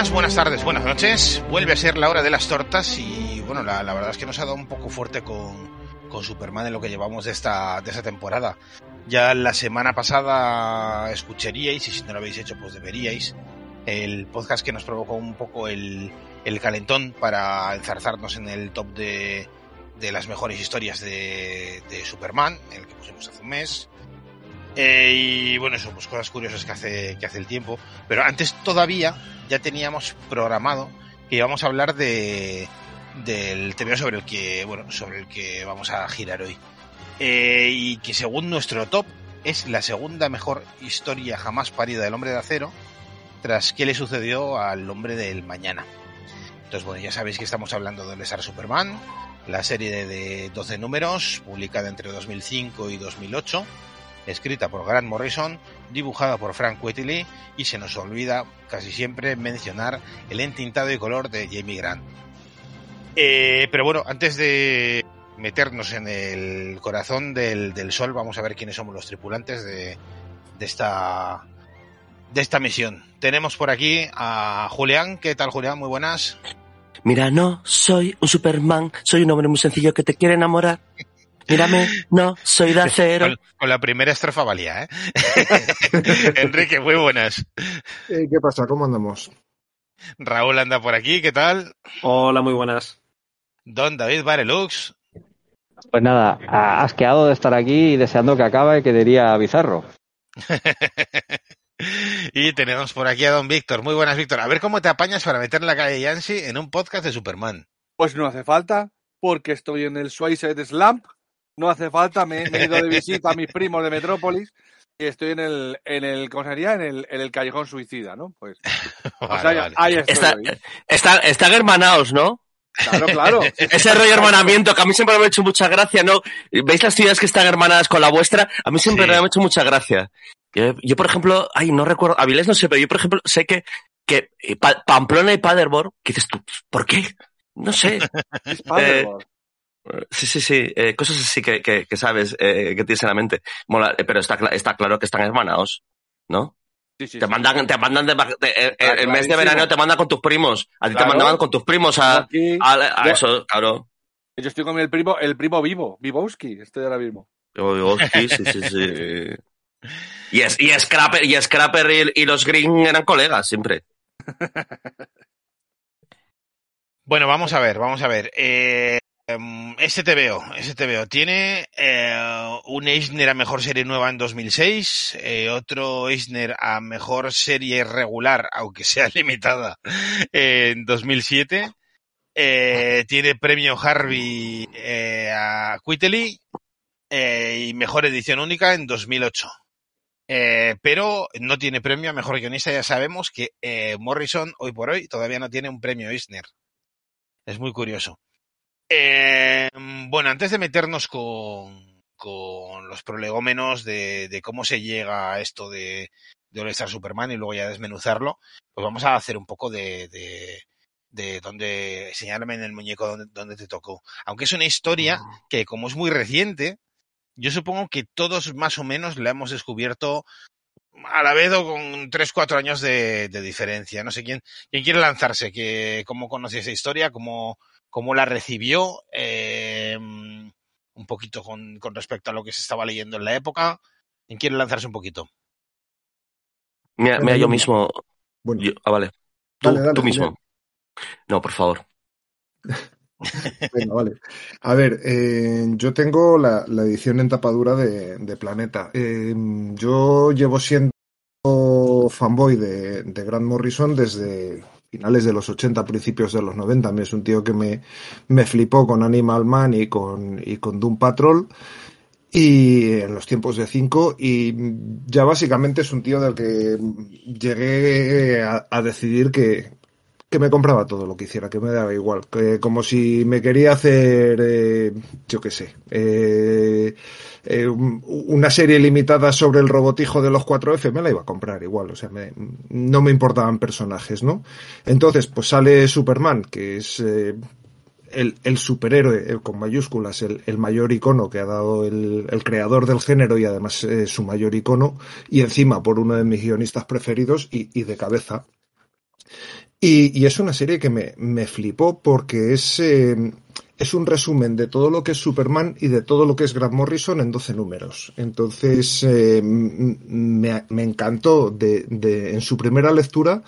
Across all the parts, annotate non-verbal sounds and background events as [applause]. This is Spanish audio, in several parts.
Días, buenas tardes, buenas noches. Vuelve a ser la hora de las tortas y bueno, la, la verdad es que nos ha dado un poco fuerte con, con Superman en lo que llevamos de esta, de esta temporada. Ya la semana pasada escucharíais, y si no lo habéis hecho, pues deberíais, el podcast que nos provocó un poco el, el calentón para enzarzarnos en el top de, de las mejores historias de, de Superman, el que pusimos hace un mes. Eh, y bueno, eso, pues cosas curiosas que hace, que hace el tiempo. Pero antes todavía ya teníamos programado que íbamos a hablar de del TVO sobre el que, bueno, sobre el que vamos a girar hoy. Eh, y que según nuestro top es la segunda mejor historia jamás parida del hombre de acero, tras qué le sucedió al hombre del mañana. Entonces, bueno, ya sabéis que estamos hablando de Superman, la serie de, de 12 números, publicada entre 2005 y 2008 escrita por Grant Morrison, dibujada por Frank Whiteley y se nos olvida casi siempre mencionar el entintado y color de Jamie Grant. Eh, pero bueno, antes de meternos en el corazón del, del, sol, vamos a ver quiénes somos los tripulantes de, de, esta de esta misión. Tenemos por aquí a Julián. ¿Qué tal, Julián? Muy buenas. Mira, no soy un Superman, soy un hombre muy sencillo que te quiere enamorar. [laughs] Mírame, no, soy de acero. Con, con la primera estrofa valía, ¿eh? [laughs] Enrique, muy buenas. Eh, ¿Qué pasa? ¿Cómo andamos? Raúl anda por aquí, ¿qué tal? Hola, muy buenas. Don David Barelux. Pues nada, asqueado de estar aquí y deseando que acabe, que diría Bizarro. [laughs] y tenemos por aquí a Don Víctor. Muy buenas, Víctor. A ver cómo te apañas para meter la calle Yancy en un podcast de Superman. Pues no hace falta, porque estoy en el Suicide Slump no hace falta, me, me, he ido de visita a mis primos de Metrópolis y estoy en el, en el ¿cómo sería? En el, en el callejón suicida, ¿no? Pues, [laughs] vale, ahí, vale. ahí estoy. Está, está, están hermanados, ¿no? Claro, claro. [laughs] Ese rollo hermanamiento que a mí siempre me ha hecho mucha gracia, ¿no? ¿Veis las ciudades que están hermanadas con la vuestra? A mí siempre sí. me ha hecho mucha gracia. Yo, yo, por ejemplo, ay, no recuerdo, Avilés no sé, pero yo, por ejemplo, sé que, que Pamplona y Paderborn, ¿qué dices tú? ¿Por qué? No sé. [laughs] Es Paderborn. Eh, Sí, sí, sí, eh, cosas así que, que, que sabes, eh, que tienes en la mente. Mola, eh, pero está, está claro que están hermanados, ¿no? Sí, sí, te sí. mandan, te mandan de, de, de Ah, el mes de verano te mandan con tus primos. A ti te mandaban con tus primos a, eso, claro. Yo estoy con el primo, el primo vivo, Vivowski, estoy ahora mismo. Sí, sí, sí, sí. [laughs] Y, es, y Scrapper, y Scrapper y, y los Green eran colegas siempre. [laughs] Bueno, vamos a ver, vamos a ver. Eh, este este TVO tiene eh, un Eisner a mejor serie nueva en 2006, eh, otro Eisner a mejor serie regular, aunque sea [laughs] limitada, en 2007. Eh, tiene premio Harvey a Quitely eh, y mejor edición única en 2008. Eh, pero no tiene premio a mejor guionista. Ya sabemos que Morrison hoy por hoy todavía no tiene un premio Eisner. Es muy curioso. Eh, bueno, antes de meternos con, con los prolegómenos de, de, cómo se llega a esto de, de All Star Superman y luego ya desmenuzarlo, pues vamos a hacer un poco de, de, de donde señálame en el muñeco donde, donde te tocó. Aunque es una historia que como es muy reciente, yo supongo que todos más o menos la hemos descubierto a la vez o con tres, cuatro años de, de diferencia. No sé quién, quién quiere lanzarse, que, cómo conoce esa historia, cómo, cómo la recibió, eh, un poquito con, con respecto a lo que se estaba leyendo en la época. ¿Quién quiere lanzarse un poquito? Mira, mira yo mismo. Bueno. Yo, ah, vale. Tú, Dale, dale, tú mismo. No, por favor. [laughs] Venga, vale. A ver, eh, yo tengo la, edición en tapadura de, de Planeta. Eh, yo llevo siendo fanboy de, de Grant Morrison desde finales de los 80, principios de los 90. A mí es un tío que me, me flipó con Animal Man y con, y con Doom Patrol y en los tiempos de 5 y ya básicamente es un tío del que llegué a decidir que, que me compraba todo lo que hiciera, que me daba igual, que como si me quería hacer, eh, yo qué sé, eh, eh, una serie limitada sobre el robotijo de los 4F, me la iba a comprar igual, o sea, me, no me importaban personajes, ¿no? Entonces, pues sale Superman, que es el, superhéroe, con mayúsculas, el, mayor icono que ha dado el, creador del género y además su mayor icono, y encima por uno de mis guionistas preferidos y de cabeza. Y, es una serie que me, me flipó porque es, eh, es un resumen de todo lo que es Superman y de todo lo que es Grant Morrison en 12 números. Entonces, eh, me, me encantó de, de, en su primera lectura.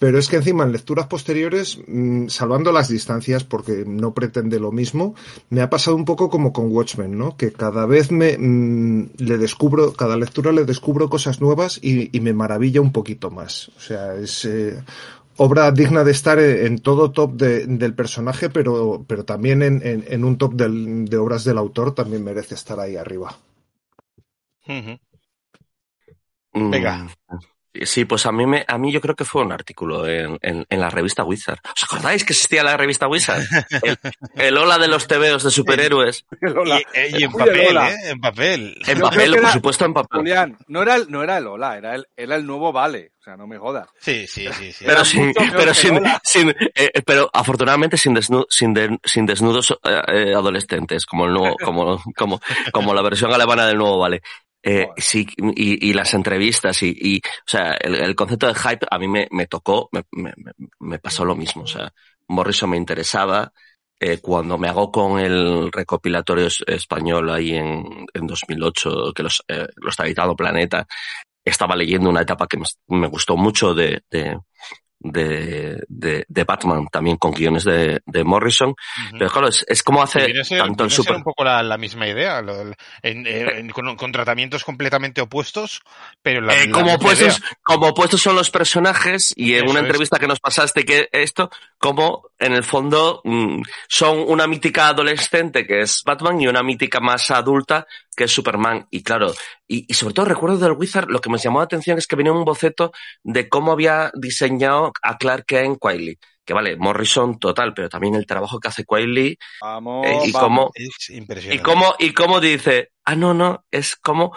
Pero es que encima en lecturas posteriores, mm, salvando las distancias, porque no pretende lo mismo, me ha pasado un poco como con Watchmen, ¿no? Que cada vez me mm, le descubro, cada lectura le descubro cosas nuevas y, y me maravilla un poquito más. O sea, es eh, obra digna de estar en, en todo top de- del personaje, pero, pero también en, en- en un top del- de obras del autor también merece estar ahí arriba. Mm, Venga. Sí, pues a mí, me, a mí yo creo que fue un artículo en, en, en la revista Wizard. ¿Os acordáis que existía la revista Wizard? [laughs] El, el hola de los tebeos de superhéroes. Y, eh, y en Uy, papel. ¿eh? En papel. En Yo papel, por era- supuesto, en papel. Julián, no era el, no era el Ola, era el, era el nuevo Vale. O sea, no me jodas. Sí, sí, sí. sí. Pero Era sin, pero sin, sin eh, pero afortunadamente sin, desnu- sin, de- sin desnudos eh, eh, adolescentes, como el nuevo, como, como, como la versión alemana del nuevo vale. Eh, sí, y, y las entrevistas y, y, o sea, el, el concepto de hype a mí me, me tocó, me, me, me- pasó lo mismo. O sea, Morrison me interesaba. Eh, cuando me hago con el recopilatorio es- español ahí en, en 2008, que los, eh, lo está editando Planeta, estaba leyendo una etapa que me, me gustó mucho de, de, de, de, de Batman, también con guiones de, de Morrison. Pero claro, es, es como hace ser, tanto el viene a ser super... un poco la, la misma idea, lo del- en- eh, en- con, con tratamientos completamente opuestos, pero la, Eh, la como misma opuestos, idea. como opuestos son los personajes y en Eso una es. entrevista que nos pasaste que esto, como en el fondo mm, son una mítica adolescente que es Batman y una mítica más adulta que es Superman. Y claro, y, y sobre todo recuerdo del Wizard, lo que me llamó la atención es que venía un boceto de cómo había diseñado a Clark Kent Quiley. Que vale, Morrison total, pero también el trabajo que hace Quiley Vamos. eh, y vamos. cómo Es y impresionante. cómo, y cómo dice, ah, no, no, es como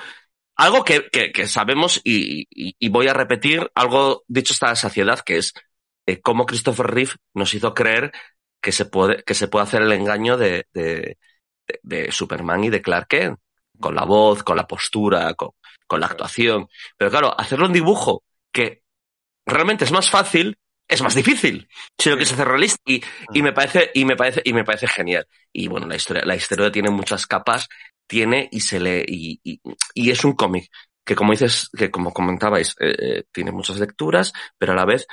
algo que, que, que sabemos y, y, y voy a repetir algo dicho hasta la saciedad, que es eh, cómo Christopher Reeve nos hizo creer que se puede, que se puede hacer el engaño de, de, de, de Superman y de Clark Kent, con la voz, con la postura, con, con la actuación. Pero claro, hacerlo en dibujo, que realmente es más fácil, es más difícil, si lo quieres hacer realista. Y, y me parece, y me parece, y me parece genial. Y bueno, la historia, la historia tiene muchas capas, tiene y se lee, y, y, y es un cómic que como dices, que como comentabais, eh, eh, tiene muchas lecturas, pero a la vez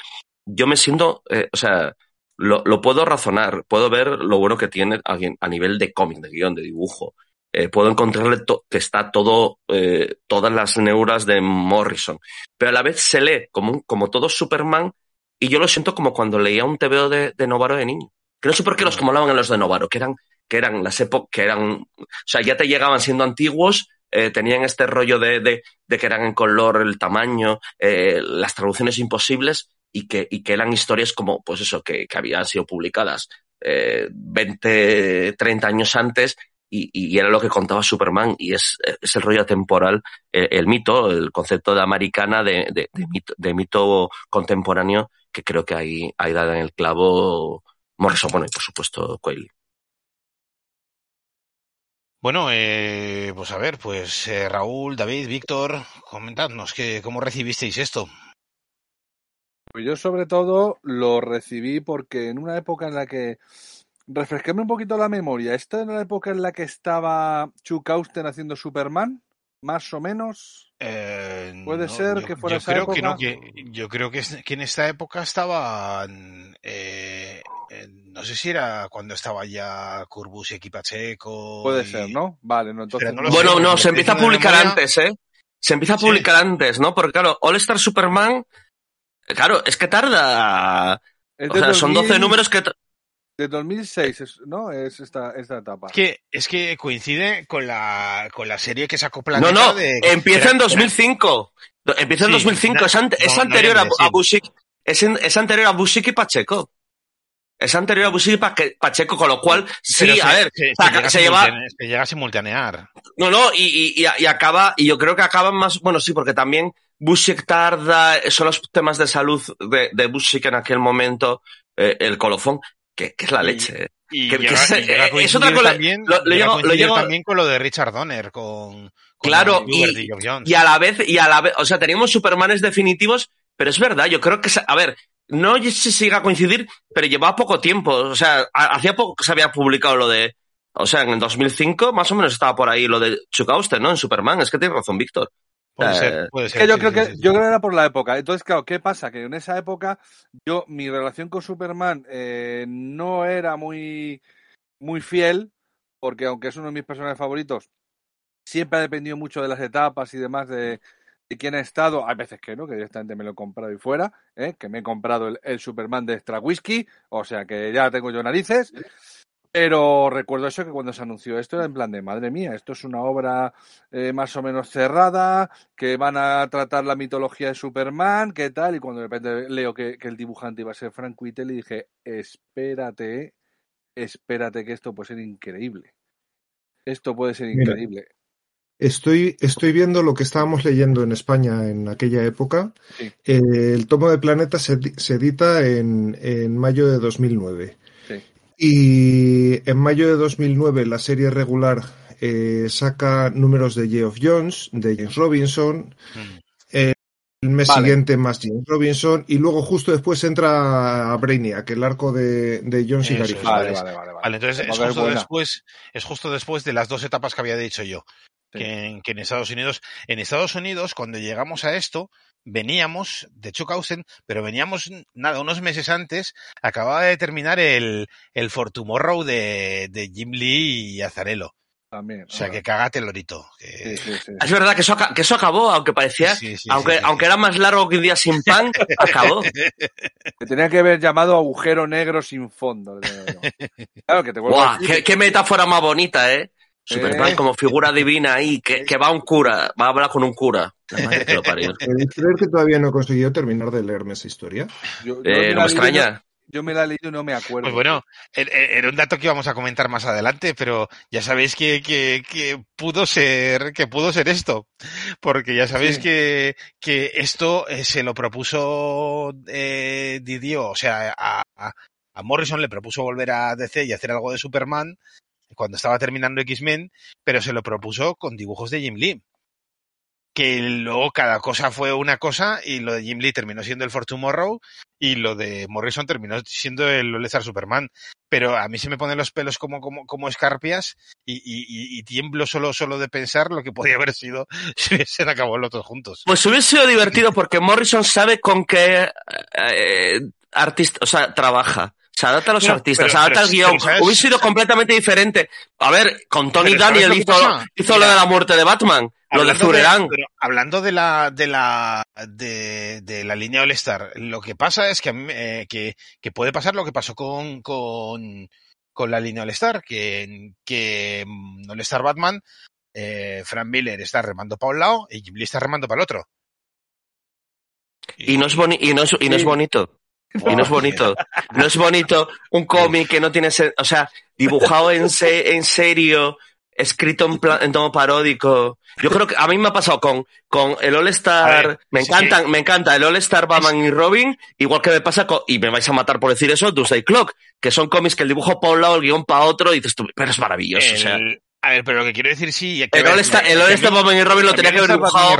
yo me siento, eh, o sea, lo, lo puedo razonar, puedo ver lo bueno que tiene alguien a nivel de cómic, de guion, de dibujo. Eh, puedo encontrarle que está todo, eh, todas las neuras de Morrison, pero a la vez se lee como, un- como todo Superman y yo lo siento como cuando leía un TVO de, de Novaro de niño. Que no sé por qué los que molaban en los de Novaro, que eran, que eran las épocas, que eran, o sea, ya te llegaban siendo antiguos, eh, tenían este rollo de, de, de que eran en color, el tamaño, eh, las traducciones imposibles y que, y que eran historias como, pues eso, que, que habían sido publicadas eh, 20, 30 años antes y, y era lo que contaba Superman y es, es el rollo temporal, el, el mito, el concepto de americana de, de, de, mito, de mito contemporáneo que creo que ahí, ahí da en el clavo Morrison, bueno, y por supuesto Quayle. Bueno, eh, pues a ver, pues eh, Raúl, David, Víctor, comentadnos que, cómo recibisteis esto. Pues yo sobre todo lo recibí porque en una época en la que refresquéme un poquito la memoria. Esta era la época en la que estaba Chuck Austen haciendo Superman, más o menos. Eh, Puede no, ser yo, que fuera yo esa creo que época. no, que yo creo que, es- que en esta época estaban, eh, eh, no sé si era cuando estaba ya Corbusiek y Pacheco. Puede y- ser, ¿no? Vale, no, entonces no sé, Bueno, porque no, se empieza a publicar memoria. antes, ¿eh? Se empieza a Sí. publicar antes, ¿no? Porque claro, All Star Superman, claro, es que tarda. Es O sea, son 12 2000 números que. De 2006, es- ¿no? Es esta, esta etapa. Es que, es que coincide con la, con la serie que sacó No, Planeta no, de... empieza en era- 2005. Empieza en Sí, 2005, na- es, es no- anterior a, a sí. Busick, es, en- es anterior a Busick y Pacheco. Es anterior a Busick y Pacheco, con lo cual, sí, pero a se- ver, se, se saca- llega a se lleva, se llega a simultanear. no, no, y, y, y, acaba, y yo creo que acaban más, bueno, sí, porque también Busick tarda, son los temas de salud de, de Busick en aquel momento, eh, el colofón, que, que es la leche. Y que llega, llega eh, es otra cosa- también, lo- lo llega llego- lo llego- también con lo de Richard Donner, con, con Claro, y- Jones. Y a la vez, y a la vez, o sea, teníamos Supermanes definitivos, pero es verdad, yo creo que, a ver, no sé si siga a coincidir, pero llevaba poco tiempo. O sea, ha- hacía poco que se había publicado lo de. O sea, en el 2005 más o menos estaba por ahí lo de Chuck Austen, ¿no? En Superman. Es que tienes razón, Víctor. Puede Eh, ser, puede ser. que yo sí, creo sí, que sí. yo creo que era por la época. Entonces, claro, ¿qué pasa? Que en esa época yo mi relación con Superman eh, no era muy muy fiel, porque aunque es uno de mis personajes favoritos, siempre ha dependido mucho de las etapas y demás de, de quién ha estado. Hay veces que no, que directamente me lo he comprado y fuera, ¿eh? que me he comprado el, el Superman de Extra Whisky, o sea que ya tengo yo narices. Pero recuerdo eso que cuando se anunció esto era en plan de madre mía, esto es una obra eh, más o menos cerrada, que van a tratar la mitología de Superman, qué tal, y cuando de repente leo que, que el dibujante iba a ser Frank Whiteley, dije, espérate, espérate que esto puede ser increíble. Esto puede ser Mira. increíble. Estoy, estoy viendo lo que estábamos leyendo en España en aquella época. Sí. Eh, el tomo de Planeta se, se edita en, en mayo de 2009. Y en mayo de 2009 la serie regular eh, saca números de Geoff Jones, de James Robinson. Mm. El mes Vale. siguiente más James Robinson. Y luego justo después entra a Brainiac, el arco de, de Jones y Eso Flores. Vale, vale, vale. vale. Vale, entonces es justo después, es justo después de las dos etapas que había dicho yo. Sí. Que, en, que en Estados Unidos, en Estados Unidos, cuando llegamos a esto, veníamos de Chuck Austen, pero veníamos, nada, unos meses antes, acababa de terminar el, el For Tomorrow de, de Jim Lee y Azarelo. También. O sea, que cagate el lorito. que- Sí, sí, sí. Es verdad que eso, que eso acabó, aunque parecía. Sí, sí, aunque, sí, sí, aunque era más largo que un día sin pan, [laughs] acabó. Que tenía que haber llamado agujero negro sin fondo. [laughs] Claro, que te qué, qué metáfora más bonita, ¿eh? Superman Eh. como figura divina ahí, que, que va a un cura, va a hablar con un cura. La madre que lo parió. [laughs] ¿Podéis creer que todavía no he conseguido terminar de leerme esa historia? yo- yo Eh, me no la me he leído- extraña. Yo me la he leído y no me acuerdo. Pues bueno, er- er- era un dato que íbamos a comentar más adelante, pero ya sabéis que, que, que pudo ser, que pudo ser esto. Porque ya sabéis Sí. que, que esto eh, se lo propuso eh, Didio, o sea, a Morrison le propuso volver a DC y hacer algo de Superman cuando estaba terminando X-Men, pero se lo propuso con dibujos de Jim Lee. Que luego cada cosa fue una cosa y lo de Jim Lee terminó siendo el For Tomorrow y lo de Morrison terminó siendo el All Superman. Pero a mí se me ponen los pelos como, como, como escarpias y, tiemblo solo, solo de pensar lo que podía haber sido [laughs] si hubiesen acabado los dos juntos. Pues hubiese sido divertido porque Morrison sabe con qué eh, artista, o sea, trabaja. Se adapta a los artistas, pero- se adapta al guion. Hubiese sido completamente diferente. A ver, con Tony Pero, ¿sabes Daniel hizo, hizo lo de la muerte de Batman, lo de Hablando Zurerán. pero hablando de la, de la, de, de la línea All Star, lo que pasa es que, a mí, eh, que, que puede pasar lo que pasó con, con, con la línea All Star, que, que mm, All Star Batman, eh, Frank Miller está remando para un lado y Jim Lee está remando para el otro. Y no es, boni y no es, y no es Sí. bonito. Y no es bonito. No es bonito un cómic que no tiene, o sea, dibujado en, se- en serio, escrito en, plan, en tono paródico. Yo creo que a mí me ha pasado con, con el All Star, ver, me sí, encantan, me encanta el All Star Batman y Robin, igual que me pasa con, y me vais a matar por decir eso, Doomsday Clock, que son cómics que el dibujo para un lado, el guion para otro, y dices tú, pero es maravilloso, o sea. A ver, pero lo que quiero decir sí. que El All Star, Batman y Robin lo tenía que haber dibujado,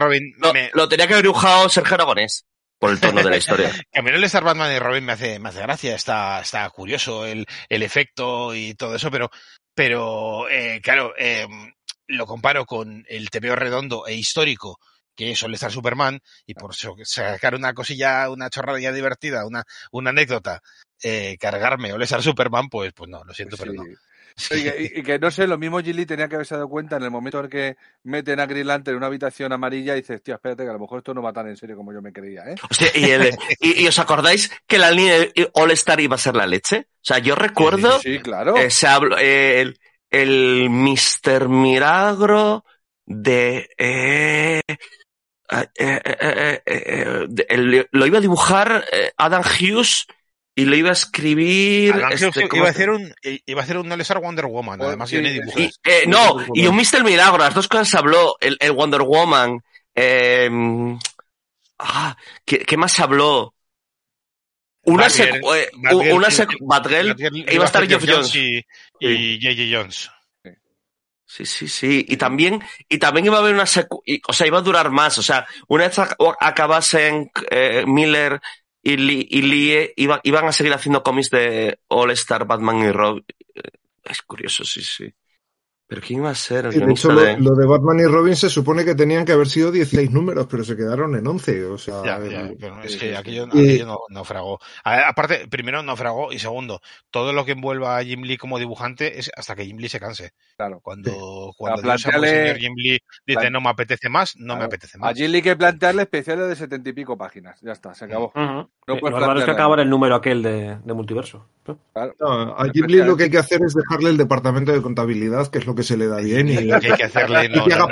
lo tenía que haber dibujado Sergio Aragonés, por el tono de la historia. [laughs] Que a mí el Star Batman y Robin me hace, me hace gracia, está, está curioso el, el efecto y todo eso, pero, pero, eh, claro, eh, lo comparo con el TVO redondo e histórico que es All Star Superman, y por eso sacar una cosilla, una chorrada divertida, una, una anécdota, eh, cargarme All Star Superman, pues, pues no, lo siento, Pues pero sí. Y que, y- y que no sé, lo mismo Gilly tenía que haberse dado cuenta en el momento en que meten a Green Lantern en una habitación amarilla y dices, tío, espérate que a lo mejor esto no va tan en serio como yo me creía, ¿eh? Hostia, ¿y, el- y- y os acordáis que la línea de All Star iba a ser la leche? O sea, yo recuerdo, Sí, claro. eh, se habló, eh, el, el Mr. Milagro de, eh, eh, eh, eh, eh, el- lo iba a dibujar eh, Adam Hughes y lo iba a escribir. Este, Hughes ¿cómo iba a hacer un, iba a hacer un Star Wonder Woman, Pues además sí, y, eh, no, y un Mr. Milagro, las dos cosas se habló. El, el Wonder Woman. Eh, ah, ¿qué, qué más se habló? Una Batgirl, secu- eh, Batgirl, una secu- Batgirl, iba a estar Geoff Jones. y, y J.J. Jones. Sí, sí, sí. Y también, y también iba a haber una secu y- o sea, iba a durar más. O sea, una vez ac- acabase en eh, Miller y Lee, y Lee iba- iban a seguir haciendo cómics de All Star, Batman y Robin. Es curioso, sí, sí. Pero ¿quién iba a ser el Sí, de hecho, lo, de...? lo de Batman y Robin se supone que tenían que haber sido 16 números, pero se quedaron en 11. O sea, Ya, ya, el- pero es que aquello, aquello no, naufragó. A- Aparte, primero naufragó y segundo, todo lo que envuelva a Jim Lee como dibujante es hasta que Jim Lee se canse. Claro. Cuando, cuando plantearle- señor Jim Lee dice no me apetece más, no me apetece A más. Jim Lee hay que plantearle especiales de setenta y pico páginas. Ya está, se acabó. Ujú. No Eh, lo raro es que acaba el número aquel de, de multiverso. ¿no? Claro. no, a Ghibli lo que hay que hacer es dejarle el departamento de contabilidad, que es lo que se le da bien, y, [laughs] Lo que hay que hacerle, [laughs] y no, que haga.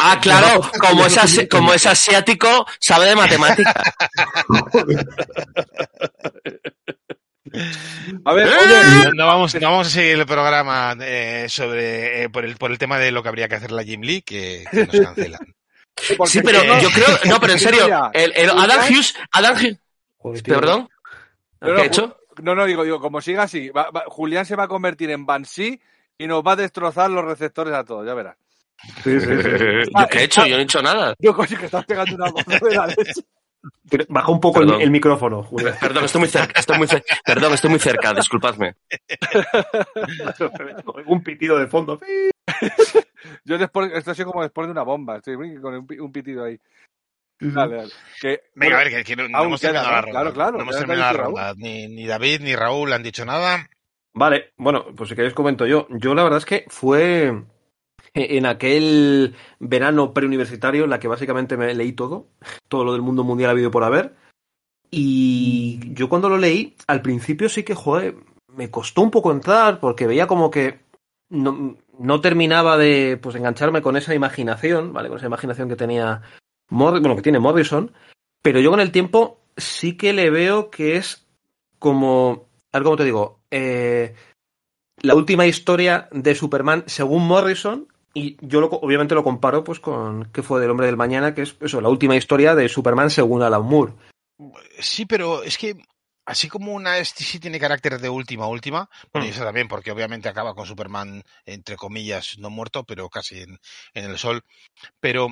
Ah, claro, [laughs] como es, asi- como es asiático, sabe de matemáticas. A ver, ¡Eh! oye, No, vamos, no vamos a seguir el programa eh, sobre eh, por, el, por el tema de lo que habría que hacer la Jim Lee, que, que nos cancelan. Sí, pero yo creo... No, pero en serio, el, el Adam Hughes... Adam Hughes... Joder, tío. Perdón, No, no, ¿qué he hecho? No, no, digo, digo, como siga así, va- va- Julián se va a convertir en Banshee y nos va a destrozar los receptores a todos, ya verás. Sí, sí, sí. [laughs] ¿Yo qué he hecho? Yo no he hecho nada. Yo coño que estás pegando una voz de la leche. Baja un poco el, micrófono, Julián. [laughs] Perdón, estoy muy cerca, estoy muy cerca. Perdón, estoy muy cerca, disculpadme. [laughs] un pitido de fondo. Yo después, esto ha sido como después de una bomba, estoy con un pitido ahí. Dale, dale. Que, Venga, bueno, a ver, que, que no, no hemos terminado la ¿no? ronda. Claro, claro, No hemos terminado la ronda. Ni, ni David ni Raúl han dicho nada. Vale, bueno, pues si queréis comento yo. Yo la verdad es que fue en aquel verano preuniversitario en la que básicamente me leí todo, todo lo del mundo mundial habido por haber. Y yo cuando lo leí, al principio sí que, joder, me costó un poco entrar porque veía como que no, no terminaba de pues engancharme con esa imaginación, ¿vale? Con esa imaginación que tenía Bueno, que tiene Morrison, pero yo con el tiempo sí que le veo que es como, a ver cómo te digo, eh, la última historia de Superman según Morrison y yo lo, obviamente lo comparo pues con qué fue del hombre del mañana, que es eso, la última historia de Superman según Alan Moore. Sí, pero es que así como una este sí tiene carácter de última, última, bueno, y Mm. eso también, porque obviamente acaba con Superman, entre comillas, no muerto, pero casi en, en el sol. Pero,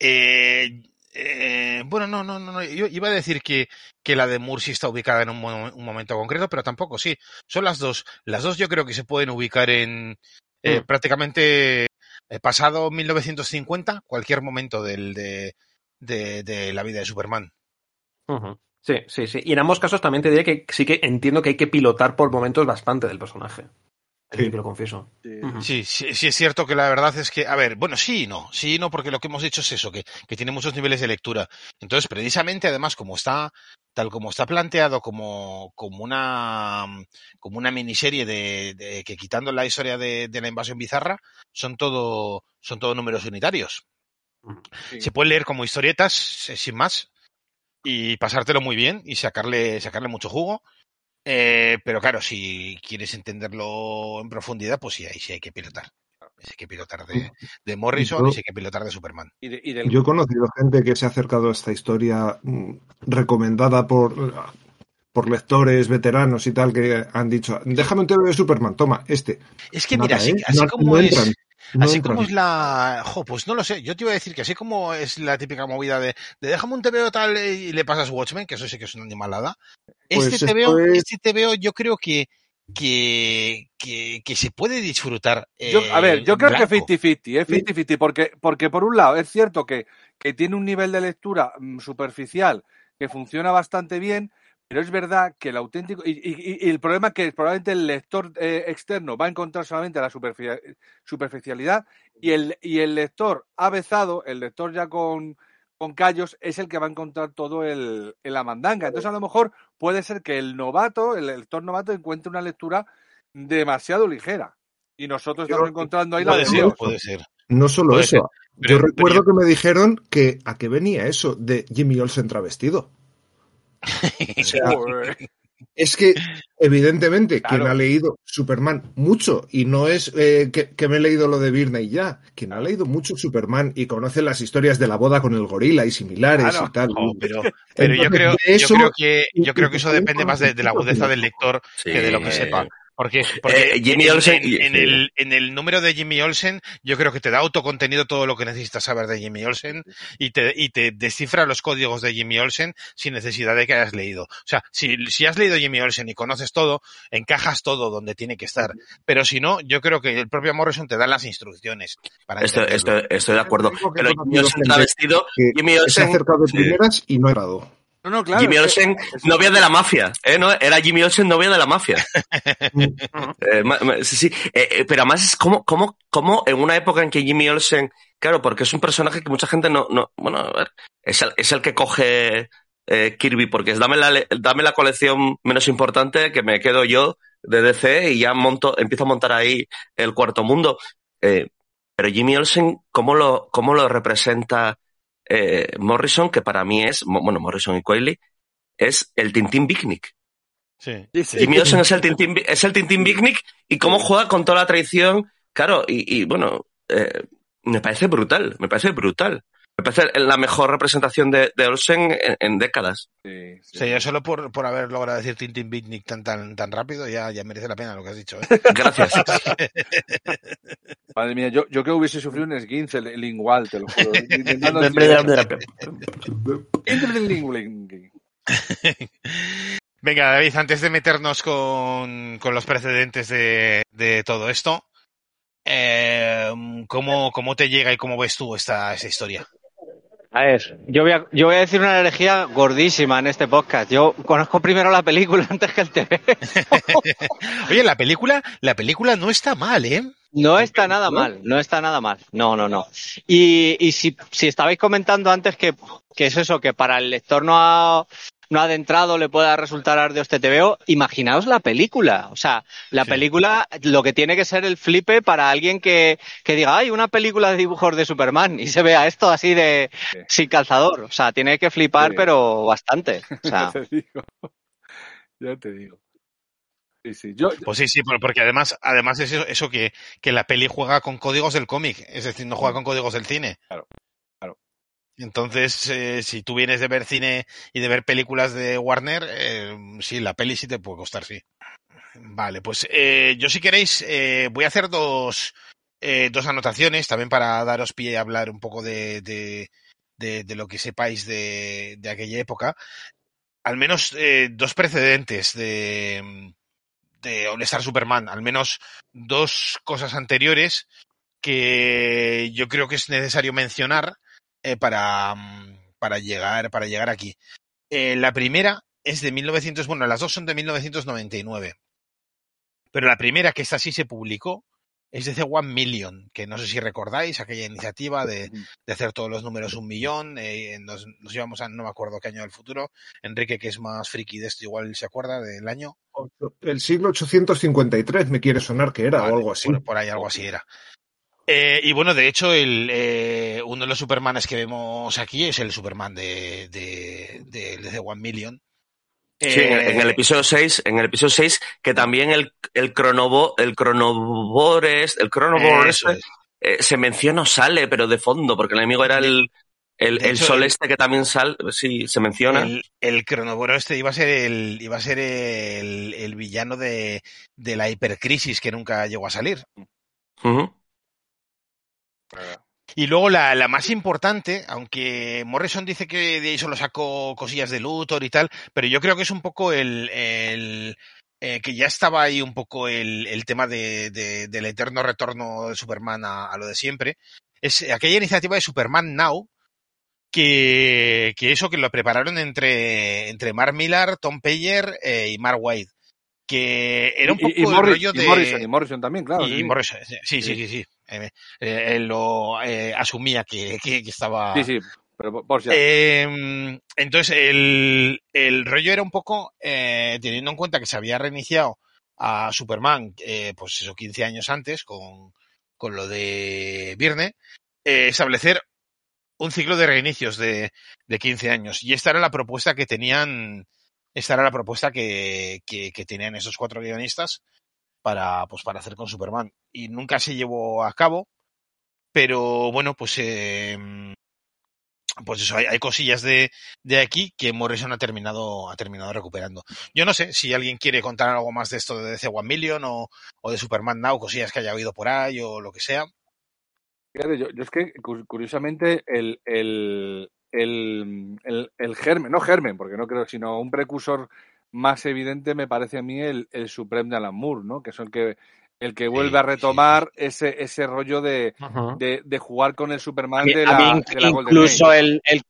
eh, eh, bueno, no, no, no, no, yo iba a decir que, que la de sí está ubicada en un, mo- un momento concreto, pero tampoco, sí. Son las dos. Las dos yo creo que se pueden ubicar en eh, Mm. prácticamente eh, pasado 1950, cualquier momento del, de, de, de la vida de Superman. Sí, sí, sí. Y en ambos casos también te diré que sí que entiendo que hay que pilotar por momentos bastante del personaje. Sí. Sí que lo confieso. Sí. Es cierto que la verdad es que, a ver, bueno, sí y no, sí y no, porque lo que hemos dicho es eso, que, que tiene muchos niveles de lectura. Entonces, precisamente, además, como está, tal como está planteado como, como una, como una miniserie de, de que quitando la historia de, de la invasión bizarra, son todo, son todo números unitarios. Sí. Se puede leer como historietas, sin más, y pasártelo muy bien y sacarle, sacarle mucho jugo. Eh, pero claro, si quieres entenderlo en profundidad, pues sí, ahí sí hay que pilotar. Sí hay que pilotar de, de Morrison Yo- y sí hay que pilotar de Superman. Y, de- y del Yo he conocido gente que se ha acercado a esta historia mm, recomendada por, por lectores veteranos y tal que han dicho, déjame un TV de Superman, toma, este. Es que Nada, mira, así, ¿eh? así No- como no es. entran, no así como es la. Jo, pues no lo sé. Yo te iba a decir que así como es la típica movida de, de déjame un TVO tal eh, y le pasas Watchmen, que eso sí que es una animalada. Pues Este esto TVO, es- este TVO yo creo que, que, que, que se puede disfrutar. Yo- eh, a ver, yo en creo que blanco. 50-50, ¿eh? 50-50, porque, porque por un lado es cierto que, que tiene un nivel de lectura mm, superficial que funciona bastante bien, pero es verdad que el auténtico. Y, y- y el problema es que probablemente el lector eh, externo va a encontrar solamente la superfi- superficialidad y el, y el lector avezado, el lector ya con, con callos, es el que va a encontrar todo el, en la mandanga. Entonces, a lo mejor puede ser que el novato, el lector novato, encuentre una lectura demasiado ligera. Y nosotros Yo- estamos encontrando ahí la de ser, puede ser. No solo Puede eso. ser, pero- yo recuerdo pero que me dijeron que a qué venía eso de Jimmy Olsen travestido. O sea, Joder. [laughs] es que evidentemente Claro. quien ha leído Superman mucho y no es eh, que, que me he leído lo de Birna y ya, quien ha leído mucho Superman y conoce las historias de la boda con el gorila y similares Claro. y tal. Pero, pero yo creo, yo creo que yo creo que eso [laughs] depende más de, de la [laughs] agudeza del lector Sí. que de lo que sepa. Porque, porque Eh, Jimmy en, Olsen en- el, en el número de Jimmy Olsen, yo creo que te da autocontenido todo lo que necesitas saber de Jimmy Olsen y te, y te descifra los códigos de Jimmy Olsen sin necesidad de que hayas leído. O sea, si, si has leído Jimmy Olsen y conoces todo, encajas todo donde tiene que estar. Pero si no, yo creo que el propio Morrison te da las instrucciones para Estoy, entenderlo. estoy, estoy de acuerdo. Pero Jimmy Olsen gente travestido, que, Jimmy se ha Olsen, acercado de sí. primeras y no ha entrado. No, no, claro. Jimmy es que- Olsen, novia de la mafia, ¿eh? ¿No? Era Jimmy Olsen, novia de la mafia. [laughs] Eh, sí, sí. Eh, eh, pero además es como, como, como en una época en que Jimmy Olsen, claro, porque es un personaje que mucha gente no, no, bueno, a ver, es el, es el que coge Kirby, porque es dame la, dame la colección menos importante que me quedo yo de DC y ya monto, empiezo a montar ahí el cuarto mundo. Pero Jimmy Olsen, ¿cómo lo, cómo lo representa eh, Morrison? Que para mí es, bueno, Morrison y Quayle, es el Tintín Picnic. Sí. Sí, sí. Jimmy Olsen es el Tintín, es el Tintín Picnic y cómo juega con toda la traición. Claro, y, y bueno, eh, me parece brutal, me parece brutal. Me parece la mejor representación de, de Olsen en, en décadas. Sí, sí. Solo por, por haber logrado decir Tintin Picnic tan, tan, tan rápido, ya, ya merece la pena lo que has dicho. ¿eh? [laughs] Gracias. [laughs] Madre mía, yo, yo creo que hubiese sufrido un esguince li- lingual, te lo juro. [laughs] Venga, David, antes de meternos con, con los precedentes de, de todo esto, eh, ¿cómo, ¿cómo te llega y cómo ves tú esta, esta historia? A ver, yo voy a, yo voy a decir una herejía gordísima en este podcast. Yo conozco primero la película [laughs] antes que el TV. [laughs] Oye, la película, la película no está mal, ¿eh? No está nada mal, no está nada mal. No, no, no. Y, y si, si estabais comentando antes que, que es eso, que para el lector no, ha- no adentrado le pueda resultar arduo este TVO, imaginaos la película. O sea, la Sí. película, lo que tiene que ser el flipe para alguien que, que diga, hay una película de dibujos de Superman y se vea esto así de Sí. sin calzador. O sea, tiene que flipar, Sí. pero bastante. O [laughs] sea, Ya te digo. Ya te digo. Sí, sí. Yo, Pues sí, sí, por- porque además, además es eso, eso que, que la peli juega con códigos del cómic, es decir, no juega con códigos del cine. Claro. Entonces, eh, si tú vienes de ver cine y de ver películas de Warner, eh, sí, la peli sí te puede costar, sí. Vale, pues eh, yo si queréis eh, voy a hacer dos, eh, dos anotaciones también para daros pie a hablar un poco de, de, lo que sepáis de, de aquella época. Al menos eh, dos precedentes de, de Star Superman, al menos dos cosas anteriores que yo creo que es necesario mencionar eh, para, mm, para, llegar, para llegar aquí. Eh, la primera es de 1900, bueno, las dos son de 1999. Pero la primera, que esta sí se publicó, es de The One Million, que no sé si recordáis aquella iniciativa de, de hacer todos los números un millón. eh, nos, nos íbamos a, no me acuerdo qué año del futuro. Enrique, que es más friki de esto, igual se acuerda del año. El siglo 853 me quiere sonar que era Vale, o algo así. Por, por ahí algo así era. Eh, y bueno, de hecho, el, eh, uno de los Supermanes que vemos aquí es el Superman de, de, de, One Million. Sí, en, Eh, el episodio 6, en el episodio 6, que también el, el cronobo, el cronobores, el cronobores es. eh, se menciona o sale, pero de fondo, porque el enemigo era el, el, sol este que también sale, sí, se menciona. El, el cronoboro este iba a ser el, iba a ser el, el villano de, de la hipercrisis que nunca llegó a salir. Y luego la, la más importante, aunque Morrison dice que de ahí solo sacó cosillas de Luthor y tal, pero yo creo que es un poco el, el eh, que ya estaba ahí un poco el, el tema de, de- del eterno retorno de Superman a, a lo de siempre. Es aquella iniciativa de Superman Now, que, que eso que lo prepararon entre, entre Mark Millar, Tom Payer eh, y Mark White. Que era un Y- poco y, el Morris- rollo y de. Morrison, y Morrison también, claro. y sí. Morrison, sí, sí, sí, Sí. sí. Eh, eh, él lo eh, asumía que, que, que estaba. Sí, sí, pero por- Eh, entonces, el, el rollo era un poco, teniendo en cuenta que se había reiniciado a Superman, eh, pues eso, 15 años antes, con, con lo de Virne, establecer un ciclo de reinicios de, de 15 años. Y esta era la propuesta que tenían, esta era la propuesta que, que, que tenían esos cuatro guionistas para, pues, para hacer con Superman. Y nunca se llevó a cabo, pero bueno, pues eh, pues eso, hay, hay cosillas de, de aquí que Morrison ha terminado, ha terminado recuperando. Yo no sé si alguien quiere contar algo más de esto de DC One Million o, o de Superman Now, cosillas que haya oído por ahí o lo que sea. Yo, yo es que cu- curiosamente el, el, el, el germen, no germen, porque no creo, sino un precursor más evidente me parece a mí el, el Supreme de Alan Moore, ¿no? Que es el que el que vuelve a sí, retomar ese, ese rollo de, de, de jugar con el Superman mí, de mí la, in- de la Golden incluso Age. el, el-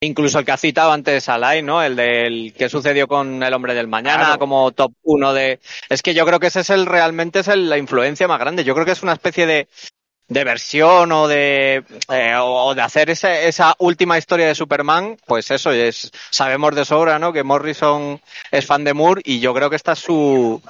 incluso el que ha citado antes Alain, ¿no? El del que sucedió con El Hombre del Mañana Claro. como top uno de... Es que yo creo que ese es el realmente es el- la influencia más grande. Yo creo que es una especie de, de versión o de, eh, o de hacer ese- esa última historia de Superman, pues eso es, sabemos de sobra, ¿no? Que Morrison es fan de Moore y yo creo que esta es su,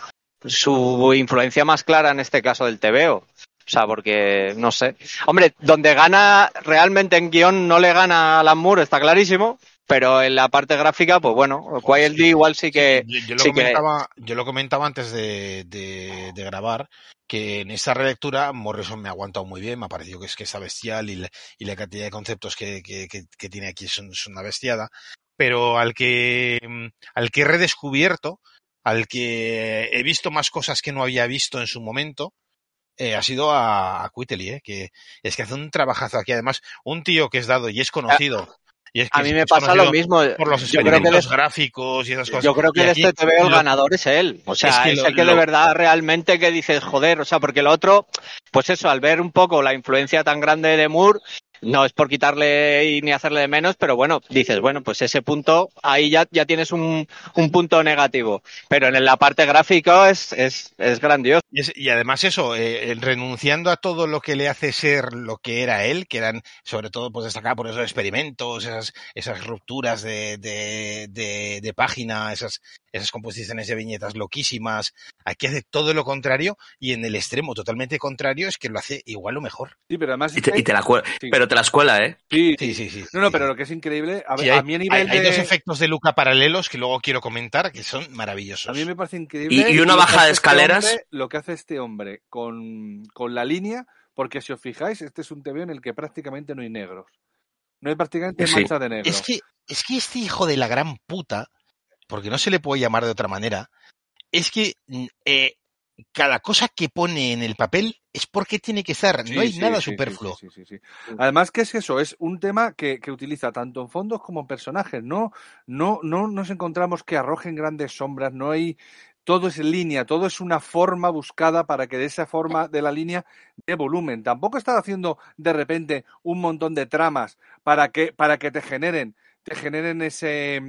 su influencia más clara en este caso del TVO. O sea, porque, no sé. Hombre, donde gana realmente en guion no le gana a Alan Moore, está clarísimo, pero en la parte gráfica, pues bueno, Quiet sí. igual sí que... Yo, yo lo sí que- comentaba, yo lo comentaba antes de, de, de grabar, que en esta relectura Morrison me ha aguantado muy bien, me ha parecido que es que está bestial y, la- y la cantidad de conceptos que, que, que, que tiene aquí son, son una bestiada, pero al que, mm, al que he redescubierto, al que he visto más cosas que no había visto en su momento, eh, ha sido a, a Quitely, eh, que es que hace un trabajazo aquí. Además, un tío que es dado y es conocido. Y es que A mí me pasa lo mismo. Por los Yo creo que gráficos y esas cosas. yo creo que de este TVO el lo- ganador es él. O sea, Es es, que lo- el que de lo- verdad realmente que dices, joder, o sea, porque lo otro, pues eso, al ver un poco la influencia tan grande de Moore, no es por quitarle y ni hacerle de menos, pero bueno, dices, bueno, pues ese punto, ahí ya, ya tienes un, un punto negativo. Pero en la parte gráfica es, es, es grandioso. Y, es- y además eso, eh, renunciando a todo lo que le hace ser lo que era él, que eran sobre todo pues destacar por esos experimentos, esas, esas rupturas de, de, de, de página, esas, esas composiciones de viñetas loquísimas. Aquí hace todo lo contrario y en el extremo totalmente contrario es que lo hace igual o mejor. Sí, pero además Y es te, que- y te la cuela, sí. pero te la escuela, ¿eh? Sí, Sí, sí, sí. No, no, sí. pero lo que es increíble, a, ver, Sí, a hay, mí a nivel hay- hay de... dos efectos de Luca paralelos que luego quiero comentar que son maravillosos. A mí me parece increíble. Y- y una baja de este escaleras. hombre- lo que hace este hombre con, con la línea, porque si os fijáis, este es un TV en el que prácticamente no hay negros. No hay prácticamente Sí. mancha de negro. Es que, es que este hijo de la gran puta, porque no se le puede llamar de otra manera, es que mm, eh, cada cosa que pone en el papel es porque tiene que estar, Sí, no hay sí, nada sí, superfluo. sí, sí, sí, sí. Además que es eso, es un tema que, que utiliza tanto en fondos como en personajes. No, no, no nos encontramos que arrojen grandes sombras, no hay todo es línea, todo es una forma buscada para que de esa forma de la línea dé volumen. Tampoco está haciendo de repente un montón de tramas para que, para que te generen, te generen ese,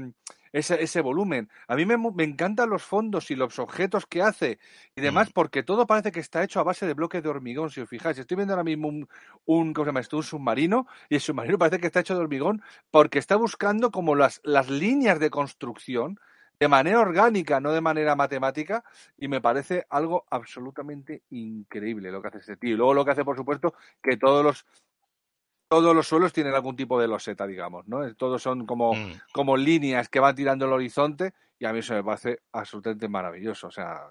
ese, ese volumen. A mí me, me encantan los fondos y los objetos que hace y demás, Mm. porque todo parece que está hecho a base de bloques de hormigón, si os fijáis. Estoy viendo ahora mismo un, un, ¿cómo se llama esto? Un submarino, y el submarino parece que está hecho de hormigón porque está buscando como las, las líneas de construcción de manera orgánica, no de manera matemática, y me parece algo absolutamente increíble lo que hace este tío. Y luego lo que hace, por supuesto, que todos los todos los suelos tienen algún tipo de loseta, digamos, ¿no? Todos son como, Mm. como líneas que van tirando el horizonte y a mí eso me parece absolutamente maravilloso. O sea.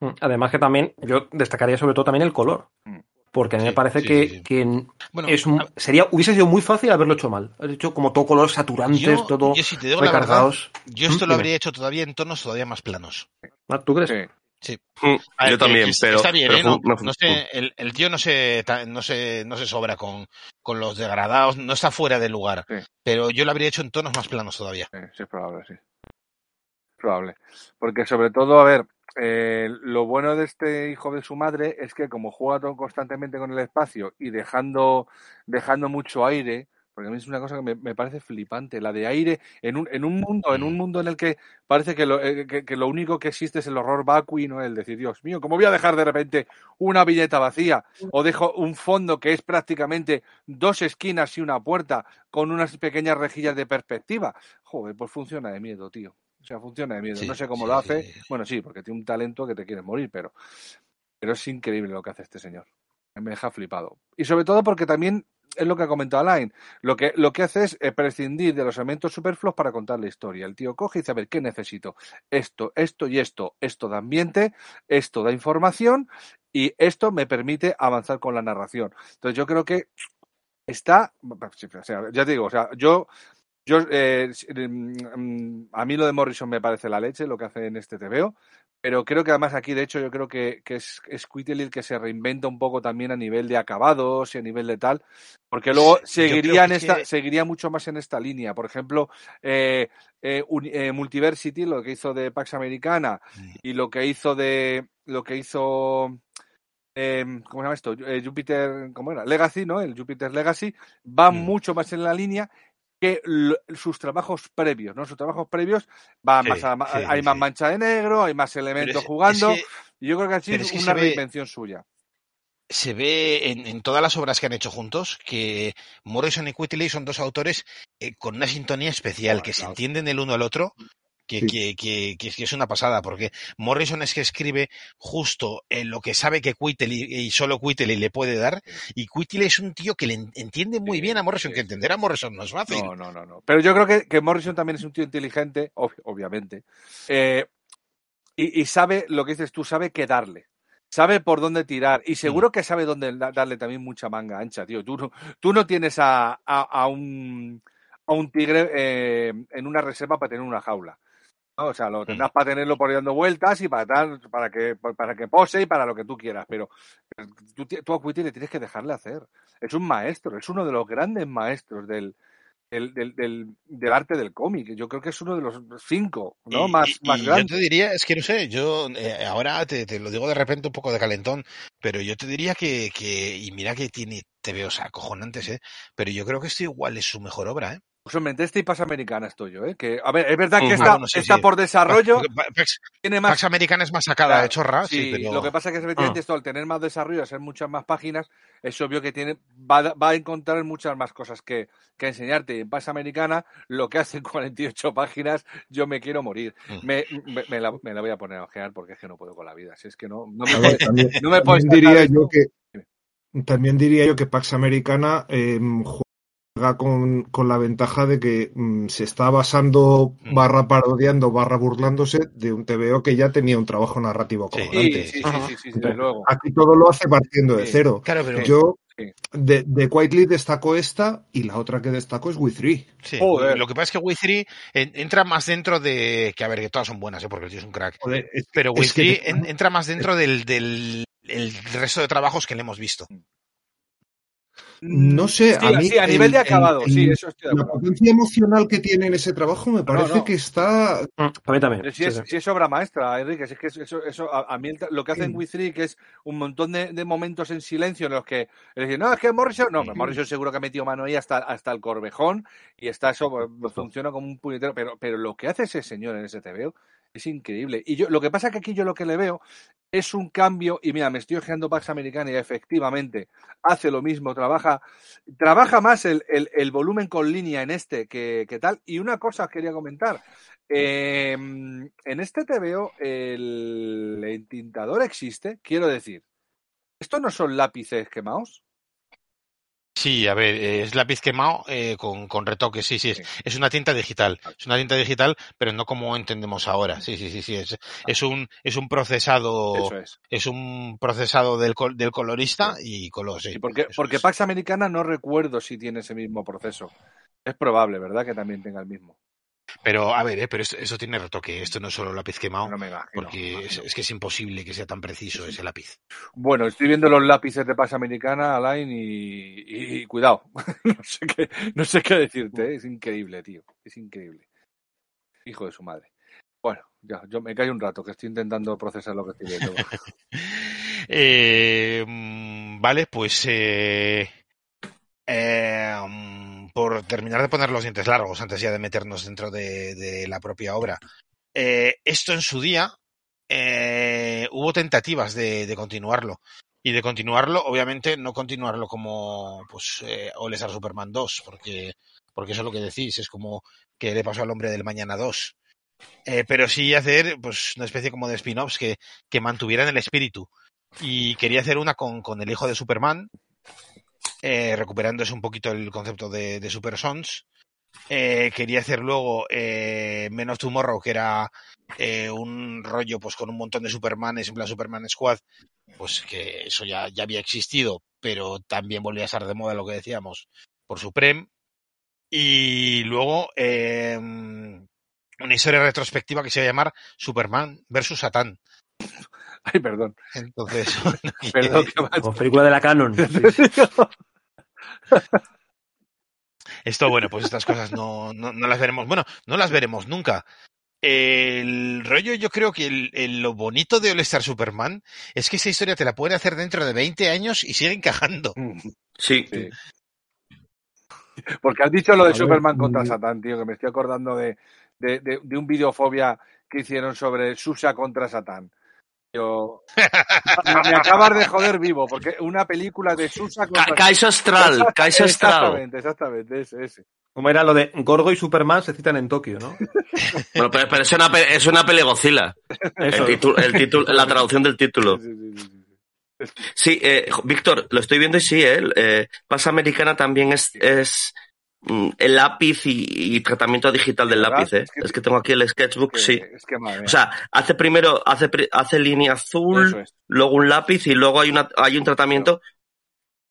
Mm, Además que también, yo destacaría sobre todo también el color. Mm. Porque a mí me parece sí, que, sí, sí. que Bueno, es un- sería, hubiese sido muy fácil haberlo hecho mal. Has hecho como todo color saturantes, yo, todo yo si te digo la verdad, recargados. yo esto Mm, lo habría hecho todavía en tonos todavía más planos. Ah, ¿Tú crees? Sí. Mm, ver, Yo también, que pero. está bien, pero ¿eh? No, no fue- no sé, el, el tío no se, no se, no se sobra con, con los degradados, no está fuera de lugar. Sí. Pero yo lo habría hecho en tonos más planos todavía. Sí, sí, es probable, sí. Probable. Porque sobre todo, a ver, eh, lo bueno de este hijo de su madre es que como juega todo constantemente con el espacio y dejando, dejando mucho aire, porque a mí es una cosa que me, me parece flipante, la de aire en un, en un mundo, en un mundo en el que parece que lo, eh, que, que lo único que existe es el horror vacui, ¿no? El decir, Dios mío, ¿cómo voy a dejar de repente una viñeta vacía? O dejo un fondo que es prácticamente dos esquinas y una puerta con unas pequeñas rejillas de perspectiva. Joder, pues funciona de miedo, tío. O sea, funciona de miedo. Sí, no sé cómo sí, lo hace. sí. Bueno, sí, porque tiene un talento que te quieres morir, pero, pero es increíble lo que hace este señor. Me deja flipado. Y sobre todo porque también es lo que ha comentado Alain. Lo que, lo que hace es eh, prescindir de los elementos superfluos para contar la historia. El tío coge y dice, a ver, ¿qué necesito? Esto, esto y esto. Esto da ambiente, esto da información y esto me permite avanzar con la narración. Entonces yo creo que está, ya te digo, o sea, yo, yo, eh, mm, a mí lo de Morrison me parece la leche, lo que hace en este TVO, pero creo que además aquí, de hecho, yo creo que, que es, es el que se reinventa un poco también a nivel de acabados y a nivel de tal, porque luego seguiría, en esta, que... seguiría mucho más en esta línea. Por ejemplo, eh, eh, eh, Multiversity, lo que hizo de Pax Americana y lo que hizo de lo que hizo eh, ¿cómo se llama esto? Eh, Jupiter, ¿cómo era? Legacy, ¿no? El Jupiter Legacy va mm. mucho más en la línea que sus trabajos previos, ¿no? Sus trabajos previos va sí, más a, sí, hay sí, más mancha de negro, hay más elementos es, jugando. Es que, y yo creo que ha sido una reinvención ve, suya. Se ve en, en, todas las obras que han hecho juntos que Morrison y Whitley son dos autores eh, con una sintonía especial, que se entienden el uno al otro que, sí. que, que, que, es una pasada, porque Morrison es que escribe justo en lo que sabe que Quitely y solo Quitely le puede dar, y Quitely es un tío que le entiende muy bien a Morrison, que entender a Morrison no es fácil. No, no, no, no. Pero yo creo que, que Morrison también es un tío inteligente, ob obviamente, eh, y, y, sabe lo que dices tú, sabe qué darle. Sabe por dónde tirar y seguro que sabe dónde darle también mucha manga ancha, tío. Tú, tú no tienes a, a, a un, a un tigre eh, en una reserva para tener una jaula. ¿No? O sea, lo tendrás para tenerlo por ahí dando vueltas y para tal, para que, para que pose y para lo que tú quieras, pero tú, tú a Quitty le tienes que dejarle hacer. Es un maestro, es uno de los grandes maestros del, del, del, del, del arte del cómic. Yo creo que es uno de los cinco, ¿no? Y, más, y, más y grandes. Yo te diría, es que no sé, yo eh, ahora te, te, lo digo de repente un poco de calentón, pero yo te diría que, que y mira que tiene, te veo, o sea, acojonantes, ¿eh? Pero yo creo que esto igual es su mejor obra, ¿eh? Usualmente este y Pax Americana estoy yo, ¿eh? Que, a ver, es verdad que uh está, bueno, sí, está sí. por desarrollo. Pax, tiene más... Pax Americana es más sacada claro, de chorra, sí, sí, pero... Lo que pasa es que efectivamente uh esto, al tener más desarrollo, a ser muchas más páginas, es obvio que tiene, va, va a encontrar muchas más cosas que, que enseñarte. Y en Pax Americana, lo que hace [laughs] en 48 páginas, yo me quiero morir. Uh -huh. me, me, me, la, me, la, voy a poner a ojear porque es que no puedo con la vida. Si es que no, no me, ver, también, no me puedes diría yo que También diría yo que Pax Americana eh, con, con, la ventaja de que mmm, se está basando mm. barra parodiando barra burlándose de un TVO que ya tenía un trabajo narrativo cojonante. Sí, sí, sí, sí, sí luego. Aquí todo lo hace partiendo de cero. Claro, pero... Yo de, de Quietly destacó esta y la otra que destacó es We 3. Sí, Joder. lo que pasa es que We 3 entra más dentro de. Que a ver, que todas son buenas, ¿eh? porque el tío es un crack. Joder, es, pero We 3 que... entra más dentro del, del el resto de trabajos que le hemos visto. No sé, sí, a mí. Sí, a nivel el, de acabado, el, sí, eso estoy de La potencia emocional que tiene en ese trabajo me parece no, no. que está. A mí también. Si es, si es, obra maestra, Enrique, es que eso, eso a, a, mí lo que hacen sí. We que es un montón de, de, momentos en silencio en los que decir, no, es que Morrison, no, Morrison seguro que ha metido mano ahí hasta, hasta el corvejón y está eso, funciona como un puñetero, pero, pero lo que hace ese señor en ese TVO es increíble. Y yo, lo que pasa es que aquí yo lo que le veo es un cambio, y mira, me estoy ojeando Pax Americana y efectivamente hace lo mismo, trabaja, trabaja más el, el, volumen con línea en este que, que, tal. Y una cosa quería comentar. Eh, en este te veo el entintador existe, quiero decir, ¿estos no son lápices quemados? Sí, a ver, eh, es lápiz quemado eh, con, con retoques, sí, sí, es, es, una tinta digital, es una tinta digital, pero no como entendemos ahora, sí, sí, sí, sí, es, es un, es un procesado, es. es. un procesado del, del colorista y color, sí. sí porque, porque Pax Americana no recuerdo si tiene ese mismo proceso, es probable, ¿verdad? Que también tenga el mismo. Pero, a ver, eh, pero esto, esto, tiene retoque. Esto no es solo lápiz quemado. No me imagino, porque es, es, que es imposible que sea tan preciso ese lápiz. Bueno, estoy viendo los lápices de pasa americana, Alain, y, y, y, cuidado. [laughs] no, sé qué, no sé qué decirte. ¿eh? Es increíble, tío. Es increíble. Hijo de su madre. Bueno, ya, yo me callo un rato, que estoy intentando procesar lo que estoy viendo. [laughs] eh, mm, vale, pues. Eh, eh, por terminar de poner los dientes largos antes ya de meternos dentro de, la propia obra. Eh, esto en su día eh, hubo tentativas de, continuarlo. Y de continuarlo, obviamente, no continuarlo como pues eh, Superman 2, porque, porque eso es lo que decís, es como que le pasó al hombre del mañana 2. Eh, pero sí hacer pues una especie como de spin-offs que, que mantuvieran el espíritu. Y quería hacer una con, con el hijo de Superman, eh, recuperándose un poquito el concepto de, de Super Sons. Eh, quería hacer luego eh, Men of Tomorrow, que era eh, un rollo pues con un montón de Supermanes, en plan Superman Squad, pues que eso ya, ya había existido, pero también volvía a estar de moda lo que decíamos por Supreme. Y luego eh, una historia retrospectiva que se va a llamar Superman versus Satán. Ay, perdón. Entonces, [laughs] Perdón, [laughs] que Como película de la Canon. [laughs] Esto, bueno, pues estas cosas no, no, no las veremos. Bueno, no las veremos nunca. El rollo, yo creo que el- el- lo bonito de All Star Superman es que esa historia te la pueden hacer dentro de 20 años y sigue encajando. Sí. Sí. Porque has dicho lo de Superman contra mm. Satán, tío, que me estoy acordando de, de, de- de un videofobia que hicieron sobre Susa contra Satán. Yo... me, [laughs] me acabas de joder vivo, porque una película de Susa Ca- contra Kaiso Astral, Kaiso Astral. Exactamente, exactamente, ese, ese. Como era lo de Gorgo y Superman se citan en Tokio, ¿no? [laughs] Bueno, pero, pero es una, es una pelegocila. El título, el título, la traducción del título. Sí, sí, sí, sí, sí. Sí, eh, Víctor, lo estoy viendo y sí, eh, eh, Pasa Americana también es, es el lápiz y, y tratamiento digital del lápiz, eh. Es que- Es que tengo aquí el sketchbook, Que- sí. Es que madre mía, O sea, hace primero, hace, pri- hace línea azul, luego un lápiz y luego hay una, hay un tratamiento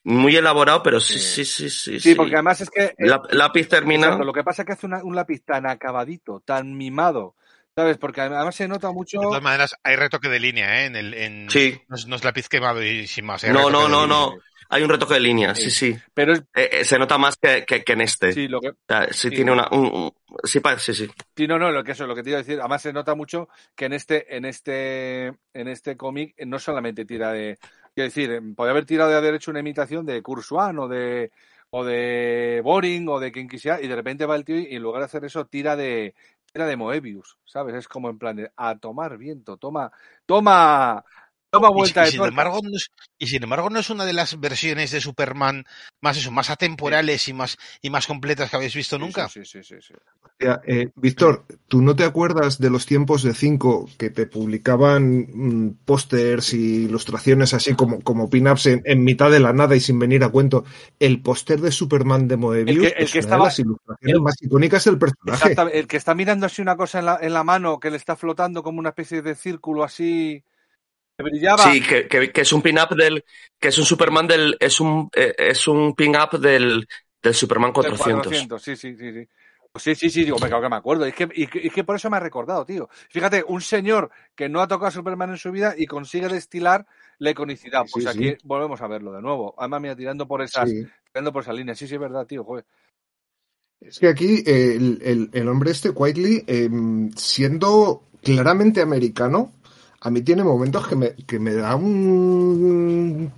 muy elaborado, pero sí, Sí. sí, sí, sí. Sí, porque además es que... eh, lápiz termina. Exacto, lo que pasa es que hace una- un lápiz tan acabadito, tan mimado, ¿sabes? Porque además se nota mucho... De todas maneras, hay retoque de línea, ¿eh? En el, en... Sí. No, es, no es lápiz quemado y sin más. hay No, no, no, no. Hay un retoque de línea, Sí. sí, sí. Pero es... Eh, eh, se nota más que, que, que en este. Sí, lo que... O sea, sí, Sí. tiene una. Un, un- sí, sí, sí. Sí, no, no, lo que eso, lo que te iba a decir, además se nota mucho que en este, en este, en este cómic no solamente tira de, quiero decir, podría haber tirado de haber hecho una imitación de Kurzweil o de, o de Boring o de quien quisiera, y de repente va el tío y en lugar de hacer eso tira de, tira de Moebius, ¿sabes? Es como en plan de, a tomar viento, toma, toma, toma Y, vuelta y de sin embargo, no es, y sin embargo no es una de las versiones de Superman más eso, más atemporales y más y más completas que habéis visto nunca. Sí, sí, sí, sí. Ya, eh, Víctor, ¿tú no te acuerdas de los tiempos de 5 que te publicaban mm, pósters y ilustraciones así como, como pin-ups en, en mitad de la nada y sin venir a cuento? El póster de Superman de Moebius El que- el es que una estaba- de las ilustraciones el- más icónicas del personaje. El que está mirando así una cosa en la, en la mano que le está flotando como una especie de círculo así que brillaba. Sí, que, que, que es un pin-up del. Que es un Superman del. Es un, eh, es un pin-up del, del Superman Del 400. 400, sí, sí, sí, sí. Sí, sí, sí, digo, me cago que me acuerdo. Es que, y, que- por eso me ha recordado, tío. Fíjate, un señor que no ha tocado a Superman en su vida y consigue destilar la iconicidad. Pues Sí, aquí sí. volvemos a verlo de nuevo. Además, mira, tirando por esas, Sí. tirando por esa línea. Sí, sí, es verdad, tío, joder. Es que aquí eh, el, el- el hombre este, Whiteley, em, siendo claramente americano, a mí tiene momentos que me, que me da un-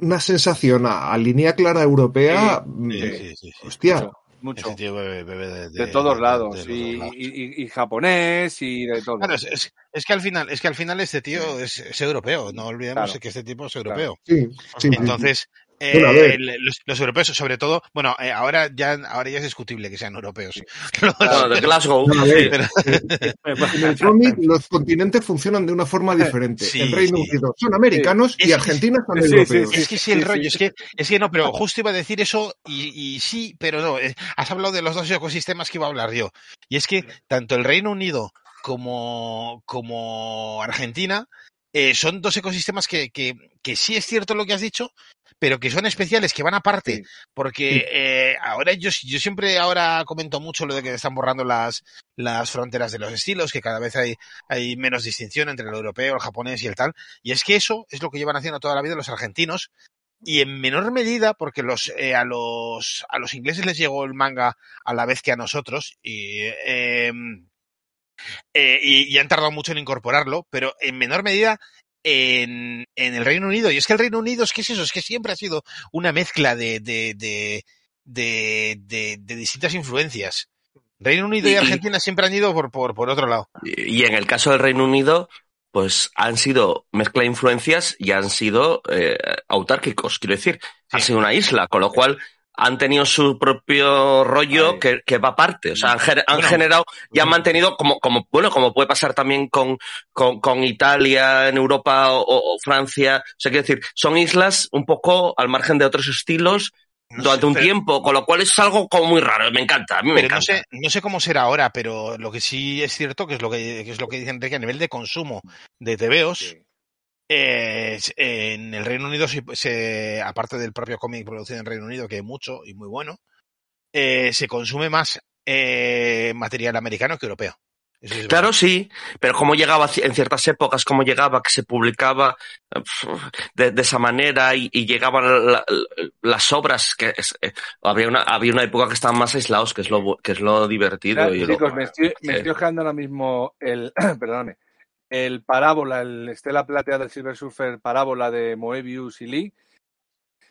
una sensación a, a línea clara europea. Sí, de- sí, sí, sí. Hostia, Mucho, mucho. Ese tío bebe, bebe de, De, todos lados. de y, dos lados. y- y- y japonés y de todo. Claro, es, es- es que al final, es que al final este tío es, es europeo, no olvidemos Claro. que este tipo es europeo. sí, sí, sí, sí. Entonces, eh, los, los europeos, sobre todo, bueno, eh, ahora ya, ahora ya es discutible que sean europeos. [laughs] Los- Bueno, de Glasgow. No, a ver, pero- [laughs] En el cómic los continentes funcionan de una forma diferente. Sí, en Reino sí. Unido son americanos Es y Argentina son sí, sí, europeos. sí. Es que sí, el sí, rollo, sí. es que, es que no, pero justo iba a decir eso y, y sí, pero no. eh, Has hablado de los dos ecosistemas que iba a hablar yo. Y es que tanto el Reino Unido como, como Argentina eh, son dos ecosistemas que, que, que sí es cierto lo que has dicho, pero que son especiales, que van aparte. Sí. Porque eh, ahora yo, yo siempre ahora comento mucho lo de que están borrando las, las fronteras de los estilos, que cada vez hay, hay menos distinción entre el europeo, el japonés y el tal. Y es que eso es lo que llevan haciendo toda la vida los argentinos. Y en menor medida, porque los, eh, a los, a los ingleses les llegó el manga a la vez que a nosotros, y, eh, eh, y, y han tardado mucho en incorporarlo, pero en menor medida en, en el Reino Unido. Y es que el Reino Unido es que es eso, es que siempre ha sido una mezcla de, de, de, de, distintas influencias. Reino Unido y, Y- y- Argentina siempre han ido por, por, por otro lado. Y en el caso del Reino Unido, pues han sido mezcla de influencias y han sido eh, autárquicos, quiero decir. Ha Sí. sido una isla, con lo cual han tenido su propio rollo que, que va aparte. O sea, han, han Bueno. generado y han mantenido como, como, bueno, como puede pasar también con, con, con Italia en Europa o, o- Francia. O sea, quiero decir, son islas un poco al margen de otros estilos No durante sé, un pero- tiempo, con lo cual es algo como muy raro, me encanta, a mí me Pero no encanta. sé, no sé cómo será ahora, pero lo que sí es cierto, que es lo que, que es lo que dice Enrique, a nivel de consumo de TVOs, Sí. Eh, en el Reino Unido, se, se- aparte del propio cómic producido en Reino Unido, que es mucho y muy bueno, eh, se consume más eh, material americano que europeo. Eso sí es Claro, verdad. sí, pero cómo llegaba en ciertas épocas, cómo llegaba, que se publicaba eh, de, de esa manera y, y llegaban la- la- las obras, que es- eh, había, una, había una época que estaban más aislados, que es lo, bu- que es lo divertido. Y lo- chicos, me estoy, me estoy ojeando ahora mismo el, [clears throat] perdóname, el parábola, el Estela Plateada del Silver Surfer parábola de Moebius y Lee.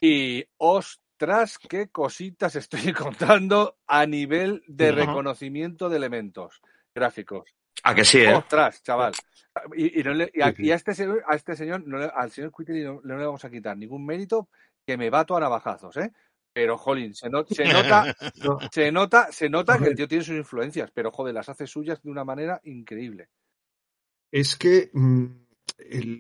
Y ostras, qué cositas estoy [laughs] encontrando a nivel de reconocimiento de elementos gráficos. Ah, que sí, ¿eh? Ostras, chaval. Y, y no le- y a, y a este señor, a este señor no le- al señor Quigley no, no le vamos a quitar ningún mérito que me bato a navajazos, ¿eh? Pero, jolín, se, no- se nota, [laughs] se nota, se nota que el tío tiene sus influencias, pero joder, las hace suyas de una manera increíble. Es que mm,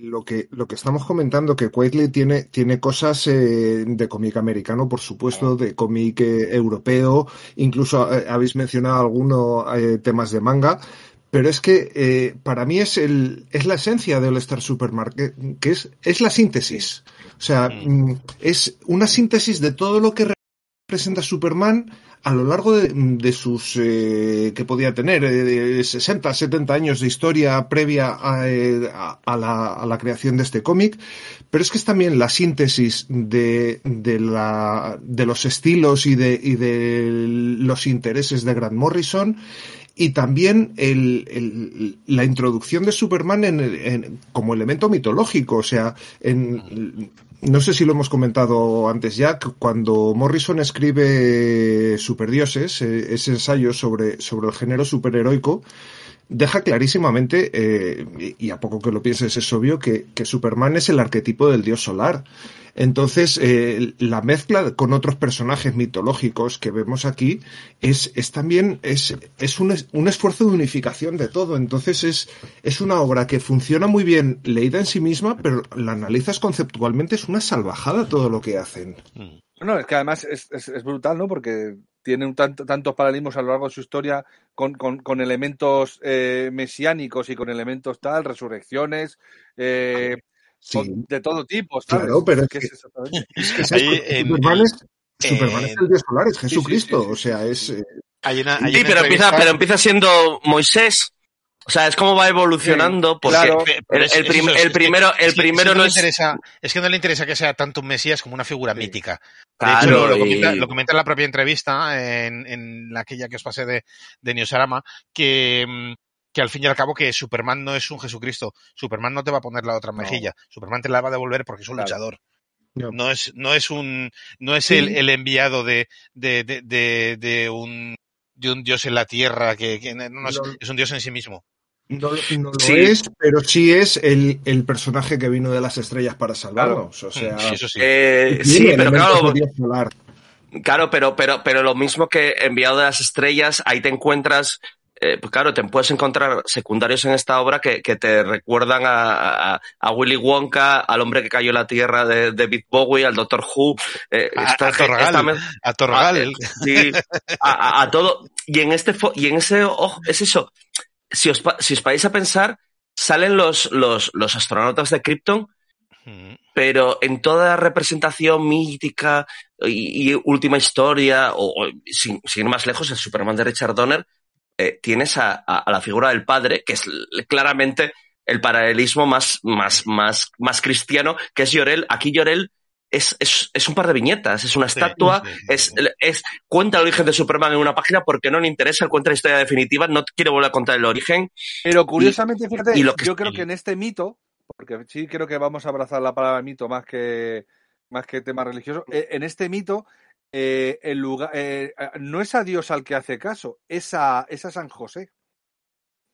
lo que lo que estamos comentando, que Quaitley tiene, tiene cosas eh, de cómic americano, por supuesto, de cómic eh, europeo, incluso eh, habéis mencionado algunos temas de manga, pero es que eh, para mí es el es la esencia de All Star Supermarket, que es, es la síntesis. O sea, mm, es una síntesis de todo lo que representa Superman a lo largo de, sus eh, que podía tener eh, de 60 70 años de historia previa a, eh, a- la, a la creación de este cómic pero es que es también la síntesis de, los estilos y y de los intereses de Grant Morrison y también el, la introducción de Superman en, en- como elemento mitológico. O sea, en, no sé si lo hemos comentado antes ya, cuando Morrison escribe Superdioses, eh, ese ensayo sobre, sobre el género superheroico, deja clarísimamente, eh, y a poco que lo pienses es obvio, que, que Superman es el arquetipo del dios solar. Entonces, eh, la mezcla con otros personajes mitológicos que vemos aquí es, es también es, es un, un esfuerzo de unificación de todo. Entonces, es, es una obra que funciona muy bien leída en sí misma, pero la analizas conceptualmente, es una salvajada todo lo que hacen. Mm. Bueno, es que además es, brutal, ¿no? Porque tiene un tanto, tantos paralelismos a lo largo de su historia con, con- con elementos eh, mesiánicos y con elementos tal, resurrecciones, eh, Sí, de todo tipo, ¿sabes? Claro, pero es ¿Qué que- es [laughs] es que Ahí en- Superman, en- es, Superman es en- el dios solar, es Jesucristo. sí, sí. O sea, es. eh, Hay una, hay Sí, una pero empieza, pero empieza siendo Moisés. O sea, es como va evolucionando, porque claro. El, es- el prim- el primero, el primero es que no le es. interesa, es que no le interesa que sea tanto un Mesías como una figura mítica. De Claro, hecho, lo, lo y- comenta, lo comenta en la propia entrevista, en, en aquella que os pasé de, de Neosarama, que, mm, que al fin y al cabo que Superman no es un Jesucristo. Superman no te va a poner la otra No. mejilla. Superman te la va a devolver porque es un Claro. luchador. No. No es, no es un, no es Sí. el, el enviado de, de, de, de, de un, de un dios en la tierra que, que no, no, es, No. es un dios en sí mismo. No, no lo Sí. es, pero sí es el, el personaje que vino de las estrellas para salvarnos. O sea, Sí, eso sí. Eh, sí, pero claro, de dios solar. Claro, pero, pero, pero lo mismo que enviado de las estrellas, ahí te encuentras, eh, pues claro, te puedes encontrar secundarios en esta obra que, que te recuerdan a, a, a Willy Wonka, al hombre que cayó en la tierra de David Bowie, al Doctor Who. eh, A- esta a Torgal. esta Torgal. Sí, todo. Y en este y en ese ojo, es eso. Si os, si os vais a pensar, salen los, los, los astronautas de Krypton, Mm. pero en toda representación mítica y, y última historia, o, o sin, sin ir más lejos, el Superman de Richard Donner, eh, tienes a, a- a la figura del padre, que es claramente el paralelismo más, más, más, más cristiano, que es Llorel. Aquí Llorel es, es, es un par de viñetas, es una Sí, estatua, sí, sí, es, sí. es, cuenta el origen de Superman en una página porque no le interesa, cuenta la historia definitiva, no quiere volver a contar el origen. Pero curiosamente, fíjate, y lo que- yo creo que en este mito, porque sí creo que vamos a abrazar la palabra mito más que, más que tema religioso, eh, en este mito eh, el lugar, eh, no es a Dios al que hace caso, es a, es a San José.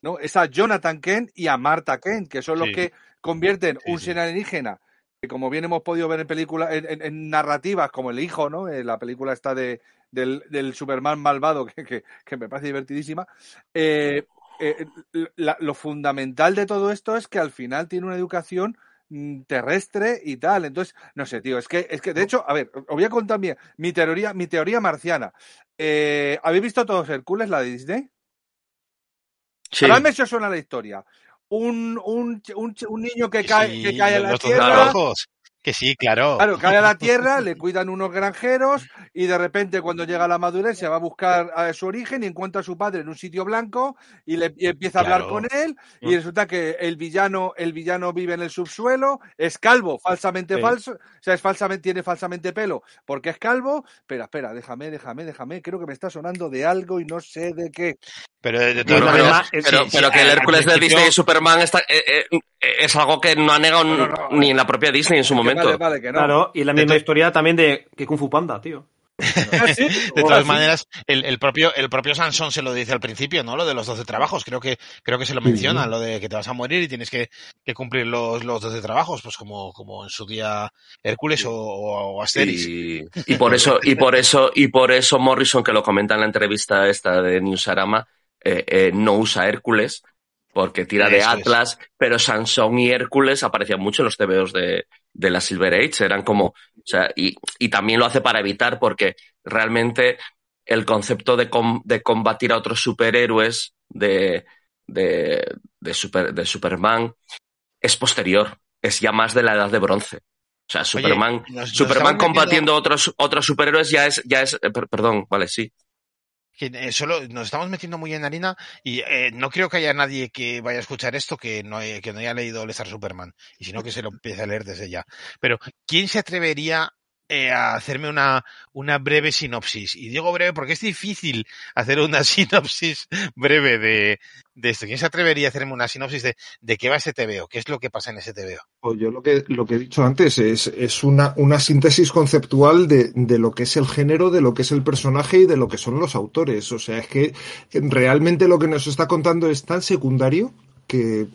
¿no? Es a Jonathan Kent y a Martha Kent, que son los Sí. que convierten Sí, un sí. ser alienígena, que como bien hemos podido ver en películas, en, en- en narrativas como El Hijo, ¿no? Eh, la película está de, del, del Superman malvado, [laughs] que, que- que me parece divertidísima. Eh, eh, la- lo fundamental de todo esto es que al final tiene una educación terrestre y tal. Entonces, no sé, tío, es que, es que, de hecho, a ver, os voy a contar mi, mi teoría, mi teoría marciana. Eh, ¿Habéis visto todos Hércules, la de Disney? Sí. Ahora me suena la historia. Un, un, un, un niño que cae, Sí, que cae a la tierra. Que sí, claro. Claro, cae a la tierra, le cuidan unos granjeros y de repente cuando llega a la madurez se va a buscar a su origen y encuentra a su padre en un sitio blanco y, le, y empieza a hablar Claro. con él Mm. y resulta que el villano, el villano vive en el subsuelo, es calvo, falsamente Sí. falso, o sea, es falsamente, tiene falsamente pelo porque es calvo. Espera, espera, déjame, déjame, déjame, creo que me está sonando de algo y no sé de qué. Pero de todas maneras, Pero, sí, pero sí, que el Hércules de Disney y Superman está, eh, eh, es algo que no ha negado No, no, no, ni en la propia Disney en su Que momento. Vale, vale, que no. Claro, y la misma historia también de que Kung Fu Panda, tío. Ah, sí, [laughs] De todas maneras, el, el propio el propio Sansón se lo dice al principio, ¿no? Lo de los 12 trabajos. Creo que creo que se lo menciona, lo de que te vas a morir y tienes que, que cumplir los, los 12 trabajos, pues como, como en su día Hércules o, o Asterix. Y, y por eso, y por eso, y por eso Morrison, que lo comenta en la entrevista esta de Newsarama, eh, eh, no usa Hércules, porque tira de es. Atlas, pero Sansón y Hércules aparecían mucho en los TVOs de, de la Silver Age, eran como, o sea, y, y también lo hace para evitar, porque realmente el concepto de, com- de combatir a otros superhéroes de, de, de, super- de Superman es posterior, es ya más de la edad de bronce. O sea, Superman, nos Superman combatiendo otros, otros superhéroes ya es, ya es, eh, per- perdón, vale, sí. Que eh, solo nos estamos metiendo muy en harina y eh, no creo que haya nadie que vaya a escuchar esto que no, haya- que no haya leído Lestar Superman y si no que se lo [laughs] empiece a leer desde ya. Pero ¿quién se atrevería eh, a hacerme una, una breve sinopsis? Y digo breve porque es difícil hacer una [laughs] sinopsis breve de, de esto. ¿Quién se atrevería a hacerme una sinopsis de, de qué va ese TVO? ¿Qué es lo que pasa en ese TVO? O yo lo que, lo que he dicho antes es, es una, una síntesis conceptual de, de lo que es el género, de lo que es el personaje y de lo que son los autores. O sea, es que realmente lo que nos está contando es tan secundario que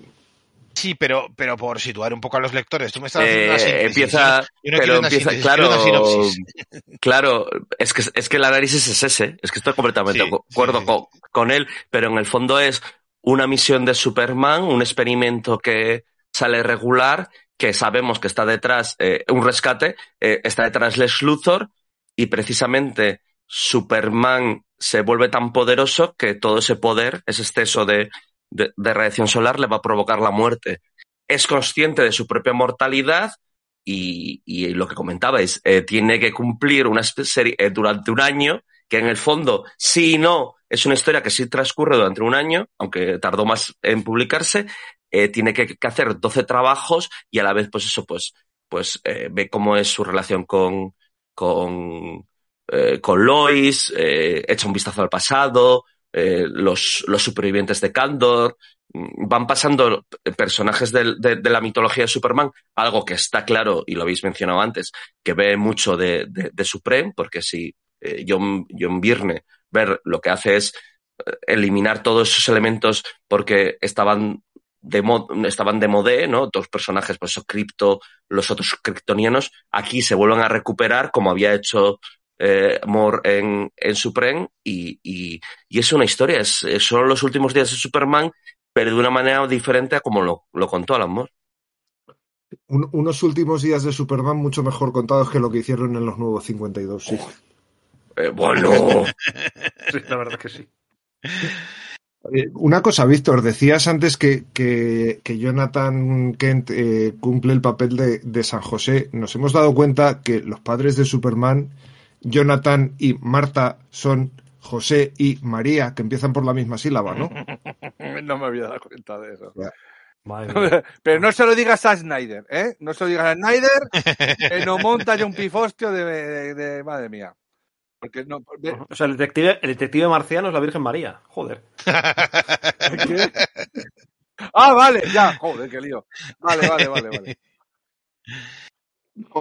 Sí, pero, pero por situar un poco a los lectores, tú me estás haciendo una Eh, síntesis. empieza, Yo no una empieza, síntesis, claro, una [laughs] claro, es que, es que el análisis es ese, es que estoy completamente Sí, de acuerdo sí. Con, con él, pero en el fondo es una misión de Superman, un experimento que sale regular, que sabemos que está detrás, eh, un rescate, eh, está detrás Lex Luthor, y precisamente Superman se vuelve tan poderoso que todo ese poder, ese exceso de, de, radiación solar, le va a provocar la muerte. Es consciente de su propia mortalidad y, y lo que comentabais, eh, tiene que cumplir una serie eh, durante un año, que en el fondo, sí y no, es una historia que sí transcurre durante un año, aunque tardó más en publicarse, eh, tiene que, que, hacer 12 trabajos y a la vez, pues eso, pues, pues eh, ve cómo es su relación con, con, eh, con Lois, echa un vistazo al pasado, eh, los, los supervivientes de Kandor, van pasando personajes de, de, de, la mitología de Superman, algo que está claro, y lo habéis mencionado antes, que ve mucho de, de, Supreme, porque si eh, John, John Byrne ver lo que hace es eh, eliminar todos esos elementos porque estaban de, mod, estaban de modé, ¿no? Dos personajes, pues Crypto, los otros kryptonianos, aquí se vuelven a recuperar como había hecho eh, Moore en, en Supreme y, y, y, es una historia, es, son los últimos días de Superman, pero de una manera diferente a como lo, lo contó Alan Moore. Un, unos últimos días de Superman mucho mejor contados que lo que hicieron en los nuevos 52, sí. Eh, bueno. [laughs] sí, la verdad que sí. Eh, Una cosa, Víctor, decías antes que, que, que Jonathan Kent eh, cumple el papel de, de, San José. Nos hemos dado cuenta que los padres de Superman, Jonathan y Marta, son José y María, que empiezan por la misma sílaba, ¿no? [laughs] no me había dado cuenta de eso. Madre [laughs] Pero no se lo digas a Snyder, ¿eh? No se lo digas a Snyder, que no monta ya un pifostio de, de, de madre mía. Porque no, de... O sea, el detective, el detective marciano es la Virgen María. Joder. ¿Qué? [laughs] Ah, vale, ya. Joder, qué lío. Vale, vale, vale, vale.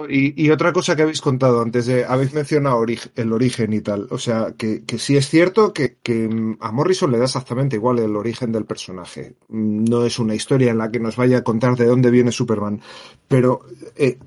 Y, y, otra cosa que habéis contado antes de, habéis mencionado orig, el origen y tal, o sea, que, que sí es cierto que, que, a Morrison le da exactamente igual el origen del personaje. No es una historia en la que nos vaya a contar de dónde viene Superman, pero eh,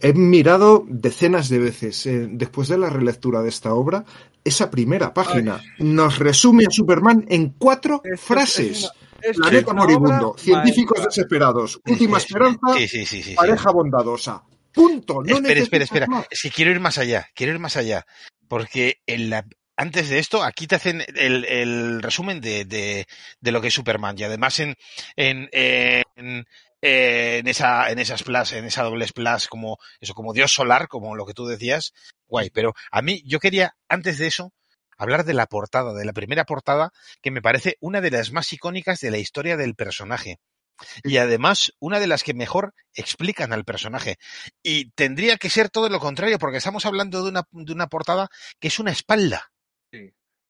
he mirado decenas de veces, eh, después de la relectura de esta obra, esa primera página Ay. nos resume a Superman en cuatro es, frases. Es, Es Planeta una moribundo, obra científicos maestra. desesperados, última esperanza, Sí, sí, sí, sí. sí. pareja bondadosa. Punto. No espera, espera, espera. más. Es que quiero ir más allá, quiero ir más allá. Porque en la, antes de esto, aquí te hacen el, el resumen de, de, de lo que es Superman. Y además en, en, en, en esa, en esa splash, en esa doble splash, como, eso, como Dios solar, como lo que tú decías, guay. Pero a mí, yo quería, antes de eso, hablar de la portada, de la primera portada, que me parece una de las más icónicas de la historia del personaje. Y además, una de las que mejor explican al personaje. Y tendría que ser todo lo contrario, porque estamos hablando de una, de una portada que es una espalda.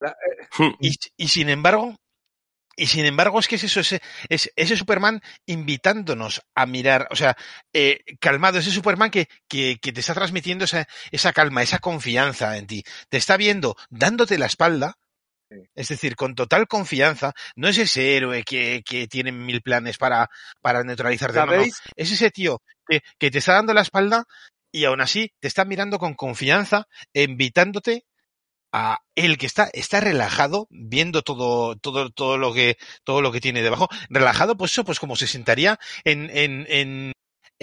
La- eh, Hmm. Y, y sin embargo, y sin embargo, es que es eso, ese, es ese Superman invitándonos a mirar, o sea, eh, calmado, ese Superman que, que, que te está transmitiendo esa, esa calma, esa confianza en ti. Te está viendo dándote la espalda. Es decir, con total confianza. No es ese héroe que, que tiene mil planes para, para neutralizarte. no, no. Es ese tío que, que te está dando la espalda y aún así te está mirando con confianza, invitándote a el que está, está relajado, viendo todo, todo, todo lo que, todo lo que tiene debajo. Relajado, pues eso, pues como se sentaría en, en, en,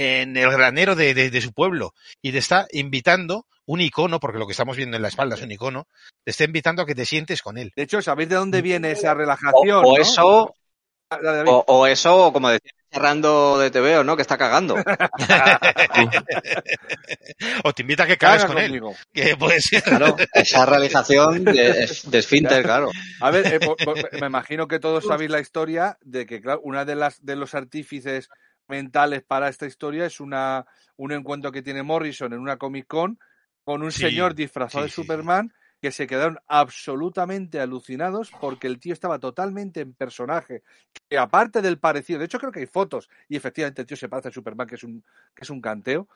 en el granero de, de, de su pueblo. Y te está invitando un icono, porque lo que estamos viendo en la espalda es un icono, te está invitando a que te sientes con él. De hecho, ¿sabéis de dónde viene esa relajación? o no? eso, David. o, o eso, como decía cerrando de TVO, ¿no? Que está cagando. [laughs] o te invita a que cagues Caga con él. Que puede ser. Claro, esa realización de, de [laughs] esfínter, claro. A ver, eh, po- po- me imagino que todos sabéis la historia de que, claro, una de las de los artífices mentales para esta historia es una un encuentro que tiene Morrison en una Comic Con con un Sí, señor disfrazado sí, de sí. Superman que se quedaron absolutamente alucinados porque el tío estaba totalmente en personaje. Que aparte del parecido, de hecho creo que hay fotos y efectivamente el tío se parece a Superman, que es un, que es un canteo.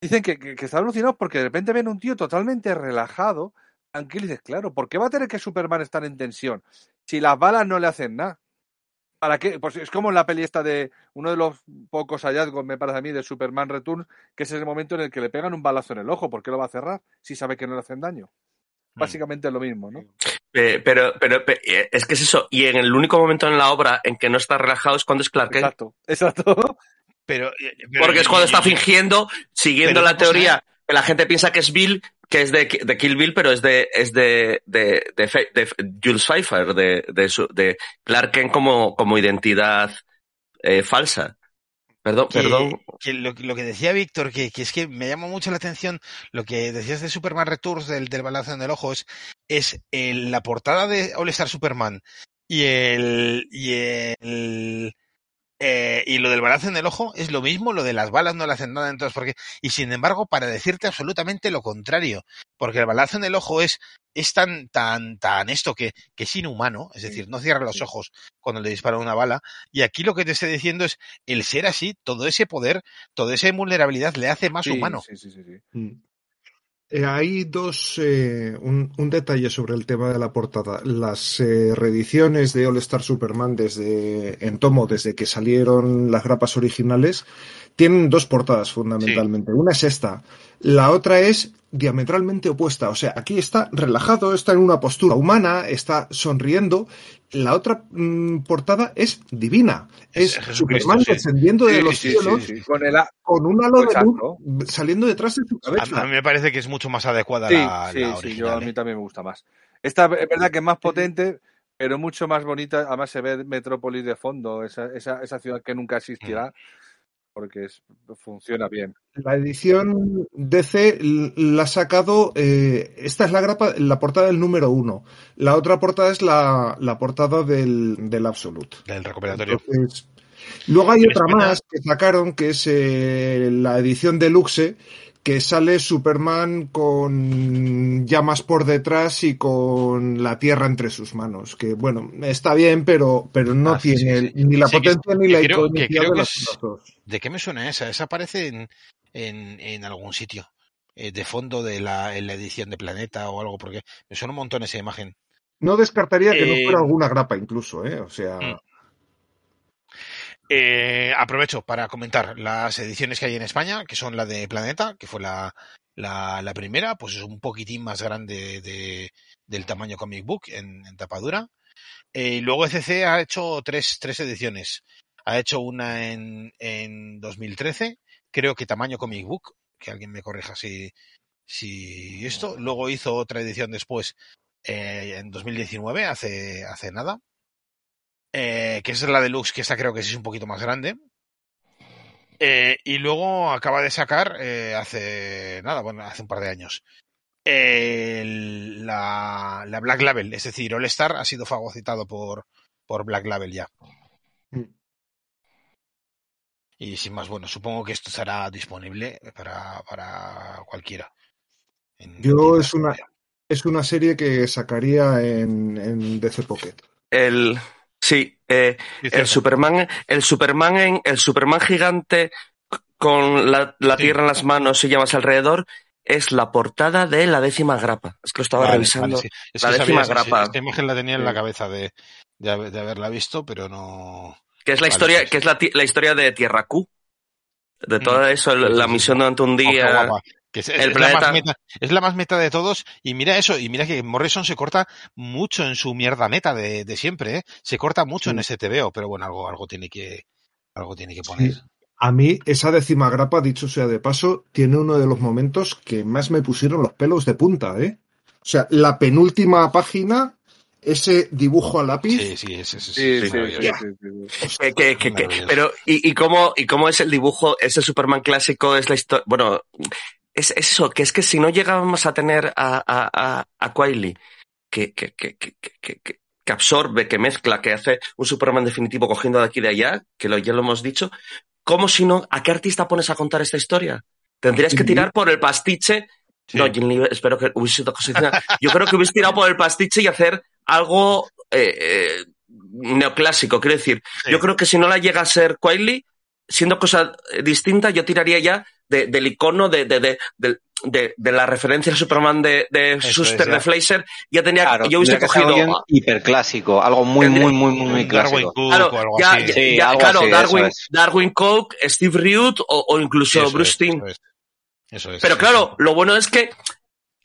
Dicen que, que, que estaban alucinados porque de repente ven un tío totalmente relajado, tranquilo y dices, claro, ¿por qué va a tener que Superman estar en tensión? Si las balas no le hacen nada. ¿Para qué? Pues es como en la peli esta de uno de los pocos hallazgos, me parece a mí, de Superman Returns, que es el momento en el que le pegan un balazo en el ojo. ¿Por qué lo va a cerrar si sabe que no le hacen daño? Básicamente es lo mismo, ¿no? Eh, pero, pero pe- eh, es que es eso. Y en el único momento en la obra en que no está relajado es cuando es Clark Kent. Exacto, exacto. Pero, eh, pero Porque es cuando está fingiendo, siguiendo Pero la teoría que la gente piensa que es Bill, que es de, de Kill Bill, pero es de, es de, de, de, de Jules Pfeiffer, de, de, su- de Clark Kent como, como identidad eh, falsa. Perdón, que, perdón. que lo, lo que decía Víctor, que, que es que me llama mucho la atención lo que decías de Superman Returns, del, del balazo en el ojo, es, es el- la portada de All Star Superman y el, y el, eh, y lo del balazo en el ojo es lo mismo, lo de las balas no le hacen nada entonces porque, y sin embargo, para decirte absolutamente lo contrario, porque el balazo en el ojo es, es tan, tan, tan esto que, que es inhumano, es decir, no cierra los ojos cuando le dispara una bala, y aquí lo que te estoy diciendo es el ser así, todo ese poder, toda esa vulnerabilidad le hace más Sí, humano. Sí, sí, sí, sí. Eh, hay dos, eh, un, un detalle sobre el tema de la portada. Las eh, reediciones de All Star Superman desde, en tomo, desde que salieron las grapas originales, tienen dos portadas fundamentalmente. Una es esta, la otra es diametralmente opuesta. O sea, aquí está relajado, está en una postura humana, está sonriendo. La otra mm, portada es divina. Es Es, Superman sí. descendiendo de Sí, los sí, sí, cielos sí. Con el a- con un halo de luz saliendo detrás de su A, a cabeza. mí me parece que es mucho más adecuada Sí, la, sí, la sí, original. yo a ¿eh? mí también me gusta más. Esta es verdad que es más potente, pero mucho más bonita. Además se ve Metrópolis de fondo, esa, esa, esa ciudad que nunca existirá, porque es- funciona bien. La edición DC la ha sacado. eh, esta es la grapa, la portada del número uno. La otra portada es la, la portada del, del Absolute. Del. Entonces, luego hay otra más que sacaron, que es eh, la edición deluxe, que sale Superman con llamas por detrás y con la tierra entre sus manos. Que bueno, está bien, pero, pero no Ah, sí, tiene sí, sí. ni la Sí, que- potencia ni la creo- que iconicidad creo de que es-. ¿De qué me suena esa? Esa aparece en, en, en algún sitio. eh, de fondo de la, en la edición de Planeta o algo, porque me suena un montón esa imagen. No descartaría que no Eh, fuera alguna grapa incluso, ¿eh? O sea, Mm. Eh, aprovecho para comentar las ediciones que hay en España, que son la de Planeta, que fue la, la, primera, pues es un poquitín más grande de, del tamaño comic book en, tapadura. Eh, luego ECC ha hecho tres, tres ediciones. Ha hecho una en, en 2013, creo que tamaño comic book, que alguien me corrija si, si esto. Luego hizo otra edición después eh, en 2019, hace, hace nada. Eh, que es la deluxe, que esta creo que sí es un poquito más grande. Eh, y luego acaba de sacar eh, hace nada, bueno, hace un par de años. el- la, la Black Label, es decir, All Star ha sido fagocitado por, por Black Label ya. Mm. Y sin más, bueno, supongo que esto estará disponible para, para cualquiera. en Yo es una, es una serie que sacaría en, en DC Pocket. El, sí, eh, el. Superman, el Superman en, el Superman gigante con la, la Sí. tierra en las manos y llamas alrededor es la portada de la décima grapa. Es que lo estaba Vale, revisando. vale, sí. Es la que décima sabía, grapa. esta imagen la tenía en la cabeza de, de, haber- de haberla visto, pero no. Que es la Vale, historia, sí, que es la, la historia de Tierra Q. De Mm. todo eso, la misión durante un día. Que es, es- el es la más meta, es la más meta de todos. Y mira eso, y mira que Morrison se corta mucho en su mierda meta de, de siempre, ¿eh? Se corta mucho en Sí. este TVO, pero bueno, algo, algo tiene que, algo tiene que poner. Sí. A mí, esa décima grapa, dicho sea de paso, tiene uno de los momentos que más me pusieron los pelos de punta, ¿eh? O sea, la penúltima página, ese dibujo a lápiz, Sí, sí, es, es- es- Sí, es sí, pero, y, y cómo, y cómo es el dibujo, ese Superman clásico, es la historia, bueno, es eso, que es que si no llegábamos a tener a, a, a, a Quiley, que, que, que, que, absorbe, que mezcla, que hace un Superman definitivo cogiendo de aquí y de allá, que lo, ya lo hemos dicho, ¿cómo si no, a qué artista pones a contar esta historia? Tendrías que tirar por el pastiche. Sí. No, Lee, espero que hubiese sido cosa Yo creo que hubiese tirado por el pastiche y hacer algo eh, eh, neoclásico. Quiero decir, Sí. yo creo que si no la llega a ser Quiley, siendo cosa distinta, yo tiraría ya de- del icono de, de, de, de, de- de la referencia al Superman de, de Schuster, de Fleischer. Ya tenía, Claro, yo hubiese cogido. alguien hiperclásico, algo muy, muy, muy, muy, muy Darwin clásico. Cook Claro, o algo ya, así. ya- Sí, ya, algo claro, así, Darwin, eso es. Darwin Coke, Steve Riot o, o incluso Eso Bruce es, Timm. eso es. Eso es, Pero sí, claro, sí. lo bueno es que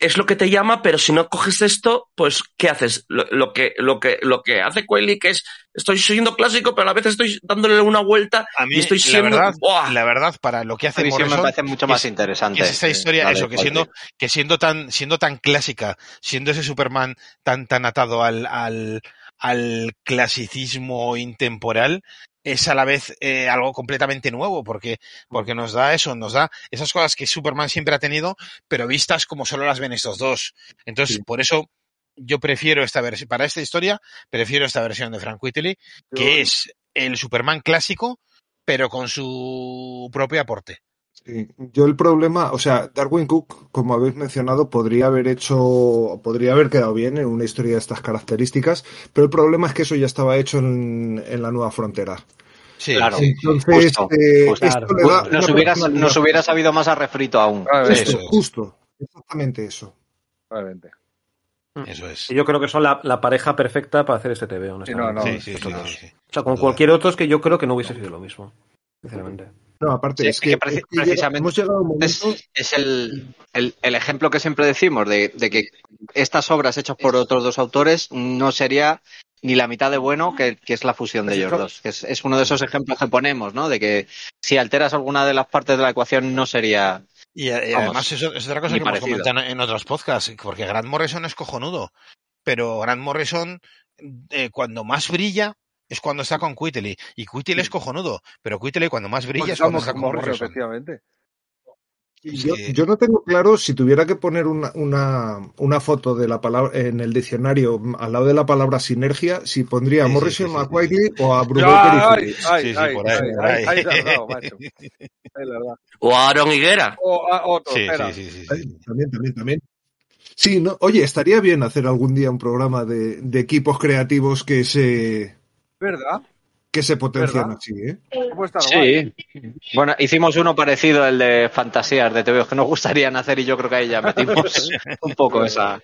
es lo que te llama, pero si no coges esto, pues ¿qué haces? Lo, lo que lo que lo que hace Quayle que es estoy siendo clásico, pero a la vez estoy dándole una vuelta A mí, y estoy la siendo verdad, ¡buah! la verdad, para lo que hace sí me Morrison, parece mucho que más es- interesante. es esa historia, eso, que siendo, que siendo tan, siendo tan clásica, siendo ese Superman tan, tan atado al, al, al clasicismo intemporal, es a la vez eh, algo completamente nuevo, porque, porque nos da eso, nos da esas cosas que Superman siempre ha tenido, pero vistas como solo las ven estos dos. Entonces, Sí. por eso yo prefiero esta versión, para esta historia, prefiero esta versión de Frank Whiteley, que es el Superman clásico, pero con su propio aporte. Sí, Yo el problema, o sea, Darwin Cook, como habéis mencionado, podría haber hecho, podría haber quedado bien en una historia de estas características, pero el problema es que eso ya estaba hecho en, en la nueva frontera. Sí, Claro. Entonces, Justo, eh, justo. esto le da Nos hubiera, personalidad- nos hubiera sabido más a refrito aún. Ver, Eso Justo, justo, exactamente eso. Probablemente. Eso es. Yo creo que son la, la pareja perfecta para hacer este TV, Sí, honestamente. no, no. Sí, sí, sí, Total. sí, sí. O sea, con cualquier otro es que yo creo que no hubiese sido lo mismo. Sinceramente. No, aparte, Sí, es que, que preci- es que llega- precisamente hemos llegado a un momento... Es, es el, el- el ejemplo que siempre decimos de, de que estas obras hechas por otros dos autores no sería ni la mitad de bueno que, que es la fusión de ellos dos. Que es, es uno de esos ejemplos que ponemos, ¿no? De que si alteras alguna de las partes de la ecuación no sería. Y, además eso es otra cosa que hemos parecido. comentado en otros podcasts, porque Grant Morrison es cojonudo, pero Grant Morrison eh, cuando más brilla es cuando está con Quitely, y Quitely es cojonudo, pero Quitely cuando más brilla Pues es cuando está con Morrison, Morrison. efectivamente. Yo, Sí. yo no tengo claro si tuviera que poner una, una, una foto de la palabra en el diccionario al lado de la palabra sinergia, si pondría a Sí, sí, Morrison, sí, sí, a sí. Quigley o a Brubaker Ay, ay, ay, Sí, sí, ay, por ahí, ay, por ay, ahí. ay, la has dado, macho. O Aaron Higuera. O a otro, Sí, sí, sí, sí, sí. También, también, también. Sí, no, oye, estaría bien hacer algún día un programa de, de equipos creativos que se, ¿Verdad? que se potencian ¿Verdad? así, ¿eh? ¿Cómo está guay? Sí. Bueno, hicimos uno parecido, el de fantasías de TVO, que nos gustarían hacer y yo creo que ahí ya metimos [laughs] un poco esa.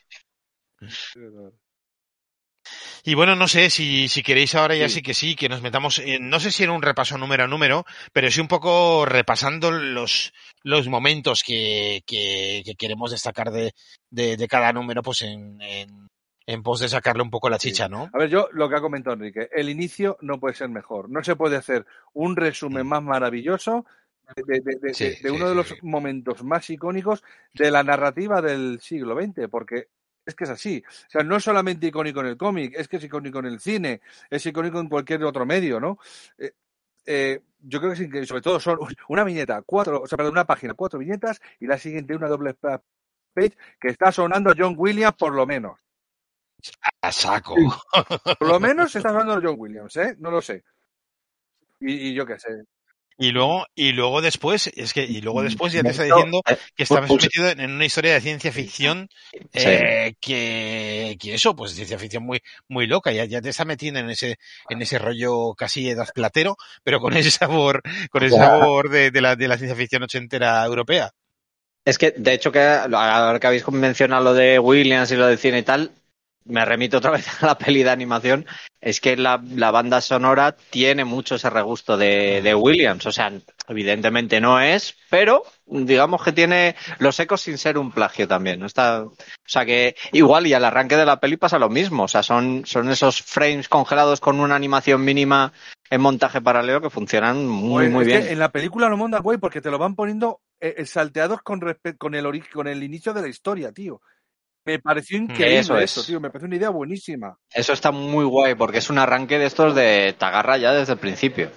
Y bueno, no sé si, si queréis ahora ya Sí. sí que sí, que nos metamos, en- no sé si en un repaso número a número, pero sí un poco repasando los, los momentos que, que, que queremos destacar de, de, de cada número, pues en, en, en pos de sacarle un poco la chicha, ¿no? A ver, yo lo que ha comentado Enrique, el inicio no puede ser mejor. No se puede hacer un resumen más maravilloso de, de- de- Sí, de- de sí, uno de los momentos más icónicos de la narrativa del siglo XX, porque es que es así. O sea, no es solamente icónico en el cómic, es que es icónico en el cine, es icónico en cualquier otro medio, ¿no? Eh, eh, yo creo que sobre todo son [laughs] una viñeta, cuatro, o sea, perdón, una página, cuatro viñetas y la siguiente una doble pa- page que está sonando John Williams por lo menos. A saco. [laughs] Por lo menos está sonando John Williams, ¿eh? No lo sé. Y, y yo qué sé. Y luego, y luego después, es que, y luego después ya te está No, diciendo eh, que estabas pues- metido en una historia de ciencia ficción eh, que, que eso, pues ciencia ficción muy, muy loca, ya, ya te está metiendo en ese, en ese rollo casi edad platero, pero con ese sabor, con ese sabor de, de la, de la ciencia ficción ochentera europea. Es que, de hecho, que ahora que habéis mencionado lo de Williams y lo del cine y tal, me remito otra vez [laughs] a la peli de animación. Es que la, la banda sonora tiene mucho ese regusto de, de Williams. O sea, evidentemente no es, pero digamos que tiene los ecos sin ser un plagio también. ¿no? Está, o sea que igual y al arranque de la peli pasa lo mismo. O sea, son, son esos frames congelados con una animación mínima en montaje paralelo que funcionan muy, Pues, muy bien. en la película no monta güey porque te lo van poniendo eh, eh, salteados con, con, el ori- con el inicio de la historia, tío. Me pareció increíble Eso es. esto, tío. Me pareció una idea buenísima. Eso está muy guay porque es un arranque de estos de tagarra ya desde el principio.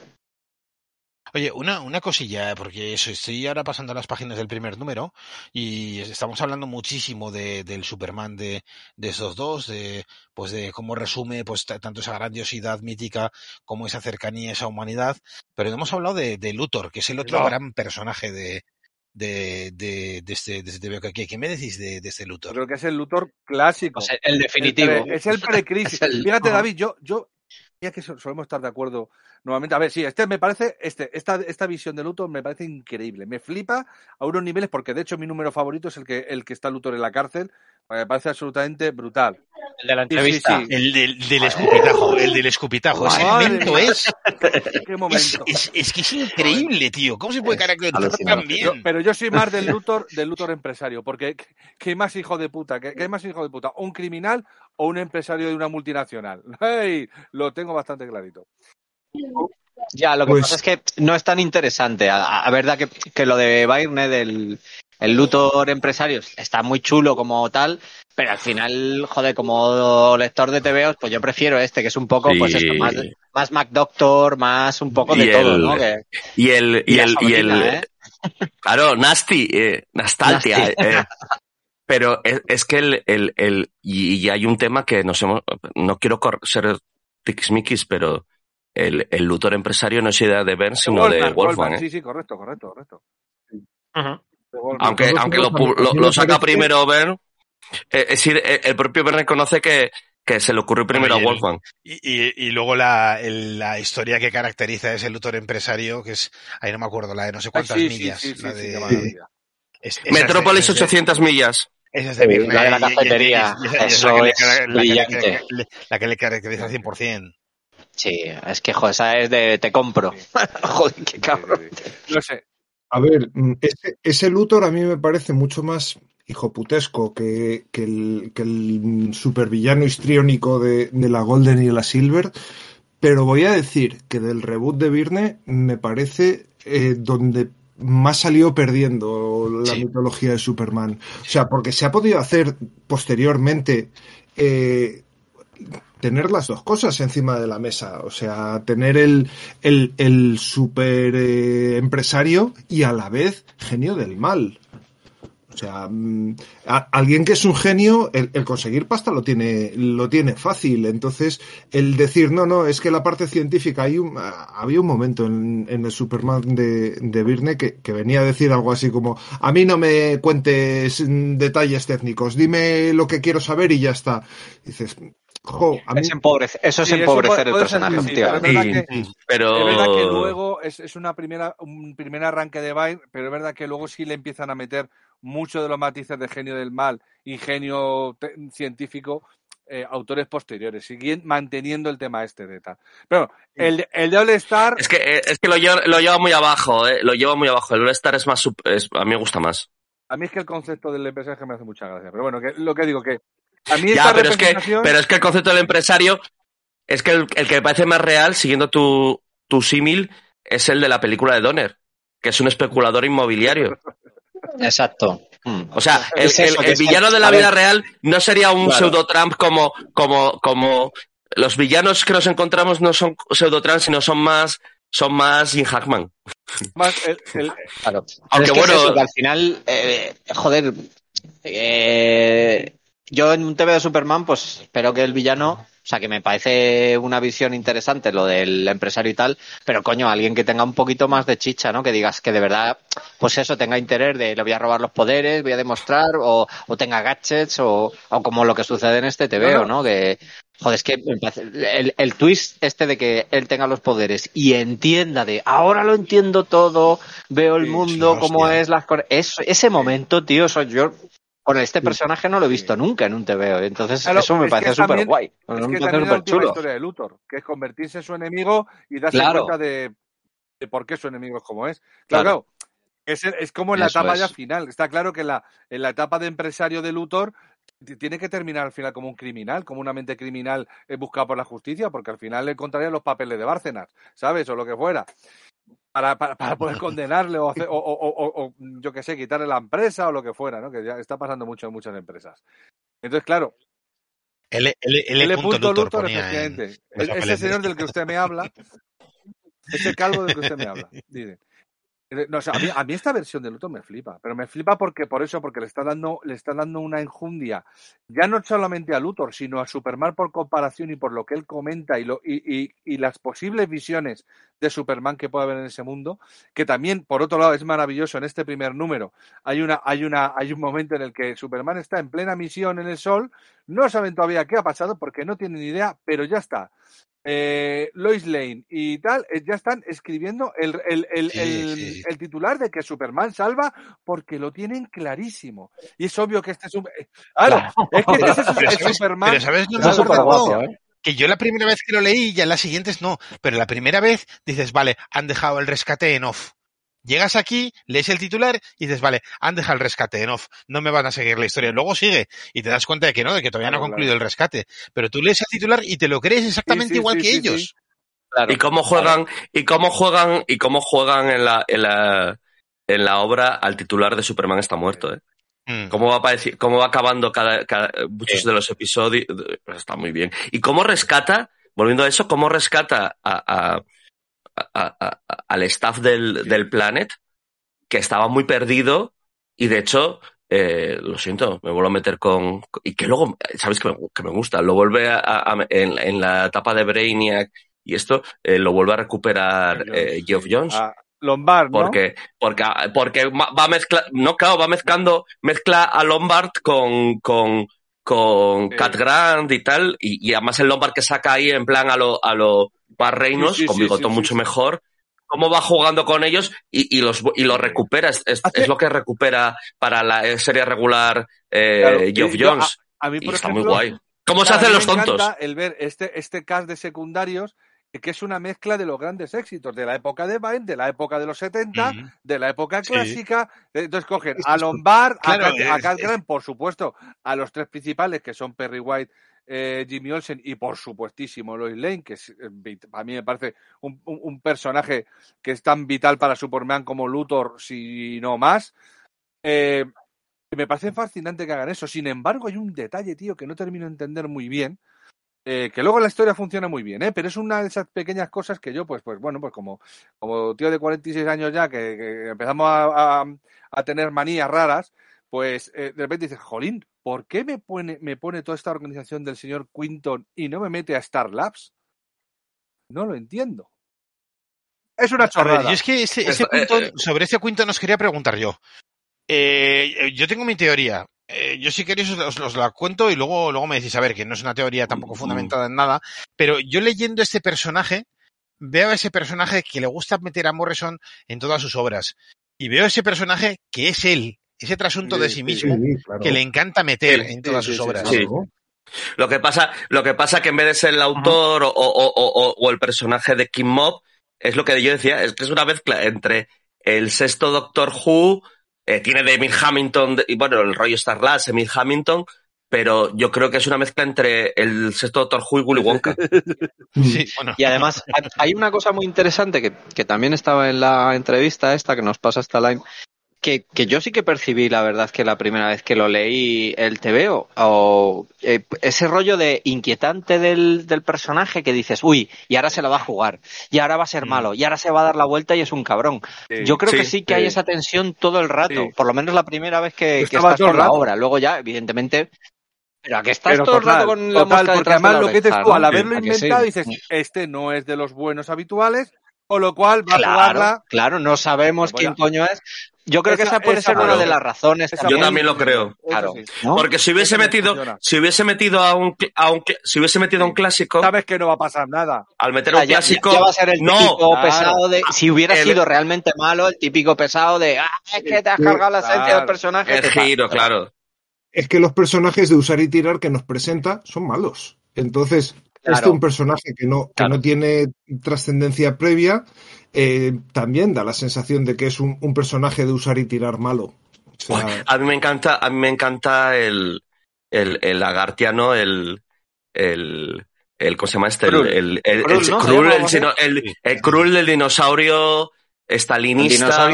Oye, una, una cosilla, porque eso, estoy ahora pasando las páginas del primer número y estamos hablando muchísimo de, del Superman de, de esos dos, de, pues de cómo resume pues ta- tanto esa grandiosidad mítica como esa cercanía, esa humanidad, pero no hemos hablado de, de Luthor, que es el otro No. gran personaje de, de, de, de este, de este ¿Qué, qué me decís de, de este Luthor? Creo que es el Luthor clásico. O sea, el definitivo. El pre- es el precrisis. [laughs] Es el- Fíjate. David, yo, yo, ya que so- solemos estar de acuerdo nuevamente. A ver, sí, este me parece, este, esta, esta visión de Luthor me parece increíble. Me flipa a unos niveles, porque de hecho mi número favorito es el que, el que está Luthor en la cárcel. Me parece absolutamente brutal. El de la Sí, sí, entrevista. sí. El del, del escupitajo, el del escupitajo. Ese [laughs] momento es, Qué es, momento. es, es que es increíble, tío. ¿Cómo se puede caracterizar tan bien? Yo- pero yo soy más del Luthor, del Luthor empresario, porque ¿qué- ¿qué más hijo de puta? ¿Qué, qué más hijo de puta? ¿Un criminal o un empresario de una multinacional? [laughs] ¡Ey! Lo tengo bastante clarito. Ya, lo que Pues- pasa es que no es tan interesante. A, a- a verdad que, que lo de Bayern del el Luthor empresario está muy chulo como tal, pero al final, joder, como lector de TVOs, pues yo prefiero este, que es un poco, Sí. pues esto, más, más MacDoctor, más un poco de todo, ¿no? Que- Y el, y el, y el, ¿eh? [laughs] claro, Nasty, eh, Nastaltia, Nasty. eh, [laughs] pero es, es que el, el, el, y, y hay un tema que nos hemos, no quiero ser tiquismiquis, pero el, el Luthor empresario no es idea de Ben, sino de Wolfman, Wolfman, ¿eh? Sí, sí, correcto, correcto, correcto. Aunque, aunque lo, saca primero Ben, eh, es decir, eh, el propio Ben reconoce que, que se le ocurrió primero Oye, a Wolfman. Y, y, y luego la, el- la historia que caracteriza a ese Luthor empresario, que es, ahí no me acuerdo, la de no sé cuántas sí, millas. sí, sí, la de, es- es Metrópolis es de- 800 millas. esa es de la de la cafetería, y- es eso la que le es la que caracteriza al 100%. Sí, es que, joder, esa es de te compro. joder, qué cabrón. No sé. A ver, mm, ese, ese Luthor a mí me parece mucho más hijoputesco que, que el, que el supervillano histriónico de, de la Golden y la Silver, pero voy a decir que del reboot de Virne me parece eh, donde más salió perdiendo la Sí. mitología de Superman. O sea, porque se ha podido hacer posteriormente eh, tener las dos cosas encima de la mesa. O sea, tener el, el, super eh, empresario y a la vez genio del mal. O sea, mm, a- alguien que es un genio, el, el conseguir pasta lo tiene, lo tiene fácil. Entonces, el decir, no, no, es que la parte científica, hay un, ah, había un momento en, el Superman de, de Virne que, que venía a decir algo así como, a mí no me cuentes mm, detalles técnicos, dime lo que quiero saber y ya está. Dices, jo, a mí, Es empobrece- eso es Sí, eso empobrecer puede- el ser personaje, sí, pero es verdad que- Sí, pero... Es verdad que luego es, es una primera, un primer arranque de Vine, pero es verdad que luego sí le empiezan a meter muchos de los matices de genio del mal y genio te- científico eh, autores posteriores, siguiendo manteniendo el tema este de tal. Pero el, el de All Star, Es que, eh, es que lo, lleva, lo lleva muy abajo, eh, lo lleva muy abajo. El All-Star es más... es- a mí me gusta más. a mí es que el concepto del empresario me hace mucha gracia. Pero bueno, que, lo que digo, que, A mí Ya, esta pero es, que, representación... pero es que el concepto del empresario es que el, el que me parece más real, siguiendo tu, tu símil, es el de la película de Donner, que es un especulador inmobiliario. [laughs] Exacto. Mm. O sea, el, Es eso, el- que el es- villano de la vida real no sería un Claro. pseudo Trump como, como, como los villanos que nos encontramos no son pseudo Trump, sino son más, son más Jim Hackman. más el- el- Claro. Aunque Es que es bueno- eso, que al final, eh, joder, eh, yo en un TV de Superman, pues espero que el villano, o sea, que me parece una visión interesante lo del empresario y tal, pero coño, alguien que tenga un poquito más de chicha, ¿no? Que digas que de verdad, pues eso, tenga interés de le voy a robar los poderes, voy a demostrar, o, o tenga gadgets, o, o como lo que sucede en este TVO, No, no. Que, joder, es que el, el twist este de que él tenga los poderes y entienda de ahora lo entiendo todo, veo el mundo, cómo es las cosas. Eso- ese momento, tío, eso yo con este personaje no lo he visto nunca en un TVO. Entonces, Claro, eso me es parece súper guay. Es Me que parece también es la súper última chulo. historia de Luthor, que es convertirse en su enemigo y darse Claro. cuenta de, de por qué su enemigo es como es. Claro. Claro. Es, es como en la Eso etapa ya final. Está claro que en la, en la etapa de empresario de Luthor tiene que terminar al final como un criminal, como una mente criminal eh, buscada por la justicia, porque al final le encontraría los papeles de Bárcenas, ¿sabes? O lo que fuera. Para, para, para poder [laughs] condenarle o, hacer- o, o- o- yo qué sé, quitarle la empresa o lo que fuera, ¿no? Que ya está pasando mucho en muchas empresas. Entonces, claro, L, L, L. L. punto Luthor, Luthor en efectivamente. E- Ese señor del que usted me habla, ese calvo del que usted me habla, [laughs] dice. Eh, No, o a, mí, a mí esta versión de Luthor me flipa, pero me flipa porque por eso, porque le está dando, le está dando una enjundia, ya no solamente a Luthor, sino a Superman por comparación y por lo que él comenta y, lo, y, y, las posibles visiones de Superman que puede haber en ese mundo, que también, por otro lado, es maravilloso en este primer número. Hay una, hay una, hay un momento en el que Superman está en plena misión en el sol, no saben todavía qué ha pasado porque no tienen idea, pero ya está. Eh, Lois Lane y tal, eh, ya están escribiendo el, el, el, Sí, el- sí, sí. el titular de que Superman salva porque lo tienen clarísimo. Y es obvio que este es un... eh, Ahora, [laughs] es que ese es sabes, Superman... pero sabes Claro, guapo, ¿eh? que yo la primera vez que lo leí, ya en las siguientes no, pero la primera vez dices, vale, han dejado el rescate en off. Llegas aquí, lees el titular y dices, vale, han dejado el rescate en off, no me van a seguir la historia. Luego sigue y te das cuenta de que no, de que todavía no Claro, ha concluido claro. el rescate. Pero tú lees el titular y te lo crees exactamente sí, igual sí, que sí, ellos. Claro. y cómo juegan, y cómo juegan, y cómo juegan en la, en la, en la obra al titular de Superman está muerto, eh. Mm. Cómo va, cómo va acabando cada, cada- muchos Sí. de los episodios, pues está muy bien. Y cómo rescata, volviendo a eso, cómo rescata a, a- a- a- a- al staff del, del Planet, que estaba muy perdido, y de hecho, eh, lo siento, me vuelvo a meter con, y que luego, sabes que me, que me gusta, lo vuelve a, en, en la etapa de Brainiac, y esto, eh, lo vuelve a recuperar eh, Geoff Jones. a Lombard, ¿no? Porque, porque, porque va mezcla, no, claro, va mezclando, mezcla a Lombard con, con, con Sí. Cat Grant y tal, y, y además el Lombard que saca ahí en plan a lo, a lo Bar Reynolds, Sí, sí, con sí, bigotón mucho sí. mejor, cómo va jugando con ellos y, y los, y los recupera, es, es, Hace- es lo que recupera para la serie regular, eh, Claro, Geoff Jones, A mí, y está muy guay. ¿Cómo se hacen mí los me tontos? el ver este, este cast de secundarios que es una mezcla de los grandes éxitos de la época de Vine, de la época de los 70, Mm. de la época clásica. Entonces cogen a Lombard, Claro, a, es- Grant, por supuesto, a los tres principales que son Perry White, eh, Jimmy Olsen y por supuestísimo Lois Lane, que es, eh, a mí me parece un, un- un personaje que es tan vital para Superman como Luthor, si no más. Eh, me parece fascinante que hagan eso. Sin embargo, hay un detalle, tío, que no termino de entender muy bien. Eh, que luego la historia funciona muy bien, ¿eh? pero es una de esas pequeñas cosas que yo, pues, pues bueno, pues como, como tío de 46 años ya, que, que empezamos a, a- a tener manías raras, pues eh, de repente dices, jolín, ¿por qué me pone, me pone toda esta organización del señor Quinton y no me mete a Star Labs? No lo entiendo. Es una A ver, chorrada. yo es que ese, eh, punto, eh. sobre ese cuento nos quería preguntar yo. Eh, yo tengo mi teoría. Eh, yo si queréis os, os- os la cuento y luego, luego me decís, a ver, que no es una teoría tampoco fundamentada en nada, pero yo leyendo este personaje, veo a ese personaje que le gusta meter a Morrison en todas sus obras. Y veo a ese personaje que es él, ese trasunto de Sí, mismo, Sí, claro. que le encanta meter Sí, en todas sí, sus sí, obras. Lo que pasa, lo que pasa que en vez de ser el autor o, o- o- o- o el personaje de Kim Mob, es lo que yo decía, es que es una mezcla entre el sexto Doctor Who, eh, tiene de Emil Hamilton, de- y bueno, el rollo Star Labs, Emil Hamilton, pero yo creo que es una mezcla entre el sexto Doctor Who y Willy Wonka. [laughs] Sí, bueno. Y además, hay una cosa muy interesante que, que también estaba en la entrevista esta que nos pasa esta line, que, que yo sí que percibí, la verdad, que la primera vez que lo leí el TVO, o eh, ese rollo de inquietante del, del personaje que dices, uy, y ahora se la va a jugar, y ahora va a ser Mm. malo, y ahora se va a dar la vuelta y es un cabrón. Sí. Yo creo Sí, que sí que sí. hay esa tensión todo el rato, por lo menos la primera vez que, que estás con la obra. Luego ya, evidentemente, pero a que estás Pero todo el rato con la total, porque además lo que dices tú, al haberlo ¿A que sí? inventado, dices, este no es de los buenos habituales, con lo cual va a Claro, jugarla. claro, no sabemos quién a- coño es. Yo creo que Esa- puede esa ser una de las razones. Esa Yo también. también lo creo. Claro, sí. ¿no? Porque si hubiese metido, funciona. si hubiese metido a un, a un si hubiese metido a un clásico, Sabes que no va a pasar nada. al meter un ya- clásico, ya va a ser el no, típico claro. pesado de. Si hubiera El- sido realmente malo, el típico pesado de. ¡Ah, es que te has cargado la esencia claro. del personaje! el giro, claro. Es que los personajes de usar y tirar que nos presenta son malos. Entonces, Claro. este un personaje que no, que Claro. no tiene trascendencia previa, eh, también da la sensación de que es un, un personaje de usar y tirar malo. O sea, Uy, A mí me encanta, a mí me encanta el, el, el lagartiano, el, el, el, ¿cómo se llama este? El, el, el, Krull, el- ¿no? ¿Se Krull, llama el, el, el dinosaurio estalinista,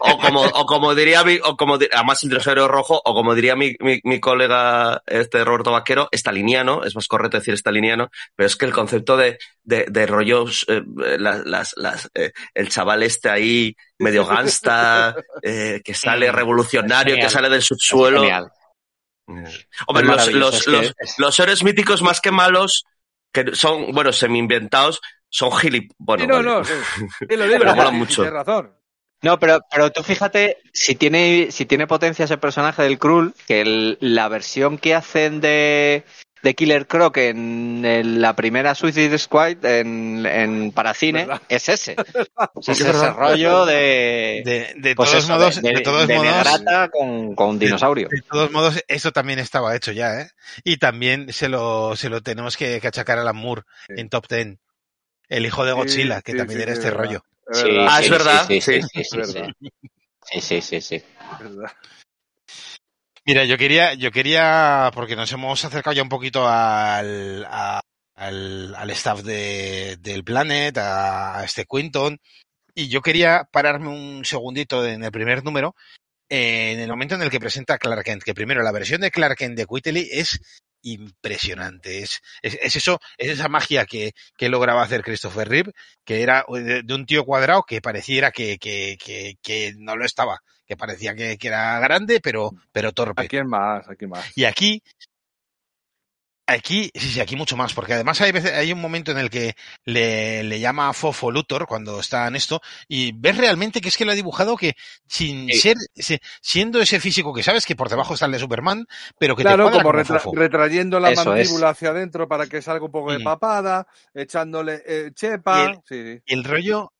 o, como, o como diría mi, o como, además el dinosaurio rojo, o como diría mi, mi, mi colega, este Roberto Vaquero, estaliniano, es más correcto decir estaliniano, pero es que el concepto de, de, de rollos, eh, las, las, las, eh, el chaval este ahí, medio gangsta, eh, que [laughs] sale Mm, revolucionario, genial. que sale del subsuelo. genial. Hombre, los, los, que los, es- los héroes míticos más que malos, que son, bueno, semi-inventados, son gilip... Bueno, Sí, no, vale. no, sí. Dilo, dilo, Pero mola mucho. Tienes razón. No, pero, pero tú fíjate, si tiene, si tiene potencia ese personaje del Krull, que el- la versión que hacen de, de Killer Croc en, en la primera Suicide Squad en, en para cine ¿Verdad? es ese. [laughs] Es Es ese verdad. rollo de, De, de pues todos eso, modos, de, de, todos de modos, con, con dinosaurio. de todos modos, eso también estaba hecho ya, ¿eh? Y también se lo, se lo tenemos que, que achacar a Alan Moore Sí. en Top Ten. El hijo de Sí, Godzilla, que sí, también sí, era sí, este rollo. Ah, es verdad, Sí, sí, sí. sí, sí. Mira, yo quería, yo quería, porque nos hemos acercado ya un poquito al, a- al, al staff de, del Planet, a, a este Quinton, y yo quería pararme un segundito en el primer número, eh, en el momento en el que presenta a Clark Kent, que primero la versión de Clark Kent de Whitley es impresionante, es, es, es eso, es esa magia que, que lograba hacer Christopher Reeve, que era de, de un tío cuadrado que pareciera que, que, que, no lo estaba, que parecía que, que era grande, pero, pero torpe. ¿A quién más? ¿A quién más? Y aquí, aquí, sí, sí, aquí mucho más, porque además hay veces, hay un momento en el que le, le llama a Fofo Luthor cuando está en esto, y ves realmente que es que lo ha dibujado que sin Sí. ser, se- siendo ese físico que sabes que por debajo está el de Superman, pero que Claro, te como como retra- Fofo. retrayendo la Eso es. mandíbula hacia adentro para que salga un poco de Mm. papada, echándole eh, chepa. Y el- Sí, sí. Y el rollo,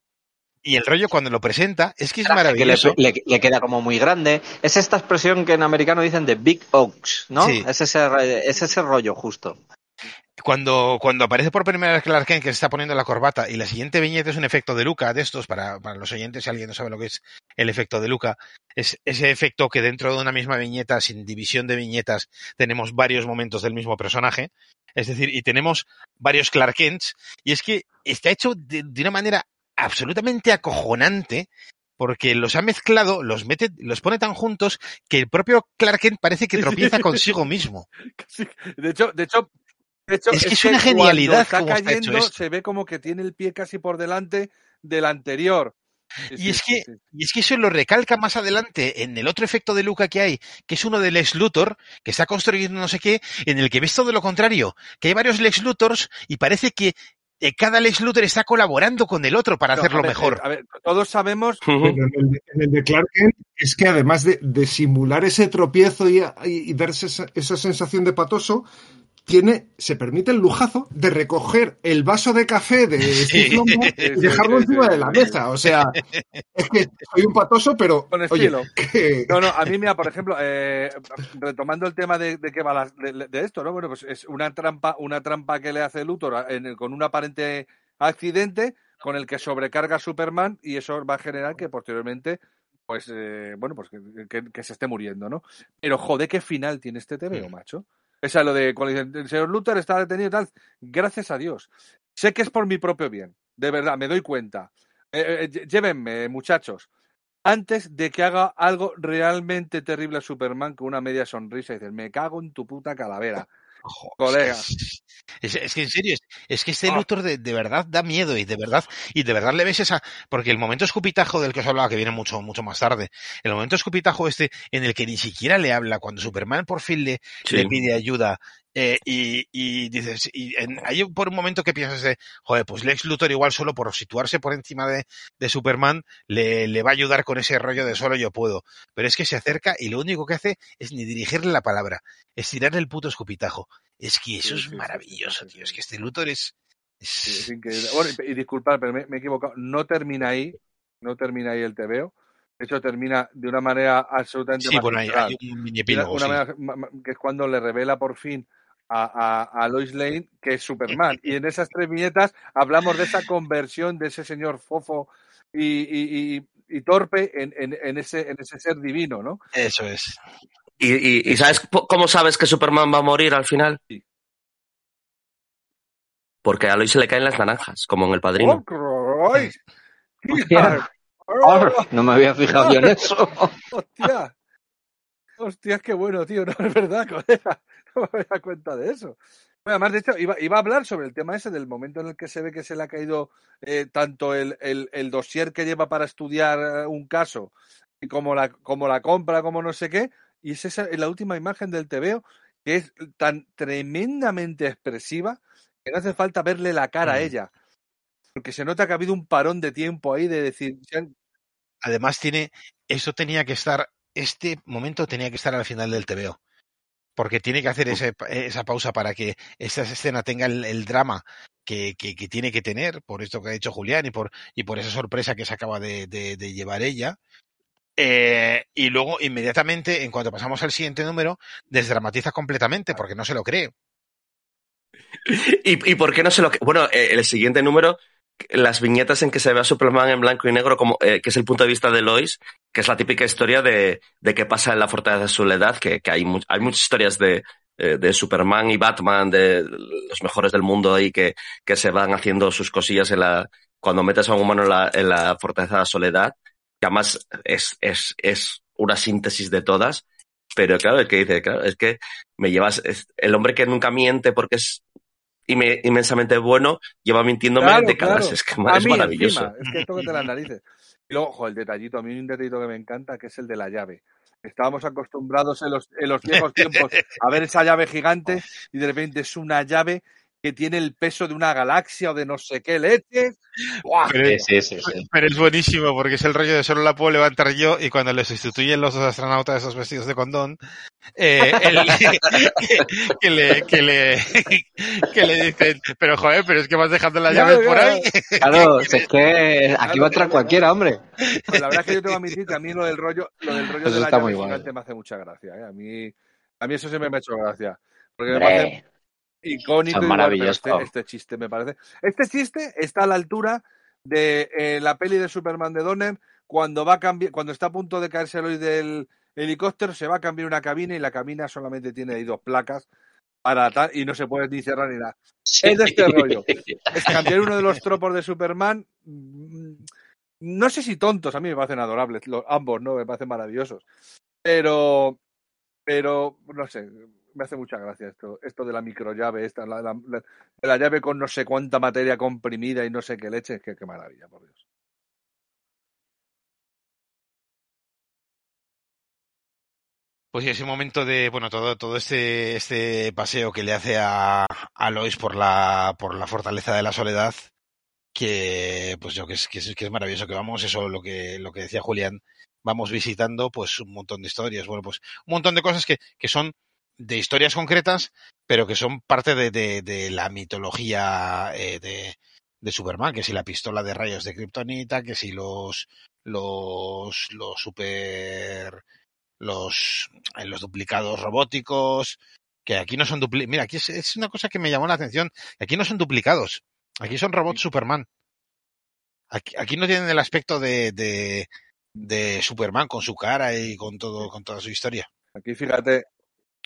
y el rollo cuando lo presenta es que es traje que le, maravilloso. le- le queda como muy grande. Es esta expresión que en americano dicen de big oaks, ¿no? Sí. Es, ese, es ese rollo justo. Cuando, cuando aparece por primera vez Clark Kent que se está poniendo la corbata y la siguiente viñeta es un efecto de Luca de estos, para, para los oyentes, si alguien no sabe lo que es el efecto de Luca, es ese efecto que dentro de una misma viñeta, sin división de viñetas, tenemos varios momentos del mismo personaje. Es decir, y tenemos varios Clark Kents, y es que está hecho de, de una manera absolutamente acojonante, porque los ha mezclado, los mete, los pone tan juntos que el propio Clark Kent parece que tropieza [laughs] consigo mismo. Sí, De hecho, de hecho, de hecho Es que es una genialidad está cómo está hecho cayendo, esto. se ve como que tiene el pie casi por delante del anterior. Sí, Y es que- sí. Y es que eso lo recalca más adelante en el otro efecto de Luca que hay, que es uno del Lex Luthor, que está construyendo no sé qué, en el que ves todo lo contrario, que hay varios Lex Luthors y parece que cada Lex Luthor está colaborando con el otro para No, hacerlo a ver, mejor. eh, A ver, todos sabemos en el, de- en el de Clark Kent es que además de, de simular ese tropiezo y, y- y darse esa, esa sensación de patoso, tiene, se permite el lujazo de recoger el vaso de café de Steve Lombard Sí, y dejarlo sí, encima sí, de la mesa. O sea, es que soy un patoso, pero Con oye, estilo. [laughs] que, No, no, a mí, mira, por ejemplo, eh, retomando el tema de, de qué va la- de, de esto, ¿no? Bueno, pues es una trampa, una trampa que le hace Luthor en el- con un aparente accidente con el que sobrecarga a Superman y eso va a generar que posteriormente pues eh, bueno, pues que, que- que se esté muriendo, ¿no? Pero joder, qué final tiene este TVO, Mm. macho. Esa es lo de cuando dicen, el señor Luther está detenido y tal. Gracias a Dios. Sé que es por mi propio bien, de verdad, me doy cuenta. Eh, eh, lle- llévenme, muchachos. Antes de que haga algo realmente terrible a Superman con una media sonrisa y dices, me cago en tu puta calavera. Colega. Es, es- es que en serio, es, es que este Ah. Luthor de, de verdad da miedo y de verdad, y de verdad le ves esa, porque el momento escupitajo del que os hablaba, que viene mucho, mucho más tarde, el momento escupitajo este en el que ni siquiera le habla, cuando Superman por fin le, Sí. le pide ayuda, eh, y, y dices, y en- hay por un momento que piensas de, joder, pues Lex Luthor igual solo por situarse por encima de, de Superman, le, le va a ayudar con ese rollo de solo yo puedo. Pero es que se acerca y lo único que hace es ni dirigirle la palabra, es tirarle el puto escupitajo. Es que eso Sí, es sí, maravilloso, sí, tío. Es que este Luthor es. es-. Bueno, y, y disculpad, pero me, me he equivocado. No termina ahí, no termina ahí el TVO. De hecho, termina de una manera absolutamente sí, bueno, hay, un mini epílogo, una manera ma- ma- que es cuando le revela por fin a, a, a Lois Lane que es Superman. [laughs] Y en esas tres viñetas hablamos de esa conversión de ese señor fofo y, y, y- y torpe en, en, en ese, en ese ser divino, ¿no? Eso es. ¿Y, y, y sabes cómo sabes que Superman va a morir al final? Sí. Porque a Lois se le caen las naranjas, como en El Padrino. ¡Oh. [laughs] ¡Oh, No me había fijado yo en eso. ¡Hostia! ¡Hostia, qué bueno, tío! No [laughs] es verdad, colega. No me había cuenta de eso. Bueno, además, de hecho, iba, iba a hablar sobre el tema ese del momento en el que se ve que se le ha caído eh, tanto el, el, el dossier que lleva para estudiar eh, un caso y como la, como la compra, como no sé qué. Y es esa la última imagen del TVO que es tan tremendamente expresiva que no hace falta verle la cara a Mm. ella. Porque se nota que ha habido un parón de tiempo ahí de decir, Además, tiene. Eso tenía que estar. Este momento tenía que estar al final del TVO. Porque tiene que hacer ese, esa pausa para que esa escena tenga el, el drama que, que, que tiene que tener, por esto que ha dicho Julián y por, y por esa sorpresa que se acaba de, de, de llevar ella. Eh, y luego, inmediatamente, en cuanto pasamos al siguiente número, desdramatiza completamente porque no se lo cree. [laughs] ¿Y, ¿Y por qué no se lo.? Bueno, eh, el siguiente número, las viñetas en que se ve a Superman en blanco y negro, como, eh, que es el punto de vista de Lois, que es la típica historia de, de qué pasa en la Fortaleza de Soledad, que, que hay, mu- hay muchas historias de, eh, de Superman y Batman, de los mejores del mundo ahí, que, que se van haciendo sus cosillas en la, cuando metes a un humano en la, Fortaleza de Soledad, que además es, es, es una síntesis de todas. Pero claro, el que dice, claro, es que me llevas, el hombre que nunca miente porque es inmensamente bueno, lleva mintiéndome Claro, décadas. claro. Es que A es mí, maravilloso. encima, es que tócate las narices. Y luego, ojo, el detallito, a mí un detallito que me encanta, que es el de la llave. Estábamos acostumbrados en los, en los viejos tiempos a ver esa llave gigante [laughs] y de repente es una llave que tiene el peso de una galaxia o de no sé qué leche. ¡Buah! Pero, Sí, sí, sí, pero es buenísimo porque es el rollo de solo la puedo levantar yo y cuando le sustituyen los dos astronautas esos vestidos de condón, eh, [laughs] el- que, le, que, le, que le dicen, pero joder, pero es que vas dejando las Claro, llaves por ahí. Claro, [laughs] si es que aquí va a entrar cualquiera, hombre. Pues la verdad es que yo tengo que admitir que a mí lo del rollo, lo del rollo Eso de la está llave me hace mucha gracia. ¿eh? A, mí, a mí eso siempre me ha hecho gracia. Porque me parece icónico igual, pero maravilloso. este, este chiste me parece. Este chiste está a la altura de eh, la peli de Superman de Donner cuando va a cambiar, cuando está a punto de caerse el del helicóptero, se va a cambiar una cabina y la cabina solamente tiene ahí dos placas para tal y no se puede ni cerrar ni nada. Es de este [laughs] rollo. Es cambiar uno de los tropos de Superman. mm, No sé si tontos, a mí me parecen adorables, los, ambos, ¿no? Me parecen maravillosos. Pero, pero, no sé, me hace mucha gracia esto, esto de la microllave, esta, la, la, llave con no sé cuánta materia comprimida y no sé qué leche, que qué maravilla, por Dios. Pues sí, ese momento de, bueno, todo, todo este, este paseo que le hace a, a por la, por la fortaleza de la soledad, que, pues yo, que es, que es, que es maravilloso que vamos, eso lo que, lo que decía Julián, vamos visitando, pues un montón de historias, bueno, pues un montón de cosas que, que son de historias concretas, pero que son parte de, de, de la mitología eh, de, de Superman, que si la pistola de rayos de Kryptonita, que si los, los, los super, los, eh, los duplicados robóticos, que aquí no son duplicados. Mira, aquí es, es una cosa que me llamó la atención. Aquí no son duplicados. Aquí son robots Superman. Aquí, aquí no tienen el aspecto de, de, de Superman con su cara y con todo, con toda su historia. Aquí fíjate,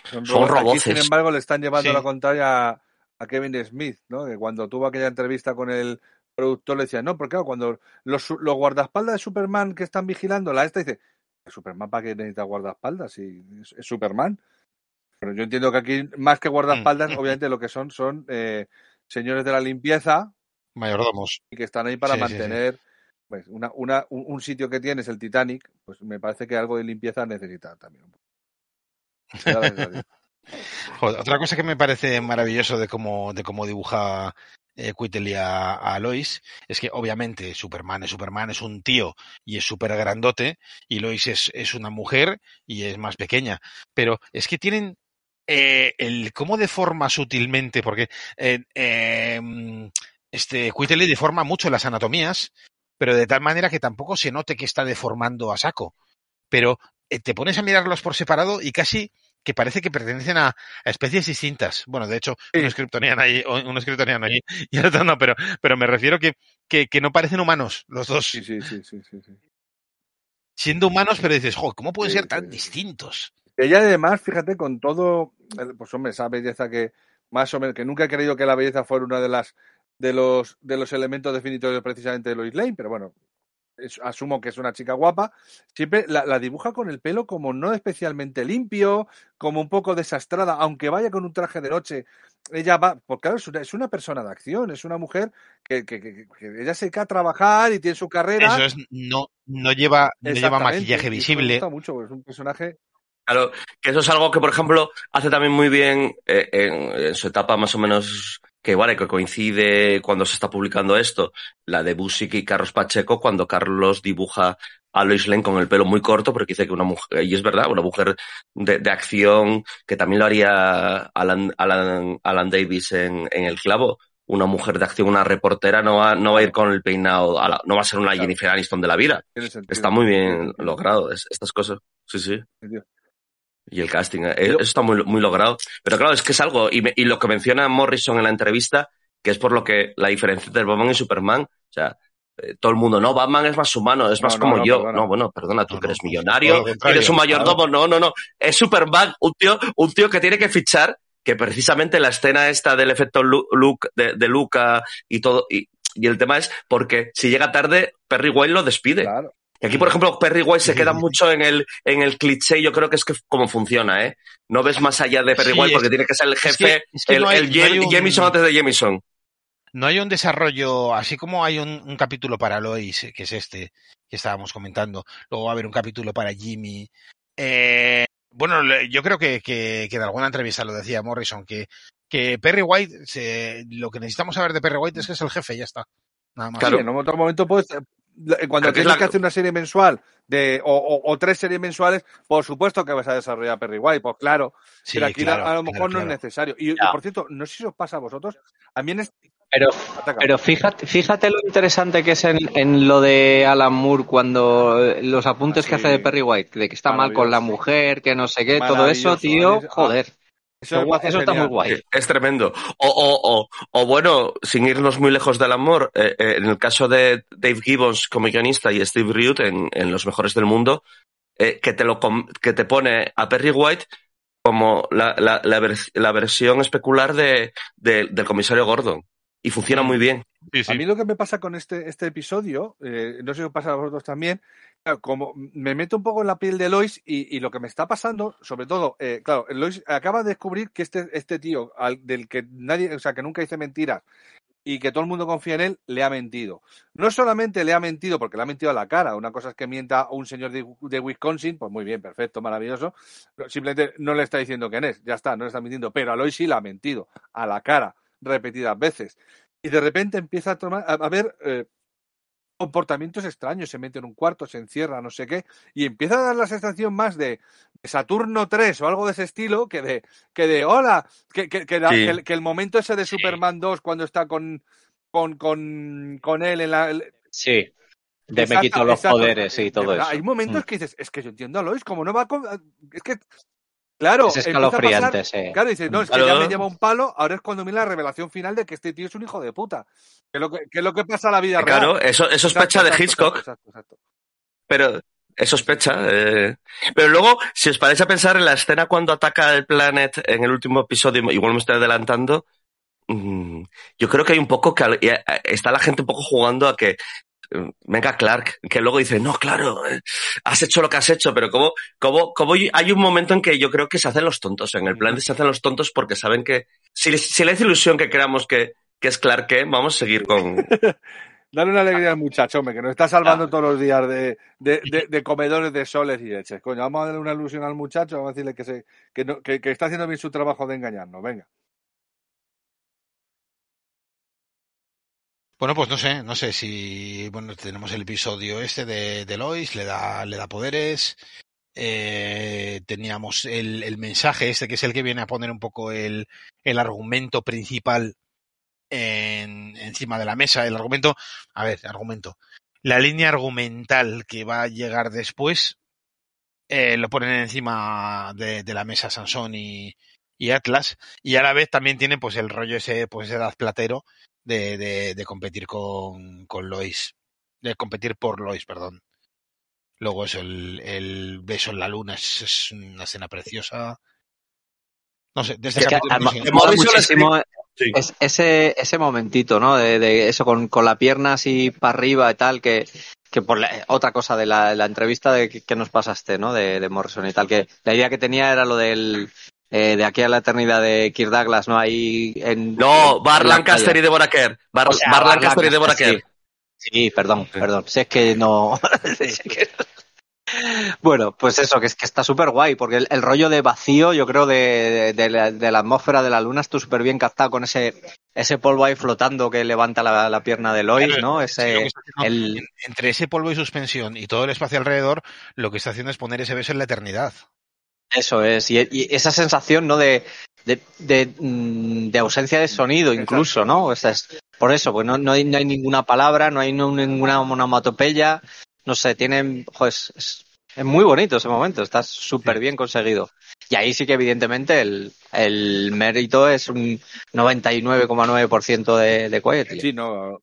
son, Son robots. Aquí, sin embargo, le están llevando Sí. la contraria a, a Kevin Smith, ¿no? Que cuando tuvo aquella entrevista con el productor le decía, no, porque claro, cuando los, los guardaespaldas de Superman que están vigilando, la esta dice, Superman para qué necesita guardaespaldas si es, es Superman. Pero yo entiendo que aquí, más que guardaespaldas, Mm. obviamente lo que son son eh, señores de la limpieza Mayordomos. y que están ahí para Sí, sí, sí. mantener pues, una, una, un, un sitio que tienes, el Titanic, pues me parece que algo de limpieza necesita también. un poco. Me da la sensación. Otra cosa que me parece maravilloso de cómo, de cómo dibuja eh, a, Lois es que obviamente Superman es Superman, es un tío y es súper grandote y Lois es, es una mujer y es más pequeña. Pero es que tienen eh, el cómo deforma sutilmente, porque eh, eh, este deforma mucho las anatomías, pero de tal manera que tampoco se note que está deformando a saco. Pero eh, te pones a mirarlos por separado y casi que parece que pertenecen a, a especies distintas. Bueno, de hecho, Sí. un kryptoniano ahí, o- un kryptoniano ahí, [laughs] y el otro no, pero, pero me refiero que, que, que no parecen humanos los dos. Sí, sí, sí, sí, sí. Siendo humanos, pero dices, jo, ¿cómo pueden Sí, ser tan sí. distintos? Ella además, fíjate, con todo, el- pues hombre, esa belleza que más o menos, que nunca he creído que la belleza fuera una de las de los de los elementos definitorios precisamente de Lois Lane, pero bueno, es- asumo que es una chica guapa, siempre la, la dibuja con el pelo como no especialmente limpio, como un poco desastrada, aunque vaya con un traje de noche, ella va, porque claro, es una, es una persona de acción, es una mujer que, que, que- que ella se dedica a trabajar y tiene su carrera. Eso es, no, no lleva, no lleva maquillaje eso Me visible. gusta mucho, es un personaje Claro, que eso es algo que, por ejemplo, hace también muy bien eh, en, en su etapa más o menos que vale, que coincide cuando se está publicando esto, la de Busick y Carlos Pacheco, cuando Carlos dibuja a Lois Lane con el pelo muy corto, porque dice que una mujer, y es verdad, una mujer de, de acción, que también lo haría Alan, Alan, Alan Davis en, en El Clavo, una mujer de acción, una reportera, no va, no va a ir con el peinado, a la- no va a ser una Claro. Jennifer Aniston de la vida. Está muy bien logrado, es- estas cosas. Sí, sí. Y el casting, eh, eso está muy, muy logrado. Pero claro, es que es algo, y, me- y lo que menciona Morrison en la entrevista, que es por lo que la diferencia entre Batman y Superman, o sea, eh, todo el mundo, no, Batman es más humano, es más no, como no, yo. perdona. No, bueno, perdona, tú No, que eres pues, millonario, eres un mayordomo, no, no, no. Es Superman, un tío, un tío que tiene que fichar, que precisamente la escena esta del efecto Lu- Luke, de, de Luca y todo, y, y el tema es porque si llega tarde, Perry White lo despide. Claro. Y aquí, por ejemplo, Perry White se queda mucho en el, en el cliché, y yo creo que es que como funciona, ¿eh? No ves más allá de Perry Sí, White es- porque tiene que ser el es jefe, que- es que el, no hay- el no un- Jameson antes de Jameson. No hay un desarrollo, así como hay un, un capítulo para Lois, eh, que es este que estábamos comentando, luego va a haber un capítulo para Jimmy. Eh, bueno, yo creo que, que, que en alguna entrevista lo decía Morrison, que, que Perry White, se- lo que necesitamos saber de Perry White es que es el jefe, ya está. Nada más. Claro. Sí, en otro momento puedes. Cuando tienes la- que hacer una serie mensual de o, o- o tres series mensuales, por supuesto que vas a desarrollar Perry White, pues claro. Sí, pero aquí claro, a lo claro, mejor no es necesario. Y, por cierto, no sé si os pasa a vosotros. A mí en este. Pero, Ataca. pero fíjate, fíjate lo interesante que es en, en lo de Alan Moore cuando eh, los apuntes que hace de Perry White, de que está mal con la mujer, que no sé qué, todo eso, tío, Ah, joder. Eso, está muy guay. Es tremendo. O, o, o, o bueno, sin irnos muy lejos del amor, eh, eh, en el caso de Dave Gibbons como guionista y Steve Rude en, en Los Mejores del Mundo, eh, que, te lo, com- que te pone a Perry White como la, la, la, vers- la versión especular de, de- del comisario Gordon. Y funciona muy bien. Sí, sí. A mí lo que me pasa con este, este episodio, eh, no sé si os pasa a vosotros también, claro, como me meto un poco en la piel de Lois y, y lo que me está pasando, sobre todo, eh, claro, Lois acaba de descubrir que este, este tío, al, del que nadie, o sea, que nunca dice mentiras y que todo el mundo confía en él, le ha mentido. No solamente le ha mentido porque le ha mentido a la cara, una cosa es que mienta a un señor de, de Wisconsin, pues muy bien, perfecto, maravilloso, simplemente no le está diciendo quién es, ya está, no le está mintiendo, pero a Lois sí le ha mentido, a la cara, repetidas veces. Y de repente empieza a tomar, a, a ver eh, comportamientos extraños, se mete en un cuarto, se encierra, no sé qué, y empieza a dar la sensación más de, de Saturno 3 o algo de ese estilo que de, que de hola, que, que, que, Sí. el, que el momento ese de Superman 2 cuando está con, con, con, con él en la... el- Sí. De me quito los exacto. poderes y todo eso. Hay momentos Mm. que dices, es que yo entiendo a Lois, como no va a... Es que, claro, Es pasar- escalofriante, sí. Claro, dice, no, es que Claro. ya me lleva un palo, ahora es cuando viene la revelación final de que este tío es un hijo de puta. Que es lo que, que es lo que pasa en la vida real. Claro, eso, eso es Exacto, pecha de exacto, Hitchcock, exacto, exacto, exacto. pero es sospecha. eh. Pero luego, si os parece a pensar en la escena cuando ataca el Planet en el último episodio, igual me estoy adelantando, mm, yo creo que hay un poco que está la gente un poco jugando a que venga Clark, que luego dice, no, claro, eh, has hecho lo que has hecho, pero como, como, como hay un momento en que yo creo que se hacen los tontos, en el plan de se hacen los tontos porque saben que si, les- si le hace ilusión que creamos que, que es Clark, Kent, vamos a seguir con... [laughs] Dale una alegría al muchacho, hombre, que nos está salvando todos los días de, de, de- de comedores de soles y leches. Coño, vamos a darle una ilusión al muchacho, vamos a decirle que, se, que, no- que- que está haciendo bien su trabajo de engañarnos. Venga. Bueno, pues no sé, no sé si, bueno, tenemos el episodio este de, de Lois, le da, le da poderes, eh, teníamos el, el mensaje este que es el que viene a poner un poco el, el argumento principal en, encima de la mesa, el argumento, a ver, argumento, la línea argumental que va a llegar después, eh, lo ponen encima de, de la mesa Sansón y, y Atlas, y a la vez también tienen pues el rollo ese, pues edad platero, de, de, de competir con, con Lois. De competir por Lois, perdón. Luego eso, el, el beso en la luna es, es una escena preciosa. No sé, desde Es que capítulo Sí. es- ese, ese momentito, ¿no? De, de eso con, con la pierna así para arriba y tal, que, que por la- otra cosa de la, la entrevista de que, que nos pasaste, ¿no? De, de Morrison y tal, que la idea que tenía era lo del eh, de aquí a la eternidad de Kirk Douglas, ¿no? Ahí en No, Bar Lancaster y Deborah Kerr. Bar, O sea, Bar Bar Lancaster y Deborah Kerr. Sí, Sí, perdón, perdón. Si es que no. Bueno, pues eso, que es que está súper guay, porque el, el rollo de vacío, yo creo, de, de, la, de la atmósfera de la luna está súper bien captado con ese, ese polvo ahí flotando que levanta la, la pierna de Lois, Claro, ¿no? Sí, Ese, haciendo- el, en- entre ese polvo y suspensión y todo el espacio alrededor, lo que está haciendo es poner ese beso en la eternidad. Eso es, y, y esa sensación, ¿no? De, de, de, mm, de ausencia de sonido, incluso, ¿no? O sea, es- por eso, pues no, no, hay, no hay ninguna palabra, no hay no- ninguna onomatopeya, no sé, tienen, pues, es, es muy bonito ese momento, está súper bien conseguido. Y ahí sí que evidentemente el, el mérito es un 99,9% de, de Quietly. Sí, no.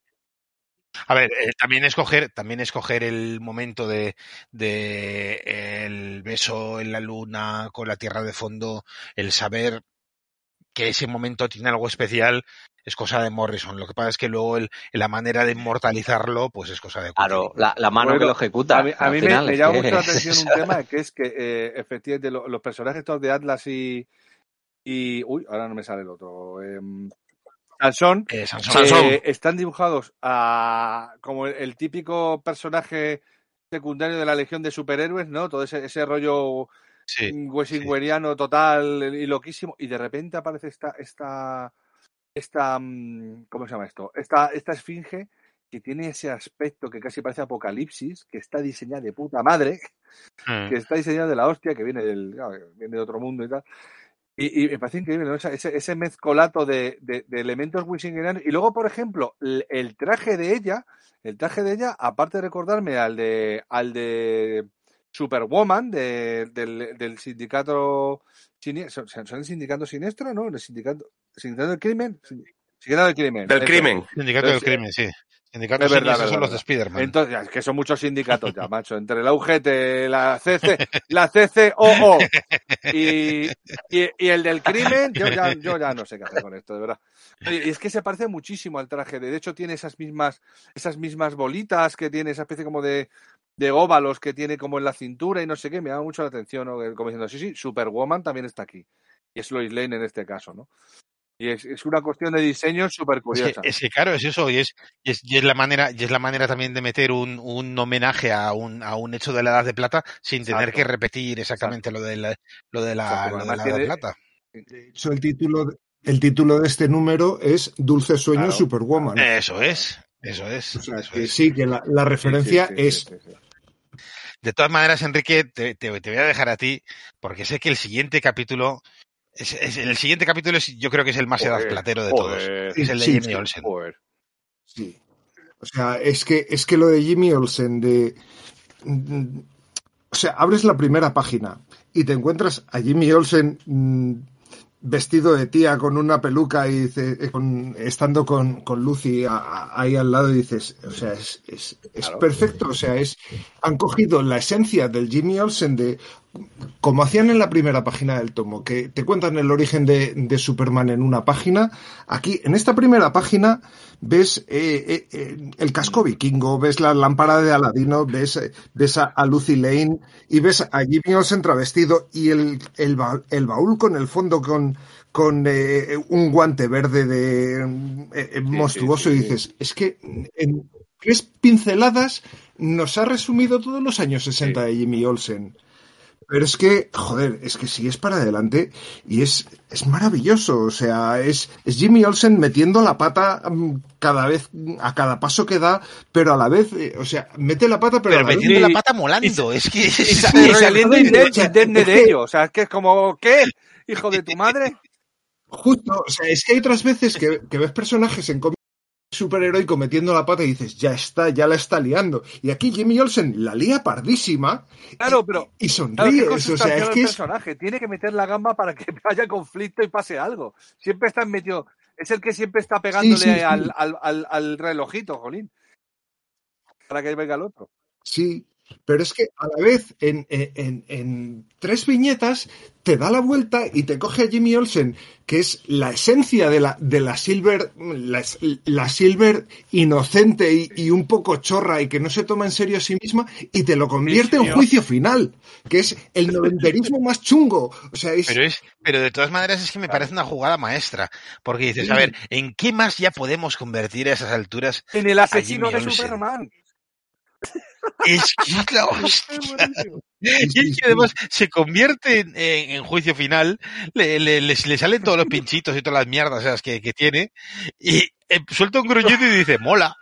A ver, eh, también escoger, también escoger el momento de, de el beso en la luna con la tierra de fondo, el saber que ese momento tiene algo especial, es cosa de Morrison. Lo que pasa es que luego el, la manera de inmortalizarlo, pues es cosa de Claro, la, la mano Bueno, que lo ejecuta. A mí, a al mí me, final, me es llama mucho la atención un tema que es que eh, efectivamente lo- los personajes estos de Atlas y, y uy, ahora no me sale el otro. Eh, Sansón, Eh, Sansón. Sansón. eh, están dibujados a, como el, el típico personaje secundario de la Legión de Superhéroes, ¿no? Todo ese, ese rollo Sí, wessingweriano total y loquísimo, y de repente aparece esta, esta, esta, mm, ¿cómo se llama esto? Esta, esta esfinge que tiene ese aspecto que casi parece apocalipsis, que está diseñada de puta madre, Mm. que está diseñada de la hostia, que viene del, viene de otro mundo y tal. Y, y me parece increíble, ¿no? Ese, ese mezcolato de, de- de elementos. Y luego, por ejemplo, el, el traje de ella, el traje de ella, aparte de recordarme al de, al de Superwoman, de- del, del sindicato siniestro, ¿son son el sindicato siniestro, no? El sindicato, sindicato del crimen, sindicato del crimen. Del crimen. Sindicato del crimen, sí. Sindicato es verdad, es son los verdad. de Spiderman. Entonces, es que son muchos sindicatos ya, [laughs] macho. Entre la UGT, la CC, [laughs] la CCOO y, y, y el del crimen, yo ya, yo ya no sé qué hacer con esto, de verdad. Y es que se parece muchísimo al traje. De hecho, tiene esas mismas, esas mismas bolitas que tiene, esa especie como de, de óvalos que tiene como en la cintura y no sé qué. Me llama mucho la atención, ¿no? Como diciendo, sí, sí, Superwoman también está aquí. Y es Lois Lane en este caso, ¿no? Y es, es una cuestión de diseño súper Es curiosa. que, es que, claro, es eso, y es, y es, y es la manera, y es la manera también de meter un, un homenaje a un, a un hecho de la edad de plata sin tener que repetir exactamente lo de la, lo de la, Exacto, lo de además la edad de plata. De hecho, el título, de- el título de este número es Dulce Sueño Claro. Superwoman. Eso es, eso es. O sea, eso que es. sí, que la, la referencia Sí, sí, sí, es sí, sí. De todas maneras, Enrique, te, te, te voy a dejar a ti, porque sé que el siguiente capítulo, es, es- el siguiente capítulo es, yo creo que es el más edad Joder, platero de joder, todos. Es el de Sí, Jimmy sí, Olsen. joder. Sí. O sea, es que, es que lo de Jimmy Olsen de. mm, O sea, abres la primera página y te encuentras a Jimmy Olsen mm, vestido de tía con una peluca y dice, eh, con- estando con, con Lucy a- a- ahí al lado y dices, o sea, es, es, es perfecto, o sea, es, han cogido la esencia del Jimmy Olsen de, como hacían en la primera página del tomo, que te cuentan el origen de, de Superman en una página, aquí, en esta primera página, ves eh, eh, eh, el casco vikingo, ves la lámpara de Aladino, ves, eh, ves a, a Lucy Lane y ves a Jimmy Olsen travestido y el, el, ba- el baúl con el fondo con, con eh, un guante verde de monstruoso y dices, es que en tres pinceladas nos ha resumido todos los años 60 de Jimmy Olsen. Pero es que, joder, es que sigues para adelante y es, es maravilloso. O sea, es, es Jimmy Olsen metiendo la pata mm, cada vez, a cada paso que da, pero a la vez, eh, o sea, mete la pata, pero, Pero a la vez metiendo Sí. la pata molando. Es que. Sí, y saliendo indemne, es de ello. O sea, es que es como, ¿qué? Hijo de tu madre. Justo, o sea, es que hay otras veces que, que ves personajes en cómics superheroico metiendo la pata y dices, ya está, ya la está liando. Y aquí Jimmy Olsen la lía pardísima Claro, pero y Claro, qué sonríes. o sea, es que es, personaje. Tiene que meter la gamba para que [laughs] haya conflicto y pase algo. Siempre está metido. Es el que siempre está pegándole sí, sí. Al, al, al, al relojito, Jolín. Para que venga el otro. Sí, pero es que a la vez en, en- en- tres viñetas te da la vuelta y te coge a Jimmy Olsen, que es la esencia de la, de la Silver, la, la Silver inocente y, y un poco chorra y que no se toma en serio a sí misma, y te lo convierte en juicio final, que es el noventerismo más chungo. O sea, es, Pero es, pero de todas maneras es que me parece una jugada maestra. Porque dices, Sí. a ver, ¿en qué más ya podemos convertir a esas alturas? En el asesino Jimmy de Olsen. Superman. Es que es la hostia. Y es que además se convierte en, en- en juicio final, le, le- le- le salen todos los pinchitos y todas las mierdas esas que, que tiene, y eh, suelta un gruñido y dice, mola.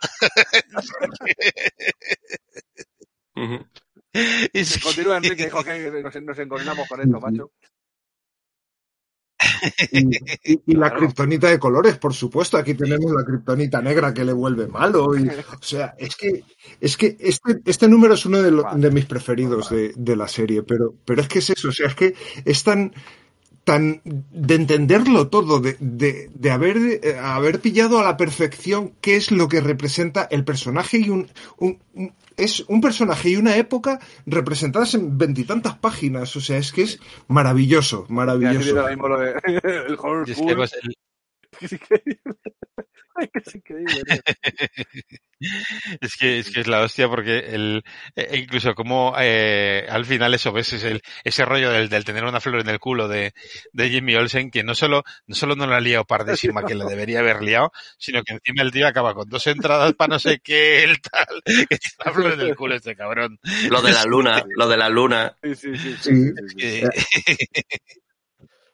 Ujú. [laughs] Es que- Continúa Enrique, dijo que nos, nos encoronamos con esto, macho. Y, y- y la Claro. kriptonita de colores, por supuesto. Aquí tenemos la kriptonita negra que le vuelve malo. Y, o sea, es que, es que este, este número es uno de, lo- de mis preferidos de, de la serie, pero, pero es que es eso, o sea, es que es tan, tan de entenderlo todo, de, de, de haber, eh, haber pillado a la perfección qué es lo que representa el personaje y un, un- un- es un personaje y una época representadas en veintitantas páginas, o sea, es que es maravilloso, Ya maravilloso. viendo ahora mismo lo de [laughs] el horror es que, full. pues, el- Es increíble. Es increíble. es que es que es la hostia porque el eh, incluso como eh, al final eso ves es el ese rollo del, del tener una flor en el culo de, de Jimmy Olsen que no solo no solo no la ha liado pardísima que la [laughs] debería haber liado sino que encima el tío acaba con dos entradas para no sé qué el tal [laughs] que tiene una flor en el culo este cabrón Lo de la luna, [laughs] lo de la luna. Sí, sí, sí. sí, Sí. sí, sí, sí. que-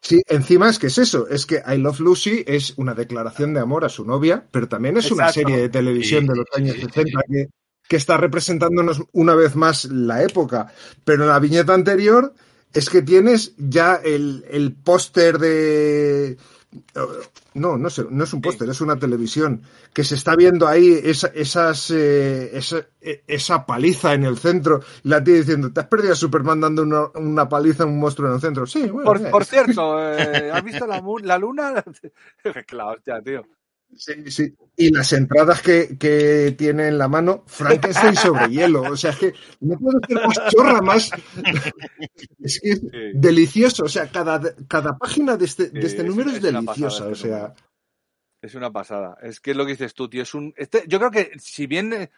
Sí, encima es que es eso, es que I Love Lucy es una declaración de amor a su novia, pero también es una serie de televisión Sí, de los años sí, 60 que, que está representándonos una vez más la época. Pero en la viñeta anterior es que tienes ya el, el póster de... No, no, sé, no es un póster, es una televisión que se está viendo ahí esa, esas, eh, esa, eh, esa paliza en el centro y la tía diciendo, ¿te has perdido a Superman dando una, una paliza a un monstruo en el centro? Sí, bueno. Por, [laughs] cierto, eh, ¿has visto la, la luna? [laughs] claro, hostia, tío. Sí, sí. Y las entradas que, que tiene en la mano, Frankenstein sobre [laughs] hielo. O sea, es que no puedo ser más chorra, más. [laughs] Es que es delicioso. O sea, cada, cada página de este, de este es- número es, deliciosa. pasada O este sea, número. Es una pasada. Es que es lo que dices tú, tío. Es un, este, yo creo que si bien eh,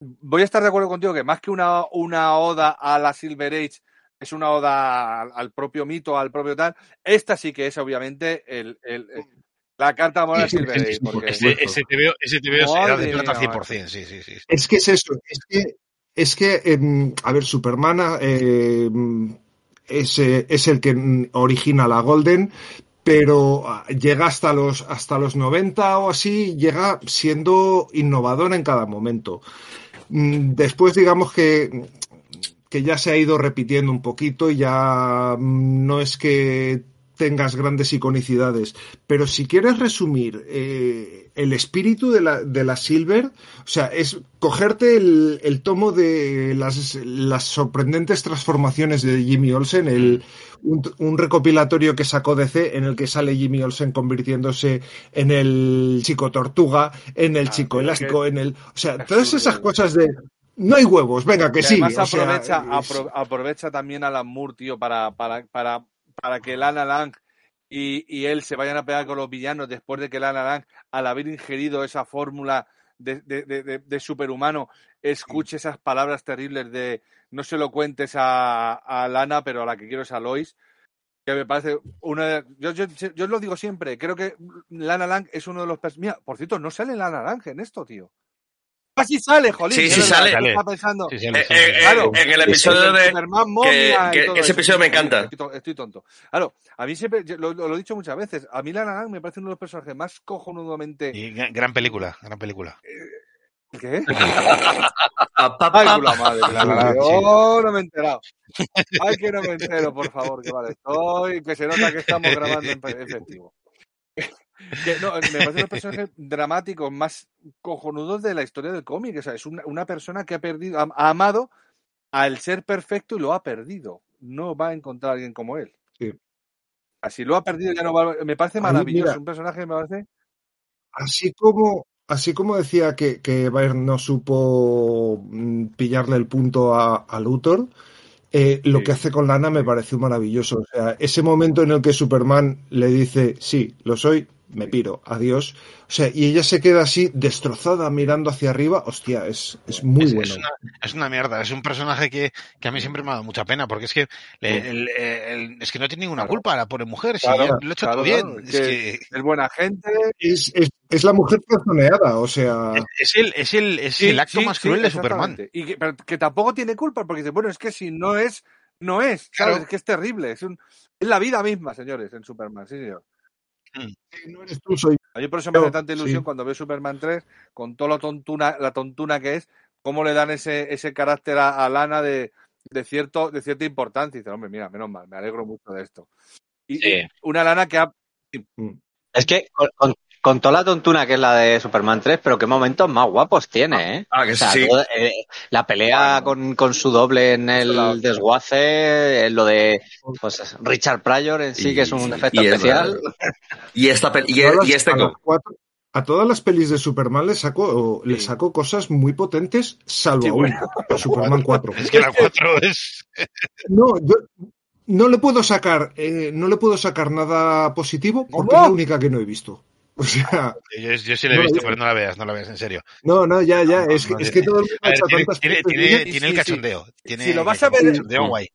voy a estar de acuerdo contigo que más que una, una oda a la Silver Age, es una oda al, al propio mito, al propio tal, esta sí que es obviamente el, el- el- la carta moral Sí, porque- ese, ese TVO, ese da Madre de plata mía, 100%, sí, sí, sí. es que es eso. Es que, es que em, a ver, Superman eh, es, eh, es el que origina la Golden, pero ah, llega hasta los, hasta los 90 o así, llega siendo innovador en cada momento. Mm, Después, digamos que, que ya se ha ido repitiendo un poquito y ya mm, no es que tengas grandes iconicidades, pero si quieres resumir eh, el espíritu de la, de la Silver, o sea, es cogerte el, el tomo de las, las sorprendentes transformaciones de Jimmy Olsen, el, un, un recopilatorio que sacó DC en el que sale Jimmy Olsen convirtiéndose en el chico tortuga, en el Ah, chico elástico, que- en el, o sea, todas esas cosas de no hay huevos, venga que sí. además o sea, aprovecha, es- apro- aprovecha también a Alan Moore, tío, para, para, para, para que Lana Lang y, y él se vayan a pegar con los villanos después de que Lana Lang, al haber ingerido esa fórmula de, de, de, superhumano, escuche esas palabras terribles de no se lo cuentes a, a Lana, pero a la que quiero es a Lois. Que me parece una de- yo, yo, yo lo digo siempre, creo que Lana Lang es uno de los Mira, por cierto, no sale Lana Lang en esto, tío. Ah, sí sale, jolín. Sí, sí sale. yo estaba pensando. Sí, sí, Eh, sí, eh, eh, Claro. en el episodio de... Superman, momia que- todo ese eso. episodio me encanta. Estoy, to- estoy tonto. Claro, a mí siempre, lo, lo he dicho muchas veces, a mí Lana Lang me parece uno de los personajes más cojonudamente... Y gra- gran película, gran película. ¿Qué? [laughs] Pa, pa, Ay, la madre, que la La- madre. Oh, no me he enterado. Ay, que no me entero, por favor, que vale. Estoy, que se nota que estamos grabando en efectivo. Que, no, me parece uno de los personajes dramáticos más cojonudos de la historia del cómic. O sea, es una, una persona que ha perdido, ha, ha amado al ser perfecto y lo ha perdido. No va a encontrar a alguien como él. Sí. Así lo ha perdido, ya no va a- Me parece mí, maravilloso. mira. un personaje que me parece. Así como, así como decía que, que Bayern no supo mm, pillarle el punto a, a Luthor, eh, lo Sí. que hace con Lana me pareció maravilloso. O sea, ese momento en el que Superman le dice, sí, lo soy, me piro, adiós. O sea, y ella se queda así, destrozada, mirando hacia arriba. Hostia, es, es muy es, bueno. es una, es una mierda, es un personaje que, que a mí siempre me ha dado mucha pena, porque es que le- el- el- es que no tiene ninguna Claro. culpa la pobre mujer, si Claro, lo ha hecho claro, todo bien. claro, Es, que- que Es buena gente. Es, es, es la mujer calzoneada, o sea, es, es el, es el, es Sí, el acto sí, más sí, cruel de Superman. Y que, pero que tampoco tiene culpa, porque dice, bueno, es que si no es, no es, Claro. ¿sabes? Es que es terrible. Es, un- es la vida misma, señores, en Superman, sí, señor. No eres tú, soy A mí por eso me hace tanta ilusión sí. cuando veo Superman 3, con toda la tontuna, la tontuna que es, cómo le dan ese, ese carácter a, a Lana de, de, cierto, de cierta importancia. Y dice, hombre, mira, menos mal, me alegro mucho de esto. Y, Sí. una Lana que ha Es que con, con- con toda la tontuna que es la de Superman 3, pero qué momentos más guapos tiene, ¿eh? Ah, que O sea, sí. todo, eh, la pelea Bueno. con, con su doble en el desguace, eh, lo de pues, Richard Pryor en sí, Y- que es un efecto y especial. Y, esta y, a todas y las- este a, cuatro- todas las pelis de Superman le saco, le Sí. saco cosas muy potentes, salvo Sí, a bueno. una, a Superman 4. Es que la 4 es. No, yo no le puedo sacar, eh, no le puedo sacar nada positivo porque ¿Cómo? es la única que no he visto. O sea, Yo, yo sí la he No, visto, yo- pero no la veas, no la veas, en serio. no, no, ya, ya, es, que- no, es que todo el mundo ver, hecho tiene, tiene, tiene- sí, tiene el sí. cachondeo. Tiene Si lo vas el a ver- cachondeo guay.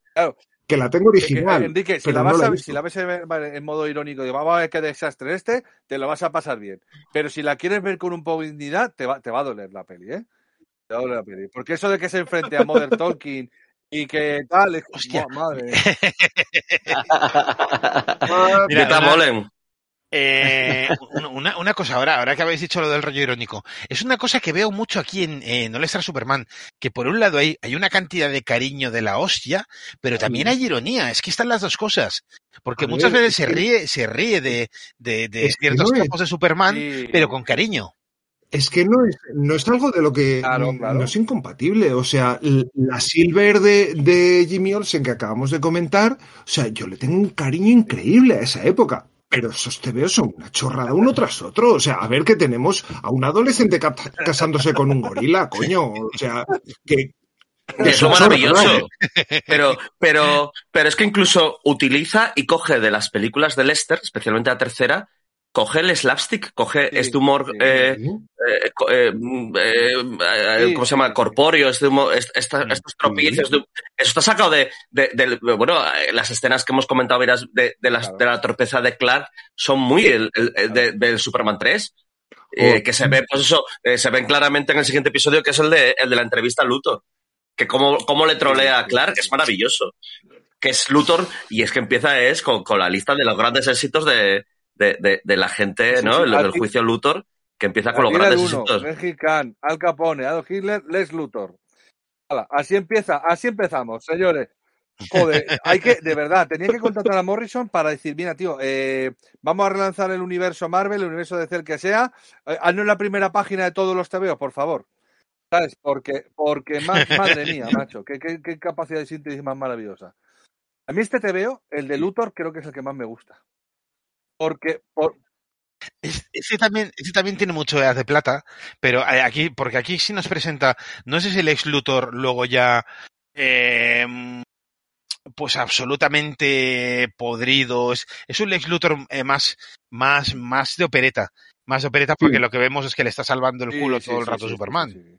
que la tengo Que- que, original. Enrique, si la, no vas la a, si la ves en, en modo irónico, de vamos a ver qué desastre este, te lo vas a pasar bien. Pero si la quieres ver con un poco de dignidad, te va, te va a doler la peli, ¿eh? Te va a doler la peli. Porque eso de que se enfrente a Mother Talking y que tal, es Hostia. ¡Buah, madre. [laughs] [laughs] Ah, Mira, una- Molen. Eh, [laughs] una, una cosa ahora, ahora que habéis dicho lo del rollo irónico, es una cosa que veo mucho aquí en, en All Star Superman, que por un lado hay, hay una cantidad de cariño de la hostia, pero también hay ironía, es que están las dos cosas, porque muchas veces es se ríe, se ríe de, ciertos no capos de Superman, Sí. pero con cariño. Es que no es, no es algo de lo que Claro, claro. no es incompatible. O sea, la Silver de, de Jimmy Olsen que acabamos de comentar, o sea, yo le tengo un cariño increíble a esa época. Pero esos TVOs son una chorrada uno tras otro. O sea, a ver que tenemos a un adolescente ca- casándose con un gorila, coño. O sea, que. Que eso es maravilloso. Pero, pero, pero es que incluso utiliza y coge de las películas de Lester, especialmente la tercera, coge el slapstick, coge Sí, este humor, sí. eh, Sí. eh, co- eh, mm, eh, eh, Sí. ¿cómo se llama? Corpóreo, este humor, est- esta- Mm. estos tropiezos. de- eso está sacado de, bueno, eh, las escenas que hemos comentado verás, de, de, las- Claro. de la torpeza de Clark son muy el, el- el de- del Superman 3. eh, que se ve, pues eso, eh, se ven claramente en el siguiente episodio, que es el de, el de la entrevista a Luthor. Que cómo, cómo le trolea a Clark es maravilloso. Que es Luthor, y es que empieza es con, con la lista de los grandes éxitos de, de, de, de la gente, Sí, ¿no? sí, El del juicio Luthor, que empieza con los grandes uno, éxitos. Khan, Al Capone, Adolf Hitler, Les Luthor. Hala, así empieza, así empezamos, señores. Joder, hay que, de verdad, tenía que contratar a Morrison para decir, mira, tío, eh, vamos a relanzar el universo Marvel, el universo de el que sea, eh, haznos la primera página de todos los TVO, por favor. ¿Sabes? Porque, porque más, madre mía, macho, qué, qué, qué capacidad de síntesis más maravillosa. A mí este TVO, el de Luthor, creo que es el que más me gusta. Porque, por, Es- Ese también, ese también tiene mucho de haz de plata, pero eh, aquí, porque aquí sí nos presenta, no sé si el ex Luthor luego ya, eh, pues absolutamente podrido, es, es un Lex Luthor eh, más, más, más de opereta, más de opereta porque Sí. lo que vemos es que le está salvando el culo sí, todo el rato Superman.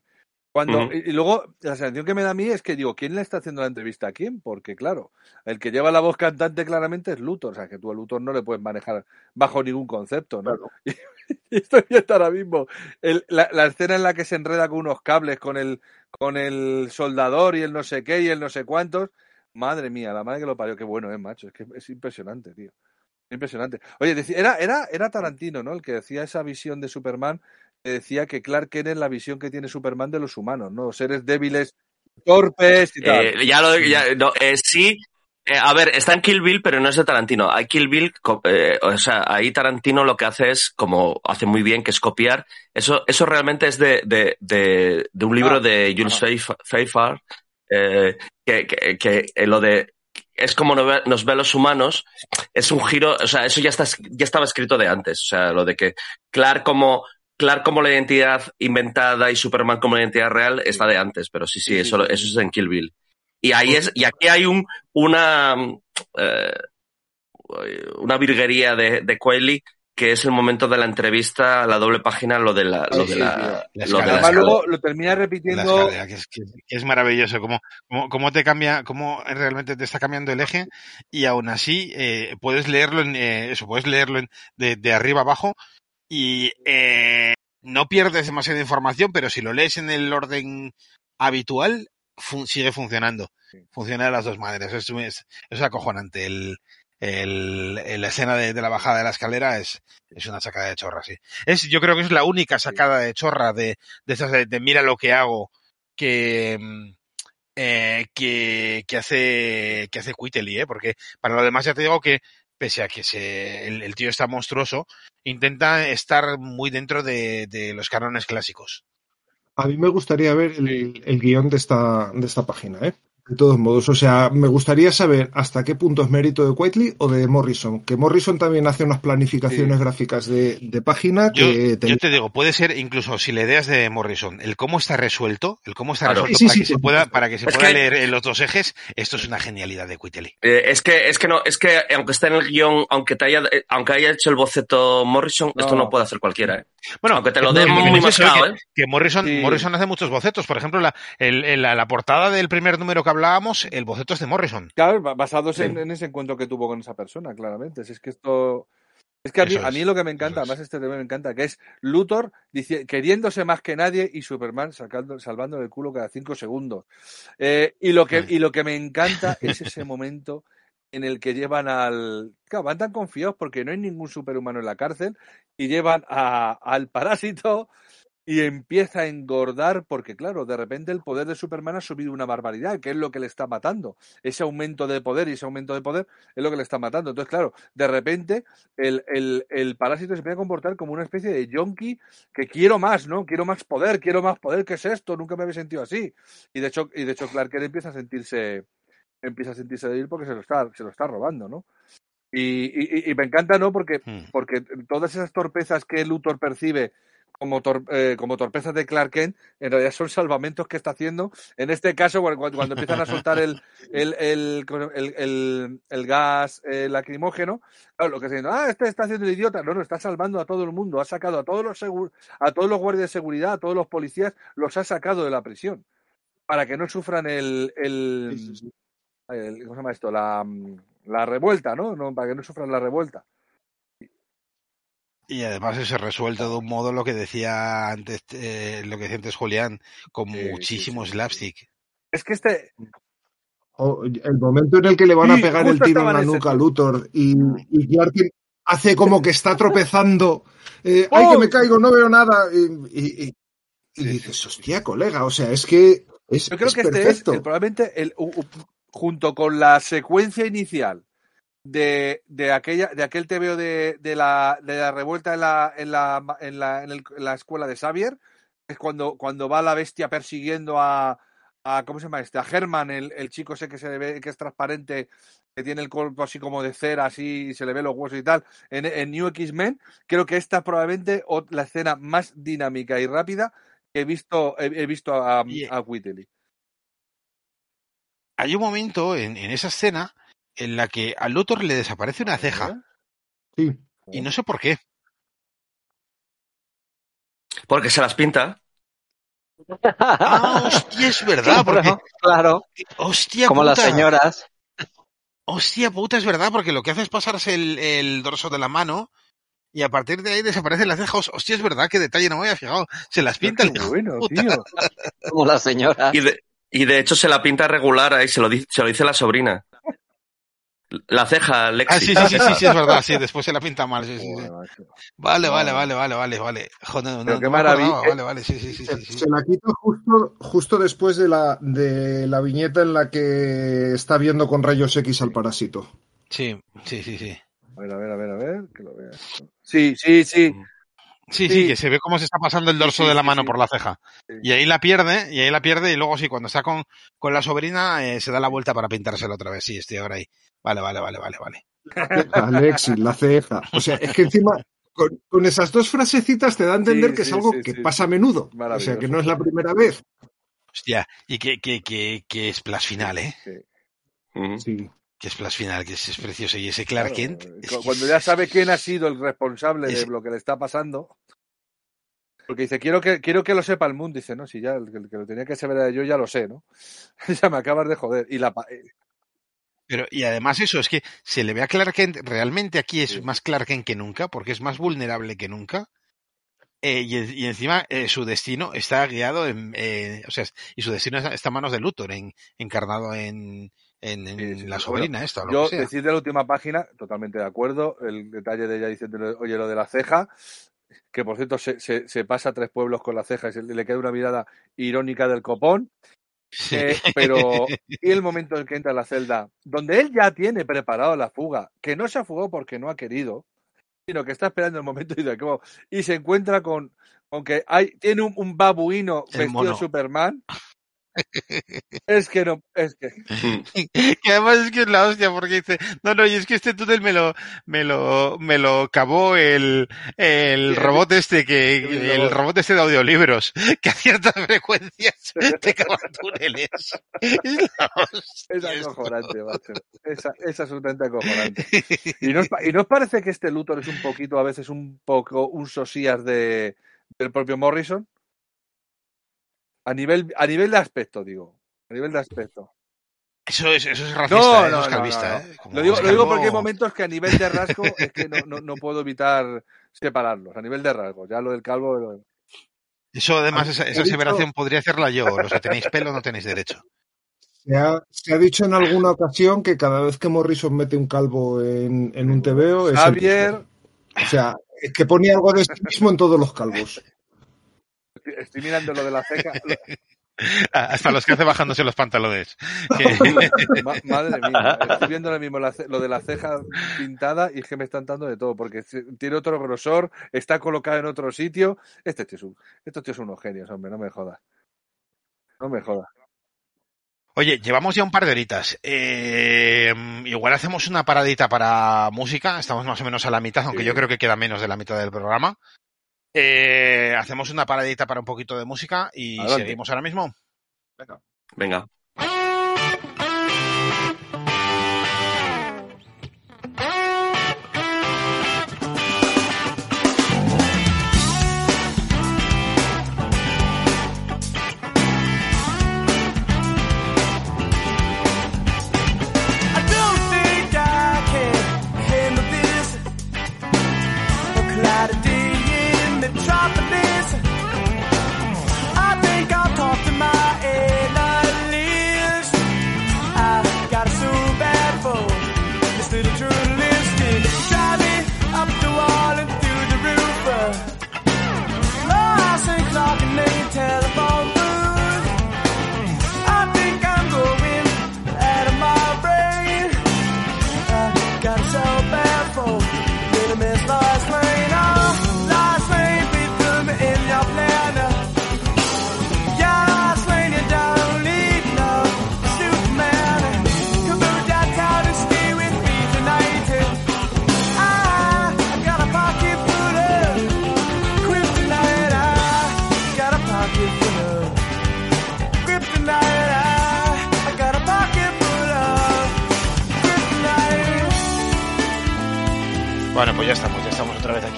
Cuando, y, y luego, la sensación que me da a mí es que digo, ¿quién le está haciendo la entrevista a quién? Porque, claro, el que lleva la voz cantante claramente es Luthor. O sea, que tú a Luthor no le puedes manejar bajo ningún concepto, ¿no? [laughs] Y, estoy viendo ahora mismo el- la, la escena en la que se enreda con unos cables, con el, con el soldador y el no sé qué y el no sé cuántos. Madre mía, la madre que lo parió, qué bueno es, macho. Es que es impresionante, tío. Impresionante. Oye, decía- era, era, era Tarantino, ¿no? El que decía esa visión de Superman, decía que Clark Kent es la visión que tiene Superman de los humanos, ¿no? Seres débiles, torpes y tal. Eh, ya lo ya, no, eh, sí. eh, a ver, está en Kill Bill, pero no es de Tarantino. Hay Kill Bill, eh, o sea, ahí Tarantino lo que hace es, como hace muy bien, que es copiar. Eso, eso realmente es de, de, de, de un libro Ah, de Jules Feifar, eh, que, que, que, eh, lo de es como nos ve a los humanos, es un giro, o sea, eso ya está, ya estaba escrito de antes, o sea, lo de que Clark como Clark como la identidad inventada y Superman como la identidad real está de antes, pero sí, sí, eso, eso es en Kill Bill. Y ahí es, y aquí hay un, una, eh, una virguería de, de Quayle que es el momento de la entrevista, la doble página, lo de la, lo Sí, de sí, la, lo de la luego lo termina La repitiendo. escalera, que es, que, que es maravilloso, cómo, cómo, cómo te cambia, cómo realmente te está cambiando el eje y aún así eh, puedes leerlo en, eh, eso, puedes leerlo en- de, de arriba abajo y eh, no pierdes demasiada información, pero si lo lees en el orden habitual, fun- sigue funcionando. Funciona de las dos maneras. Es, es, es acojonante. El, el, el- la escena de, de la bajada de la escalera es, es una sacada de chorra, sí. Es, yo creo que es la única sacada de chorra de, de esas de, de mira lo que hago que, eh, que, que hace, que hace Quitely, ¿eh? Porque para lo demás ya te digo que, pese a que se, el, el tío está monstruoso, intenta estar muy dentro de, de los cánones clásicos. A mí me gustaría ver el, el guion de esta, de esta página, ¿eh? De todos modos, o sea, me gustaría saber hasta qué punto es mérito de Whiteley o de Morrison. Que Morrison también hace unas planificaciones Sí. gráficas de, de página Yo, que yo te digo, puede ser incluso si la idea es de Morrison, el cómo está resuelto, el cómo está Claro. resuelto Sí, para, sí, que sí, se pueda, para que se Es pueda que- leer en los dos ejes, esto es una genialidad de Quitely. Eh, es que, es que no, es que aunque esté en el guion, aunque te haya, eh, aunque haya hecho el boceto Morrison, esto No. puede hacer cualquiera, ¿eh? Bueno, Aunque te lo den que- muy que- mascado, que- ¿eh? que Morrison, Sí. Morrison hace muchos bocetos. Por ejemplo, la, el- el- la, la portada del primer número que hablábamos, el boceto es de Morrison. Claro, ba- basados Sí. en, en ese encuentro que tuvo con esa persona, claramente. Si es que esto. Es que a mí, a mí lo que me encanta, es. además este tema me encanta, que es Luthor queriéndose más que nadie y Superman sacando, salvándole el culo cada cinco segundos. Eh, y, lo que, Mm. y lo que me encanta es ese momento en el que llevan al... Claro, van tan confiados porque no hay ningún superhumano en la cárcel y llevan a- al parásito y empieza a engordar porque, claro, de repente el poder de Superman ha subido una barbaridad, que es lo que le está matando. Ese aumento de poder y ese aumento de poder es lo que le está matando. Entonces, claro, de repente el, el, el parásito se empieza a comportar como una especie de yonki que quiero más, ¿no? Quiero más poder, quiero más poder, ¿qué es esto? Nunca me había sentido así. Y de hecho, y de hecho Clark Kent empieza a sentirse empieza a sentirse débil porque se lo está, se lo está robando, ¿no? Y, y- y me encanta, ¿no? Porque Hmm. porque todas esas torpezas que Luthor percibe como, tor- eh, como torpezas de Clark Kent, en realidad son salvamentos que está haciendo. En este caso, cuando, cuando empiezan a soltar el, el, el, el, gas eh, lacrimógeno, claro, lo que está diciendo, ah, este está haciendo el idiota. No, no, está salvando a todo el mundo. Ha sacado a todos los a todos los guardias de seguridad, a todos los policías, los ha sacado de la prisión. Para que no sufran el, el, el- ¿cómo se llama esto? La, la revuelta, ¿no? ¿no? Para que no sufran la revuelta. Y además eso resuelto de un modo lo que decía antes, eh, lo que decía antes Julián, con Sí, muchísimo sí, sí. slapstick. Es que este, el momento en el que le van a pegar el tiro en la nuca a. Luthor y, y Clark hace como que está tropezando. eh, ¡Ay, que me caigo! No veo nada. Y, y- y- dices, hostia, colega, o sea, es que es, yo creo es que este perfecto. es el- probablemente el, u- u- junto con la secuencia inicial de, de aquella de aquel TVO de, de la de la revuelta en la en la en la, en el- en la escuela de Xavier es cuando cuando va la bestia persiguiendo a, a ¿cómo se llama este? a Herman el, el chico ese que se le ve que es transparente que tiene el cuerpo así como de cera así y se le ve los huesos y tal en, en New X-Men creo que esta es probablemente la escena más dinámica y rápida que he visto he, he visto a, Y- a Whitley. Hay un momento en, en esa escena en la que a Luthor le desaparece una ceja Sí. y no sé por qué. Porque se las pinta. Ah, hostia, es verdad, [laughs] porque Claro, hostia como las señoras. Hostia puta, es verdad, porque lo que hace es pasarse el, el dorso de la mano y a partir de ahí desaparecen las cejas. Hostia, es verdad, qué detalle, no me había fijado. Se las pinta el bueno, puta. tío. [laughs] Como las señoras. Y de, y de hecho se la pinta regular ahí, se lo, dice, se lo dice la sobrina. La ceja, Lexi. Ah, sí, sí, sí, sí, sí, es verdad, sí, [laughs] después se la pinta mal, sí, sí, sí. Joder, macho. Vale, vale, vale, vale, vale, vale. Joder, no, Pero no qué maravilla. Vale, vale, sí, sí, sí. Se la quita justo, justo después de la, de la viñeta en la que está viendo con rayos X al parásito. Sí, sí, sí, sí. A ver, a ver, a ver, a ver, que lo vea. Sí, sí, sí. Sí, Sí. sí, que se ve cómo se está pasando el dorso sí, de la mano sí. por la ceja. Sí. Y ahí la pierde, y ahí la pierde, y luego sí, cuando está con, con la sobrina, eh, se da la vuelta para pintárselo otra vez. Sí, estoy ahora ahí. Vale, vale, vale, vale, vale. Alexis, la ceja. O sea, es que encima, con, con esas dos frasecitas te da a entender Sí, que es sí, algo sí, que sí, pasa a menudo. O sea, que no es la primera vez. Hostia, y que, que, que, que es Plus final, ¿eh? Sí. Sí. Que es Plus final, que es, es precioso. Y ese Clark Kent. que Cuando ya sabe quién ha sido el responsable Es- de lo que le está pasando. Porque dice, quiero que, quiero que lo sepa el mundo. Dice, no, si ya el, que- el que lo tenía que saber era yo, ya lo sé, ¿no? [laughs] ya me acabas de joder. Y la, pa- eh, Pero, y además eso, es que se le ve a Clark Kent, realmente aquí es Sí. más Clark Kent que nunca, porque es más vulnerable que nunca. Eh, y, y encima eh, su destino está guiado en, eh, o sea, y su destino está en manos de Luthor, en, encarnado en, en, en Sí, sí, la sobrina esta, o lo yo que decir de la última página, totalmente de acuerdo. El detalle de ella diciendo, oye, lo de la ceja, que por cierto se, se, se pasa a tres pueblos con la ceja y se- le queda una mirada irónica del copón. Sí. Eh, pero y el momento en que entra a la celda, donde él ya tiene preparado la fuga, que no se ha fugado porque no ha querido, sino que está esperando el momento y, de cómo- y se encuentra con, con que hay, tiene un, un babuino El vestido mono. de Superman. Es que no, es que [laughs] que además es que es la hostia, porque dice, no, no, y es que este túnel me lo, me lo, me lo cavó el, el robot este que, el robot. este de audiolibros, [laughs] que a ciertas frecuencias [laughs] te cava túneles. Es la hostia es acojonante, macho. Es, es absolutamente acojonante. Y nos, pa- y nos parece que este Luthor es un poquito, a veces un poco, un sosías de, del propio Morrison. A nivel, a nivel de aspecto, digo. A nivel de aspecto. Eso es, eso es racista, No, ¿eh? no, eso es calvista, no, no. ¿eh? Lo digo, lo digo porque hay momentos que a nivel de rasgo [laughs] es que no, no, no puedo evitar separarlos. A nivel de rasgo. Ya lo del calvo. lo- Eso además, esa, esa dicho- aseveración podría hacerla yo. Los que tenéis pelo no tenéis derecho. Se ha, se ha dicho en alguna ocasión que cada vez que Morrison mete un calvo en, en un TVO es el Javier. O sea, es que ponía algo de sí mismo en todos los calvos. Estoy, estoy mirando lo de la ceja. lo- Hasta los que hace bajándose los pantalones. Madre mía. Estoy viendo ahora mismo lo de la ceja pintada y es que me están dando de todo. Porque tiene otro grosor, está colocado en otro sitio. Este tío es un, estos tíos son unos genios, hombre. No me jodas. No me jodas. Oye, llevamos ya un par de horitas. Eh, igual hacemos una paradita para música. Estamos más o menos a la mitad, aunque Sí. yo creo que queda menos de la mitad del programa. Eh, hacemos una paradita para un poquito de música y Adelante. seguimos ahora mismo. Venga. I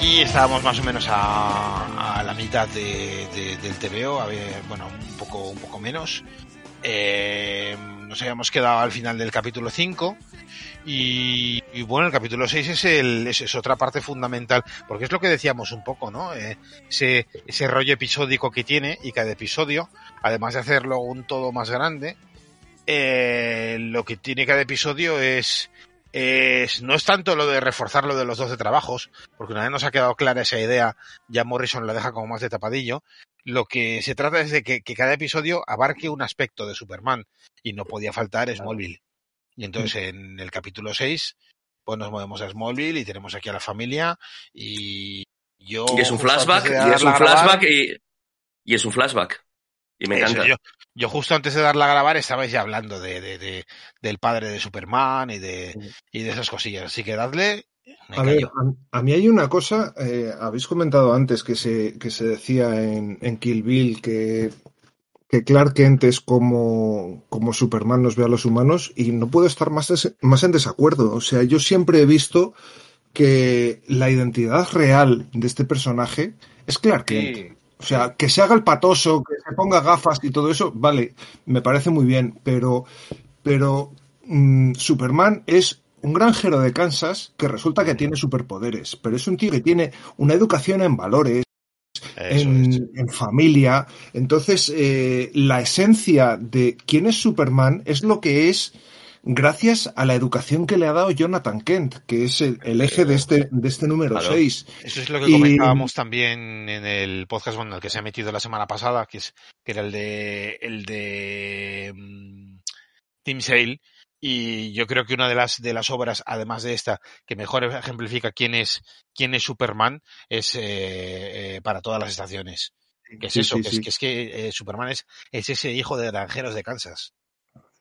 aquí. Estábamos más o menos a, a la mitad de, de- del TVO, a ver, bueno, un poco, un poco menos. Eh, nos habíamos quedado al final del capítulo 5 y, y bueno, el capítulo 6 es, el, es, es otra parte fundamental, porque es lo que decíamos un poco, ¿no? Eh, ese, ese rollo episódico que tiene y cada episodio, además de hacerlo un todo más grande, eh, lo que tiene cada episodio es, es no es tanto lo de reforzar lo de los 12 trabajos, porque una vez nos ha quedado clara esa idea, ya Morrison la deja como más de tapadillo. Lo que se trata es de que, que cada episodio abarque un aspecto de Superman y no podía faltar Smallville. Y entonces en el capítulo 6 pues nos movemos a Smallville y tenemos aquí a la familia y yo Y es un flashback, y es un flashback y, y es un flashback. Y me Eso, encanta. yo, yo justo antes de darla a grabar estabais ya hablando de, de- de- del padre de Superman y de, y de esas cosillas. Así que dadle. A ver, callo. a, a mí hay una cosa, eh, habéis comentado antes que se, que se decía en, en Kill Bill que, que Clark Kent es como, como Superman nos ve a los humanos y no puedo estar más, des- más en desacuerdo. O sea, yo siempre he visto que la identidad real de este personaje es Clark Kent. Sí. O sea, que se haga el patoso, que se ponga gafas y todo eso, vale, me parece muy bien, pero, pero mm, Superman es un granjero de Kansas que resulta que tiene superpoderes, pero es un tío que tiene una educación en valores, en familia. Entonces, eh, la esencia de quién es Superman es lo que es gracias a la educación que le ha dado Jonathan Kent, que es el, el eje de este, de este número Claro. 6. Eso es lo que Y- comentábamos también en el podcast bueno, el que se ha metido la semana pasada, que es que era el de el de mm, Team Sale. Y yo creo que una de las de las obras, además de esta, que mejor ejemplifica quién es quién es Superman, es eh, eh, para todas las estaciones. Que es Sí, eso, sí, que, sí. Es, que es que eh, Superman es, es ese hijo de granjeros de Kansas.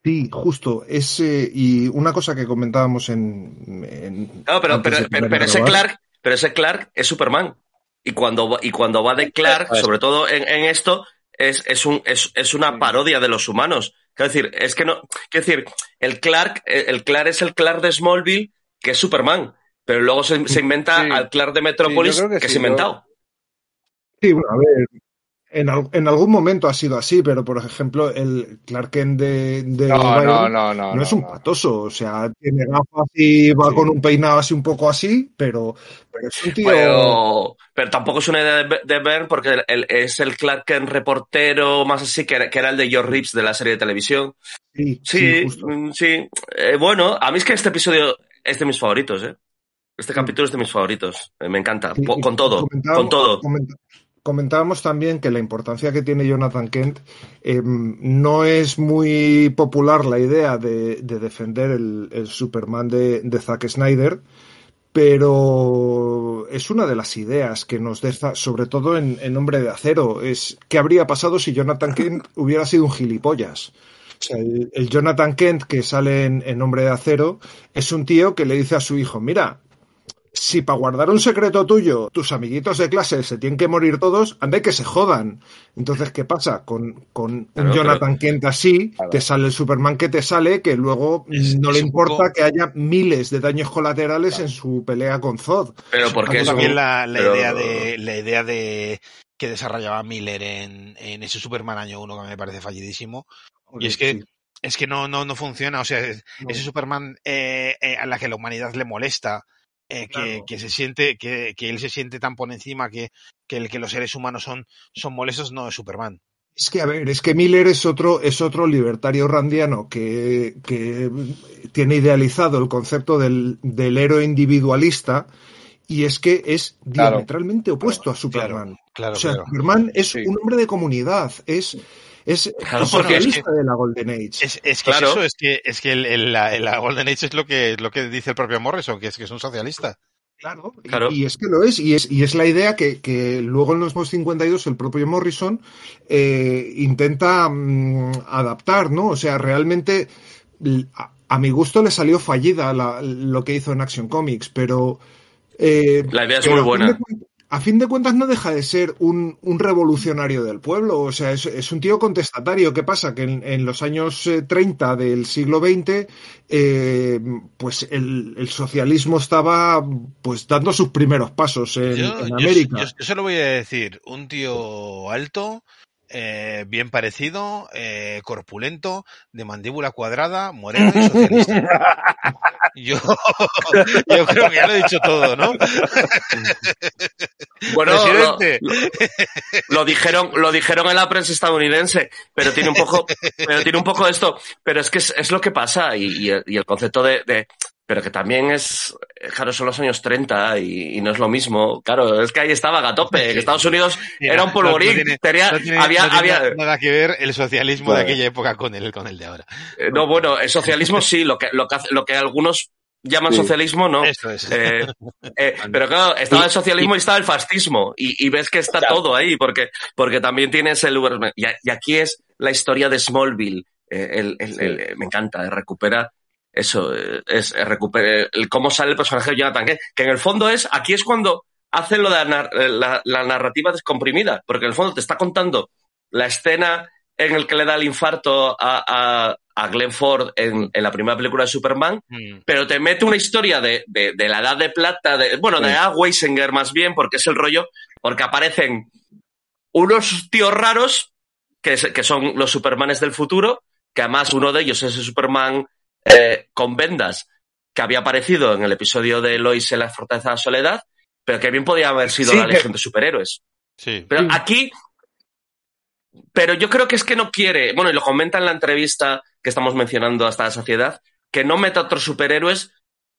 Sí, justo. Ese, y una cosa que comentábamos en. en- No, pero, pero, ese. Clark, pero ese Clark es Superman. Y cuando, va- y cuando va de Clark, sobre todo en, en esto, es, es, un, es, es una parodia de los humanos. Quiero decir, es que no, quiero decir, el Clark, el Clark es el Clark de Smallville, que es Superman. Pero luego se, se inventa Sí. al Clark de Metrópolis, Sí, que, que es sí, yo- inventado. Sí, bueno, a ver. En, al- en algún momento ha sido así, pero por ejemplo, el Clark Kent de, de No, no, Byron no, no. no es un patoso. O sea, tiene gafas y va Sí. con un peinado así un poco así, pero, pero es un tío. Pero, pero tampoco es una idea de, de porque el- el- es el Clark Kent reportero más así que era, que era el de George Reeves de la serie de televisión. Sí, Sí, justo. mm, sí. Eh, bueno, a mí es que este episodio es de mis favoritos, ¿eh? Este Sí. capítulo es de mis favoritos. Eh, me encanta. Sí, con todo, con todo. Comentábamos también que la importancia que tiene Jonathan Kent eh, no es muy popular la idea de, de defender el, el Superman de, de Zack Snyder, pero es una de las ideas que nos deja, sobre todo en, en Hombre de Acero, es qué habría pasado si Jonathan Kent [laughs] hubiera sido un gilipollas. O sea, el, el Jonathan Kent que sale en, en Hombre de Acero es un tío que le dice a su hijo, mira, si para guardar un secreto tuyo tus amiguitos de clase se tienen que morir todos, anda que se jodan. Entonces, ¿qué pasa? Con, con Claro, un Jonathan Kent así, Claro. te sale el Superman que te sale, que luego Es- no le importa poco- que haya miles de daños colaterales en su pelea con Zod. Pero porque es también un- la, la pero- idea de la idea de que desarrollaba Miller en, en ese Superman año 1 que me parece fallidísimo y es que Sí. es que no no no funciona o sea ese Superman eh, eh, a la que la humanidad le molesta eh, que, Claro. que se siente que, que él se siente tan por encima que, que el que los seres humanos son son molestos no es Superman Es que, a ver, es que Miller es otro, es otro libertario randiano que, que tiene idealizado el concepto del, del héroe individualista y es que es Claro. diametralmente opuesto a Superman. claro o sea, Superman es Sí. un hombre de comunidad, es, es, Claro, es porque es socialista de la Golden Age. es, es que Claro. es eso es que es que el, el- la, la Golden Age es lo que lo que dice el propio Morrison que es que es un socialista Claro, y- Claro. Y, es que lo es, y es, y es la idea que, que luego en los Nuevos 52 el propio Morrison eh, intenta mm, adaptar, ¿no? O sea, realmente a, a mi gusto le salió fallida la- lo que hizo en Action Comics, pero... eh, La idea es muy buena. A fin de cuentas no deja de ser un, un revolucionario del pueblo, o sea, es, es un tío contestatario. ¿Qué pasa? Que en, en los años eh, 30 del siglo XX, eh, pues el, el socialismo estaba pues dando sus primeros pasos en, Yo, en yo- América. yo- yo solo voy a decir, un tío alto, eh, bien parecido, eh, corpulento, de mandíbula cuadrada, moreno y socialista. [laughs] Yo, [laughs] yo creo que ya lo he dicho todo, ¿no? [laughs] Bueno, lo, lo dijeron, lo dijeron en la prensa estadounidense, pero tiene un poco, pero tiene un poco de esto, pero es que es, es lo que pasa y, y el, y el concepto de, de- pero que también es, claro, son los años 30 y, y no es lo mismo. Claro, es que ahí estaba Gatope, que Estados Unidos Mira, era un polvorín, no- no tiene- tenía- no tiene- había, tiene había, nada que ver el socialismo de aquella época con el, con el de ahora. eh, no, bueno, el socialismo sí, lo que, lo que, hace- lo que algunos llaman Sí. socialismo, no. Esto es. Eh, [laughs] eh, pero claro, estaba el socialismo y estaba el fascismo. Y, y ves que está todo ahí, porque, porque también tienes el Uber- Y, aquí es la historia de Smallville. el, el- el- me encanta, recupera eso, eh, es eh, recupera el cómo sale el personaje de Jonathan Kent, que en el fondo es, aquí es cuando hacen lo de la, nar- eh, la- la narrativa descomprimida, porque en el fondo te está contando la escena en el que le da el infarto a, a, a Glenn Ford en, en la primera película de Superman, Mm. pero te mete una historia de, de, de la edad de plata, de, bueno, de Al Weisinger más bien, porque es el rollo, porque aparecen unos tíos raros que, es- que son los Supermanes del futuro, que además uno de ellos es el Superman eh, con vendas que había aparecido en el episodio de Lois en la Fortaleza de la Soledad, pero que bien podía haber sido Sí, la que- Legión de Superhéroes. Sí. Pero aquí, pero yo creo que es que no quiere, bueno, y lo comenta en la entrevista que estamos mencionando hasta la saciedad, que no meta otros superhéroes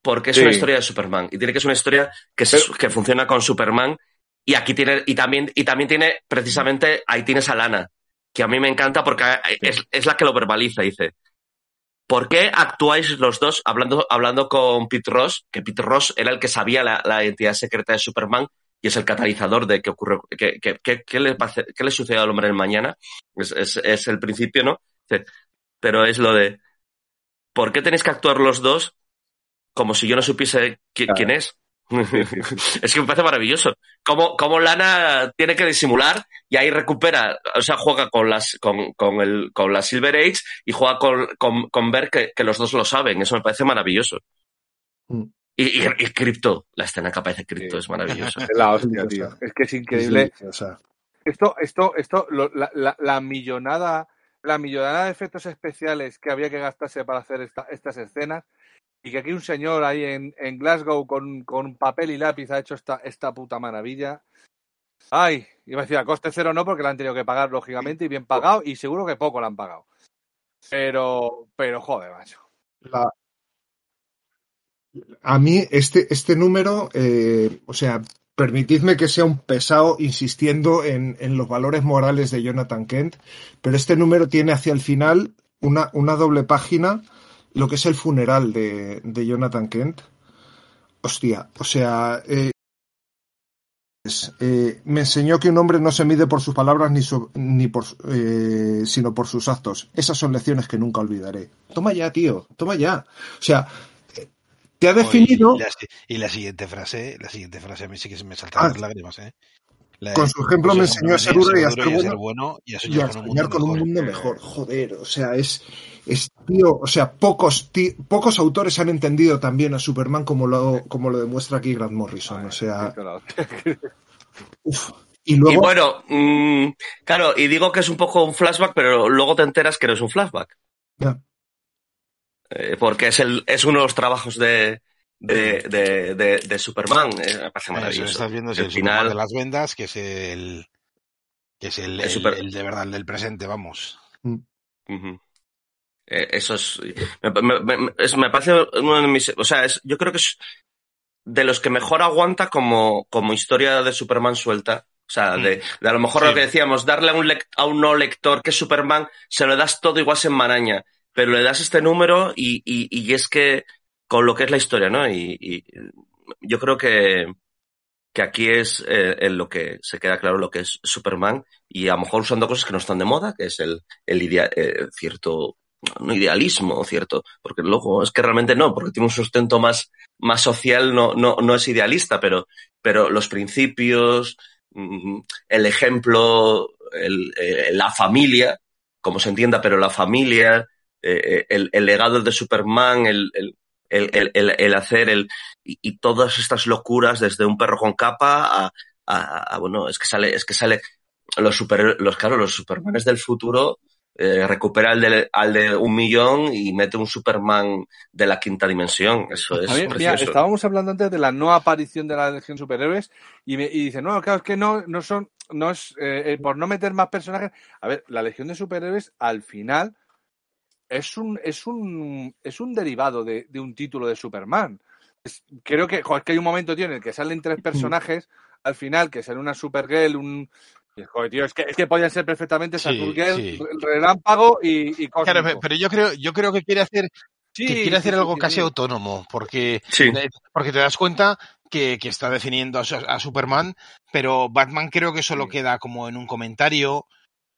porque es Sí. una historia de Superman y tiene que ser una historia que, se- que funciona con Superman y aquí tiene y también y también tiene precisamente ahí tienes a Lana que a mí me encanta porque es, es la que lo verbaliza dice ¿Por qué actuáis los dos hablando, hablando con Pete Ross? Que Pete Ross era el que sabía la, la identidad secreta de Superman y es el catalizador de qué ocurre, qué, qué- qué- qué le, le sucede al hombre en el mañana. Es, es- es el principio, ¿no? Pero es lo de, ¿por qué tenéis que actuar los dos como si yo no supiese qui- Claro. quién es? [laughs] es que me parece maravilloso. Como, como Lana tiene que disimular y ahí recupera, o sea, juega con las, con, con el, con la Silver Age y juega con, con, con ver que, que los dos lo saben. Eso me parece maravilloso. Mm. Y, y, y Crypto, la escena que aparece Crypto Sí. es maravillosa. Es [laughs] la hostia, Sí, tío. o sea, Es que es increíble. Esto, esto, esto, lo- la, la- la millonada, la millonada de efectos especiales que había que gastarse para hacer esta- estas escenas y que aquí un señor ahí en, en Glasgow con, con papel y lápiz ha hecho esta, esta puta maravilla. Ay, iba a decir a coste cero no porque la han tenido que pagar lógicamente y bien pagado y seguro que poco la han pagado. Pero, pero joder, macho. a mí este, este número, eh, o sea, permitidme que sea un pesado insistiendo en, en los valores morales de Jonathan Kent, pero este número tiene hacia el final una, una doble página, lo que es el funeral de, de Jonathan Kent. Hostia, o sea, eh, eh, me enseñó que un hombre no se mide por sus palabras ni, su- ni por, eh, sino por sus actos. Esas son lecciones que nunca olvidaré. Toma ya, tío, toma ya. O sea, te ha definido Y la, y la siguiente frase, la siguiente frase a mí sí que se me saltan Ah. las lágrimas, ¿eh? La Con su ejemplo me enseñó a ser duro y a ser bueno bueno y a y soñar con un mundo con un mejor. mundo mejor. Joder, o sea, es, es tío, o sea, pocos, pocos autores han entendido también a Superman como lo, como lo demuestra aquí Grant Morrison. O sea, uf. Y Y luego, bueno, mm, claro, y digo que es un poco un flashback, pero luego te enteras que no es un flashback. Ya. Eh, porque es, el, es uno de los trabajos de, de, de, de, de Superman. eh, me parece Eso, maravilloso. estás viendo es El el, Superman final- de las vendas, que es el que es el, El el- super- el de verdad, el del presente, vamos. Ujú. Eh, eso es me, me- me- es- me parece uno de mis. O sea, es, yo creo que es de los que mejor aguanta como, como historia de Superman suelta. O sea, de, de a lo mejor Sí. lo que decíamos, darle a un, lec- a un no lector que es Superman, se lo das todo igual se enmaraña, pero le das este número y, y, y es que con lo que es la historia, ¿no? Y, y yo creo que, que aquí es eh, en lo que se queda claro lo que es Superman y a lo mejor usando cosas que no están de moda, que es el, el eh, cierto no idealismo, cierto, porque luego es que realmente no, porque tiene un sustento más, más social, no, no, no es idealista, pero, pero los principios, mm, el ejemplo, el- eh, la familia, como se entienda, pero la familia, eh, el, el legado de Superman, el, el, el, el- hacer el y, y todas estas locuras desde un perro con capa a, a- a- bueno, es que sale, es que sale los super, los claro, los Supermanes del futuro eh, recupera al de, al de un millón y mete un Superman de la quinta dimensión. Eso es A mí, mira, estábamos hablando antes de la no aparición de la Legión de Superhéroes y, me, y dice, no, claro, es que no, no son, no es, eh, eh, por no meter más personajes. A ver, la Legión de Superhéroes al final es un, es un, es un derivado de, de un título de Superman. Es- creo que, joder, es que hay un momento, tío, en el que salen tres personajes al final, que sale una Supergirl, un... Joder, tío, es que, es que podían ser perfectamente Sí, Supergirl, sí. Relámpago y, y Claro, pero yo creo, yo creo que quiere hacer, Sí, que quiere hacer algo sí, casi sí. autónomo, porque, Sí. porque te das cuenta que, que está definiendo a, a Superman, pero Batman creo que solo Sí. queda como en un comentario.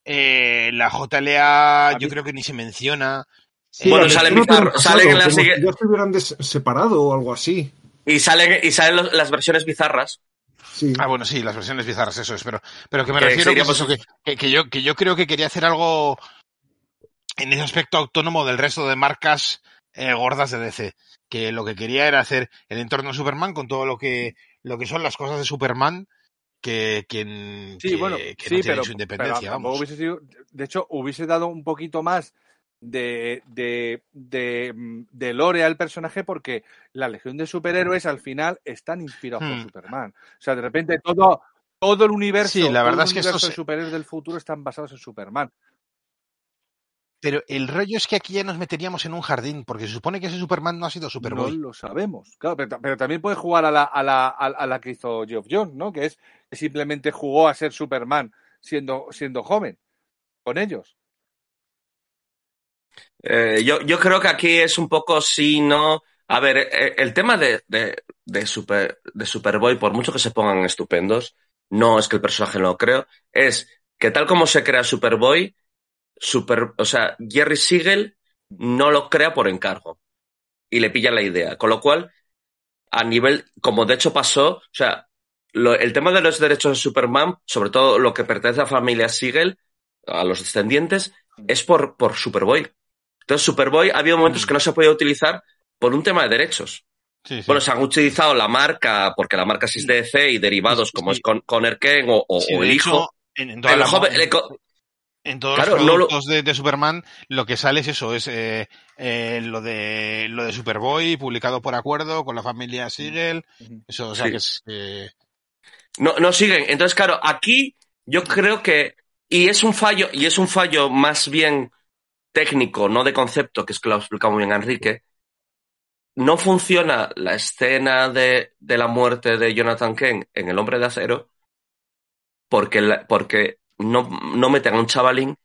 Eh, la JLA yo creo que ni se menciona. Sí, Bueno, la sale del sale en la sigue- Ya se hubieran des- separado o algo así. Y salen, y salen los- las versiones bizarras. Sí. Ah, bueno, sí, las versiones bizarras, eso es, pero, pero que me Que refiero que, pues, que, que- que yo, que yo creo que quería hacer algo en ese aspecto autónomo del resto de marcas eh, gordas de DC. Que lo que quería era hacer el entorno de Superman con todo lo que, lo que son las cosas de Superman que, que, Sí, que- bueno, que sí, no tienen pero, su independencia, pero vamos. hubiese sido, de hecho, hubiese dado un poquito más de, de, de, mm, de lore al personaje porque la legión de superhéroes al final están inspirados Hmm. por Superman. O sea, de repente todo, todo el universo, Sí, la verdad es que esto universo se- de superhéroes del futuro están basados en Superman. Pero el rollo es que aquí ya nos meteríamos en un jardín, porque se supone que ese Superman no ha sido No Superboy. lo sabemos. Claro, pero, pero también puede jugar a la, a, la, a, a la que hizo Geoff Jones, ¿no? Que es que simplemente jugó a ser Superman siendo, siendo joven con ellos. Eh, yo, yo creo que aquí es un poco sí, no. A ver, eh, el tema de, de, de, Super, de Superboy, por mucho que se pongan estupendos, no es que el personaje no lo creo, es que tal como se crea Superboy, Super, o sea, Jerry Siegel no lo crea por encargo y le pilla la idea. Con lo cual, a nivel, como de hecho pasó, o sea, lo- el tema de los derechos de Superman, sobre todo lo que pertenece a la familia Siegel, a los descendientes, es por, por Superboy. Entonces, Superboy ha habido momentos que no se podía utilizar por un tema de derechos. Sí, sí. Bueno, se han utilizado la marca, porque la marca es DC y derivados Sí, como es con, Conner Ken o, o- Sí, o de el hecho, hijo. en, en toda El la- joven- el co- en todos Claro, los no lo- productos de, de Superman, lo que sale es eso, es eh, eh, lo de lo de Superboy, publicado por acuerdo con la familia Siegel. Eso, o sea Sí. que es eh, No, no siguen. Entonces, claro, aquí yo creo que, y es un fallo, y es un fallo más bien técnico, no de concepto, que es que lo ha explicado muy bien Enrique, no funciona la escena de, de la muerte de Jonathan Kent en El Hombre de Acero porque, la- porque no, no meten a un chavalín,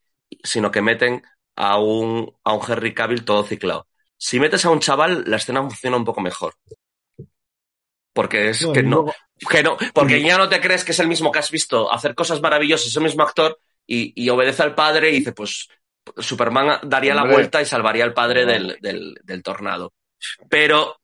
sino que meten a un, a un Henry Cavill todo ciclado. Si metes a un chaval, la escena funciona un poco mejor. Porque es No, que no, que no, porque Mm. ya no te crees que es el mismo que has visto hacer cosas maravillosas, es el mismo actor, y, y obedece al padre y dice, pues Superman daría la vuelta y salvaría al padre del, del, del tornado. Pero,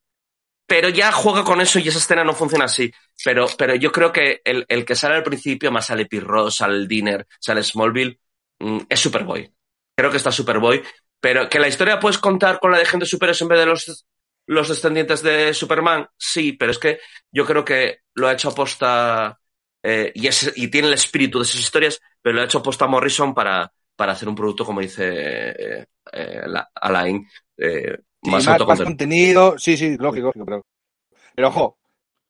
pero ya juega con eso y esa escena no funciona así. Pero, pero yo creo que el, el que sale al principio, más sale Pirro, sale Dinner, sale Smallville, mm, es Superboy. Creo que está Superboy. Pero que la historia puedes contar con la de gente superhéroes en vez de los, los descendientes de Superman, sí, pero es que yo creo que lo ha hecho aposta eh, y, tiene el espíritu de esas historias, pero lo ha hecho aposta Morrison para, para hacer un producto, como dice eh, eh, la- Alain, Sí, más más, contenido, sí, sí, lógico, lógico, pero, pero ojo,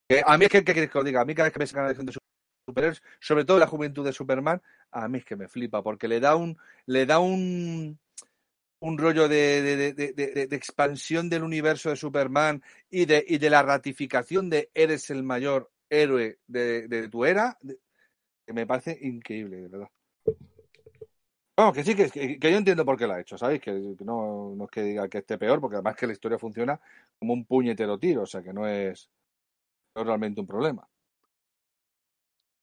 que a mí es que, que, que os diga, a mí cada vez que me sacan la de superhéroes, sobre todo la juventud de Superman, a mí es que me flipa, porque le da un, le da un, un rollo de, de, de, de- expansión del universo de Superman y de, y de la ratificación de eres el mayor héroe de, de tu era, que me parece increíble, de verdad. Vamos, que sí, que, que, que yo entiendo por qué lo ha hecho, ¿sabéis? Que, que no, no es que diga que esté peor, porque además que la historia funciona como un puñetero tiro, o sea que no es, no es realmente un problema.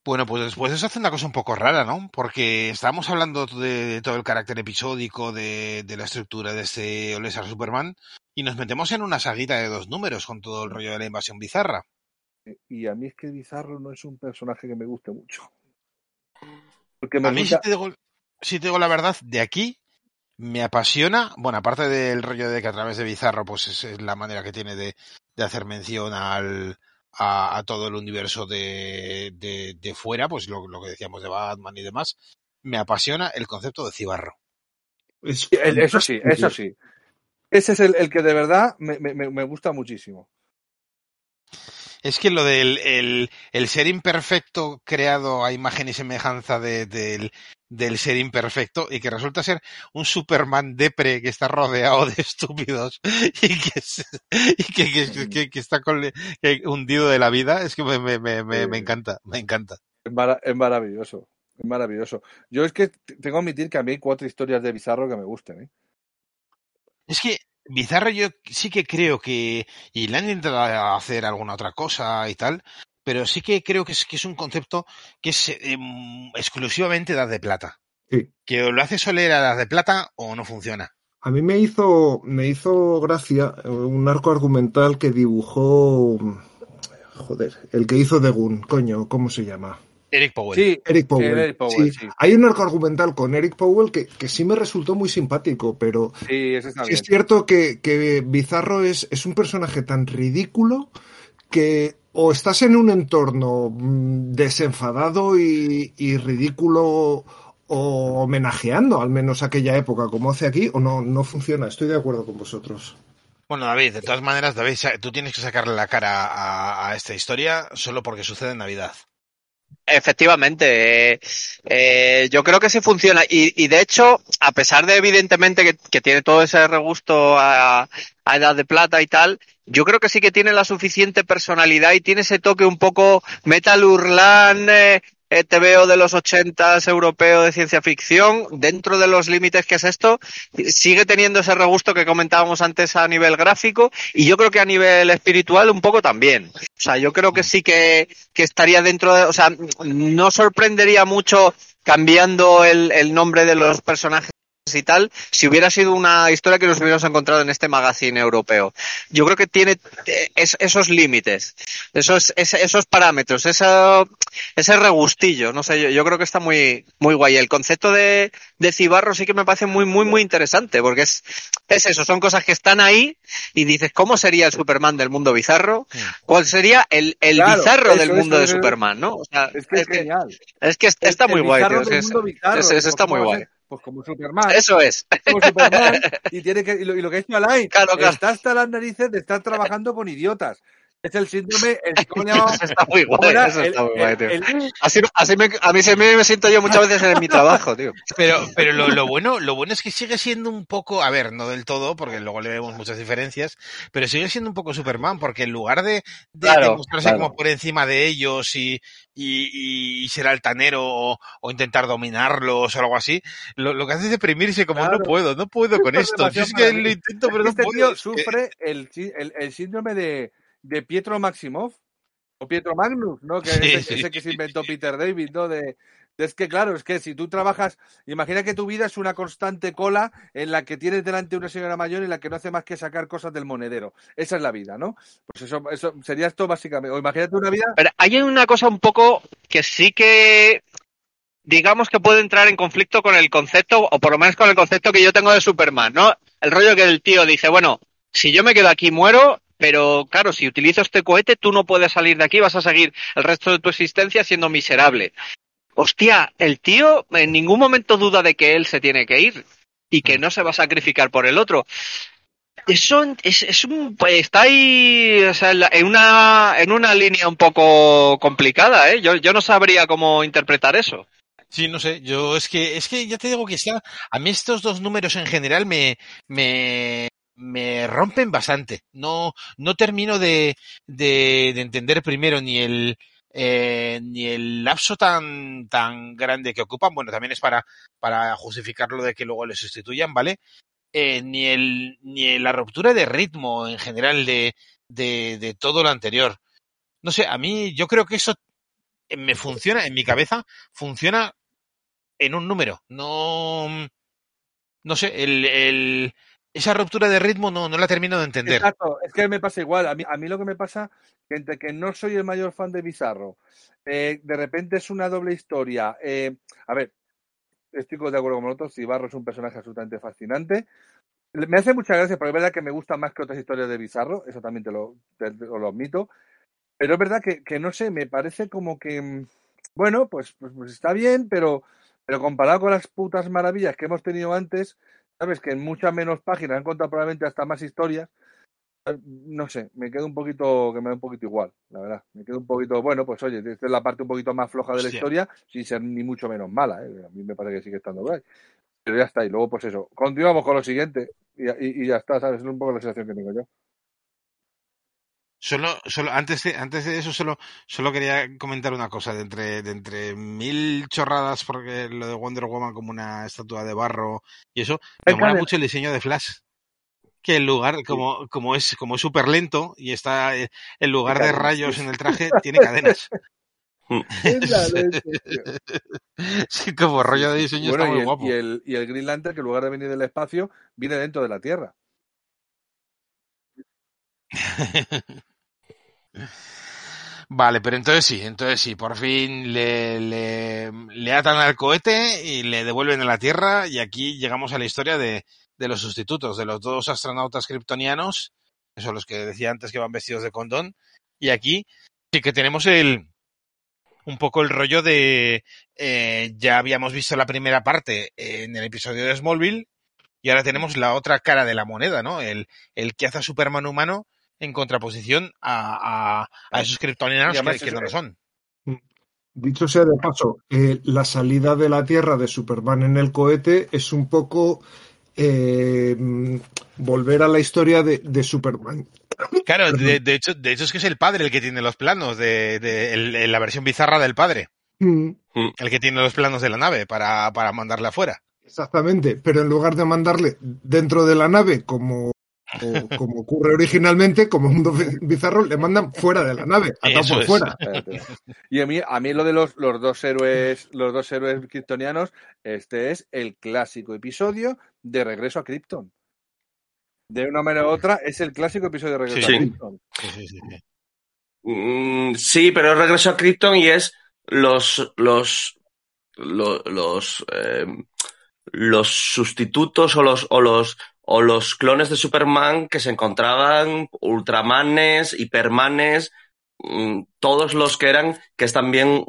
Bueno, pues después eso hace una cosa un poco rara, ¿no? Porque estábamos hablando de todo el carácter episódico, de, de la estructura de este Olesar Superman, y nos metemos en una saguita de dos números con todo el rollo de la invasión bizarra. y a mí es que Bizarro no es un personaje que me guste mucho. Porque me A mí, gusta... si te, digo, si te digo la verdad, de aquí me apasiona, bueno, aparte del rollo de que a través de Bizarro, pues es, es la manera que tiene de, de hacer mención al, a, a todo el universo de, de, de fuera, pues lo, lo que decíamos de Batman y demás, me apasiona el concepto de cibarro. Eso sí, eso sí. Ese es el, el que de verdad me- me- me gusta muchísimo. Es que lo del el, el ser imperfecto creado a imagen y semejanza de- del, del ser imperfecto y que resulta ser un Superman depre que está rodeado de [laughs] estúpidos y que, y que, que- que- está con- hundido de la vida, es que me, me, me, me- me encanta, me encanta. Es, es maravilloso. Es maravilloso. Yo es que tengo que admitir que a mí hay cuatro historias de Bizarro que me gusten. ¿eh? Es que Bizarro yo sí que creo que, y le han intentado hacer alguna otra cosa y tal, pero sí que creo que es, que es un concepto que es em, exclusivamente edad de plata. Sí. Que o lo hace soler a edad de plata o no funciona. A mí me hizo, me hizo gracia eh, un arco argumental que dibujó. Joder, el que hizo The Gun, coño, ¿cómo se llama? Eric Powell. Sí, Eric Powell. Eric Powell, sí. sí. Hay un arco argumental con Eric Powell que, que sí me resultó muy simpático, pero sí, está bien. es cierto que, que Bizarro es, es un personaje tan ridículo que o estás en un entorno mm, desenfadado y, y ridículo o homenajeando al menos aquella época como hace aquí, o no, no funciona. Estoy de acuerdo con vosotros. Bueno, David, de todas maneras, David, tú tienes que sacarle la cara a, a esta historia solo porque sucede en Navidad. Efectivamente, eh, eh, yo creo que sí funciona. Y, y de hecho, a pesar de evidentemente que, tiene todo ese regusto a, edad de plata y tal, yo creo que sí que tiene la suficiente personalidad y tiene ese toque un poco Metal Urlan, eh, eh, TVO de los ochentas europeo de ciencia ficción, dentro de los límites que es esto, sigue teniendo ese regusto que comentábamos antes a nivel gráfico y yo creo que a nivel espiritual un poco también. O sea, yo creo que sí que, que estaría dentro de, o sea, no sorprendería mucho cambiando el, el nombre de los personajes y tal, si hubiera sido una historia que nos hubiéramos encontrado en este magazine europeo. Yo creo que tiene eh, es- esos límites, esos, es- esos parámetros, esa- ese regustillo, no sé, yo, yo creo que está muy, muy guay. El concepto de, de Cibarro sí que me parece muy, muy, muy interesante, porque es, es eso, son cosas que están ahí y dices, ¿cómo sería el Superman del mundo bizarro? ¿Cuál sería el, el Claro, bizarro eso, del eso, mundo de eso. Superman, no? O sea, Es que es, es que, genial. es que El- está muy el guay, tío, del es- mundo bizarro, es- es- ¿no? está muy ¿Cómo va a guay. Pues como Superman. Eso es. como Superman y tiene que y lo, y lo que ha hecho Alain Claro, claro. está hasta las narices de estar trabajando con idiotas es el síndrome el, ¿cómo llamamos? [laughs] Está muy ¿Cómo guay, eso está El- muy guay, tío. el- Así, así me, a mí se me, me siento yo muchas veces en mi trabajo, tío. Pero, pero lo, lo bueno, lo bueno es que sigue siendo un poco, a ver, no del todo, porque luego le vemos muchas diferencias, pero sigue siendo un poco Superman, porque en lugar de, de, Claro, de mostrarse claro. como por encima de ellos y, y, y ser altanero o, o intentar dominarlos o algo así, lo, lo que hace es deprimirse como Claro. no puedo, no puedo con Es esto. Si es que lo intento, pero no este puedo. sufre el, sí- el, el síndrome de, de Pietro Maximov o Pietro Magnus no que [laughs] Sí, ese, que se inventó Peter David no de de- es que claro, es que si tú trabajas, imagina que tu vida es una constante cola en la que tienes delante una señora mayor y la que no hace más que sacar cosas del monedero. Esa es la vida, ¿no? Pues eso, eso sería esto básicamente. O imagínate una vida Pero hay una cosa un poco que sí que digamos que puede entrar en conflicto con el concepto, o por lo menos con el concepto que yo tengo de Superman, ¿no? El rollo que el tío dice, bueno, si yo me quedo aquí muero, pero claro, si utilizo este cohete, tú no puedes salir de aquí, vas a seguir el resto de tu existencia siendo miserable. Hostia, el tío en ningún momento duda de que él se tiene que ir y que no se va a sacrificar por el otro. Eso es, es un, pues, está ahí o sea, en una, en una línea un poco complicada, ¿eh? Yo, yo no sabría cómo interpretar eso. Sí, no sé, yo es que, es que ya te digo que está, a mí estos dos números en general me, me, me rompen bastante. No, no termino de, de, de entender primero ni el, eh, ni el lapso tan, tan grande que ocupan. Bueno, también es para, para justificar lo de que luego le sustituyan, ¿vale? Eh, ni el, ni la ruptura de ritmo en general de, de, de todo lo anterior. No sé, a mí yo creo que eso me funciona, en mi cabeza, funciona en un número. No, no sé, el, el, esa ruptura de ritmo no, no la termino de entender. Exacto, es que me pasa igual. A mí, a mí lo que me pasa que entre que no soy el mayor fan de Bizarro, eh, de repente es una doble historia. eh, a ver, estoy de acuerdo con vosotros, Cibarro es un personaje absolutamente fascinante. Me hace mucha gracia, porque es verdad que me gusta más que otras historias de Bizarro, eso también te lo, te lo admito. Pero es verdad que, que no sé, me parece como que, mm, bueno, pues, pues, pues está bien, pero, pero comparado con las putas maravillas que hemos tenido antes, sabes que en muchas menos páginas han contado probablemente hasta más historias. eh, No sé, me quedo un poquito, que me da un poquito igual, la verdad. Me quedo un poquito, bueno, pues oye, esta es la parte un poquito más floja de la historia, sin ser ni mucho menos mala, ¿eh? A mí me parece que sigue estando ahí. Pero ya está, y luego pues eso. Continuamos con lo siguiente, y, y- y ya está, ¿sabes? Es un poco la sensación que tengo yo. Solo, solo, antes de, antes de eso, solo, solo quería comentar una cosa, de entre, de entre mil chorradas, porque lo de Wonder Woman como una estatua de barro y eso, me mola mucho el diseño de Flash. Que el lugar, como, como es, como es súper lento y está, eh, en lugar de rayos en el traje, [laughs] tiene cadenas. Sí, [laughs] como rollo de diseño Bueno, está y muy el, guapo. y, el, y el Green Lantern, que en lugar de venir del espacio, viene dentro de la Tierra. [laughs] Vale, pero entonces sí, entonces sí, por fin le, le, le atan al cohete y le devuelven a la Tierra y aquí llegamos a la historia de, de los sustitutos, de los dos astronautas kryptonianos, que son los que decía antes que van vestidos de condón, y aquí sí que tenemos el un poco el rollo de eh, ya habíamos visto la primera parte en el episodio de Smallville y ahora tenemos la otra cara de la moneda, ¿no? El, el que hace a Superman humano en contraposición a, a, a esos Y kryptonianos que, no lo son. Dicho sea de paso, eh, la salida de la Tierra de Superman en el cohete es un poco eh, mm, volver a la historia de, de Superman. Claro, de, de hecho, de hecho es que es el padre el que tiene los planos de, de el- el- la versión bizarra del padre, Mm, el que tiene los planos de la nave para, para mandarla afuera. Exactamente, pero en lugar de mandarle dentro de la nave como, o- como ocurre originalmente, como mundo bi- bizarro, le mandan fuera de la nave, atado por es. fuera. Y a mí, a mí lo de los, los dos héroes, los dos héroes kryptonianos, este es el clásico episodio de Regreso a Krypton. De una manera u otra, es el clásico episodio de Regreso Sí. a Krypton. Sí, sí, sí, sí. Mm, sí, pero regreso a Krypton y es los los lo- los eh, los sustitutos o los o los o los clones de Superman que se encontraban Ultramanes, Hipermanes, mm, todos los que eran que es también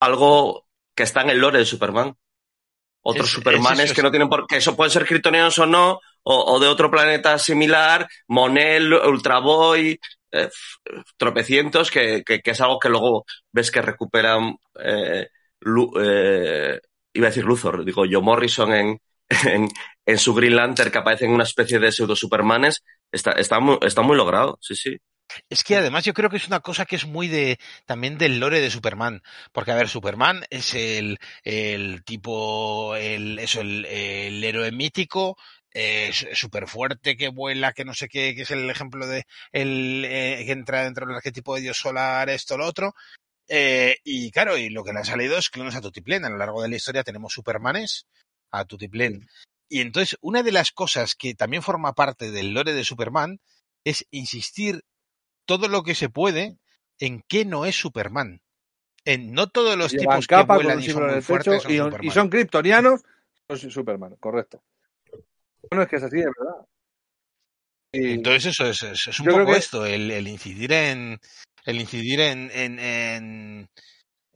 algo que está en el lore de Superman. Otros Es- Supermanes es que no tienen por qué, eso pueden ser kryptonianos o no, o, o de otro planeta similar, Monel, Ultraboy, eh, tropecientos, que, que, que es algo que luego ves que recuperan, eh, Lu- eh, iba a decir Luthor, digo yo, Morrison en, [laughs] en, su Green Lantern, que aparecen una especie de pseudo Supermanes, está, está, muy, está muy logrado, sí, sí. Es que además yo creo que es una cosa que es muy de también del lore de Superman, porque a ver, Superman es el, el tipo, el, eso, el, héroe mítico, eh, súper fuerte, que vuela, que no sé qué, que es el ejemplo de el eh, que entra dentro del arquetipo de Dios solar, esto, lo otro. Eh, y claro, y lo que le ha salido es clones a Tutiplén. A lo largo de la historia tenemos Supermanes a Tutiplén. Y entonces, una de las cosas que también forma parte del lore de Superman es insistir todo lo que se puede en qué no es Superman. En no todos los Llevan tipos que capa con vuelan y son muy fuertes son y, Superman. y son kryptonianos, son Superman, correcto. Bueno, es que es así, es verdad. Y- Entonces eso es, es, es un poco que- esto, el, el incidir en el incidir en, en, en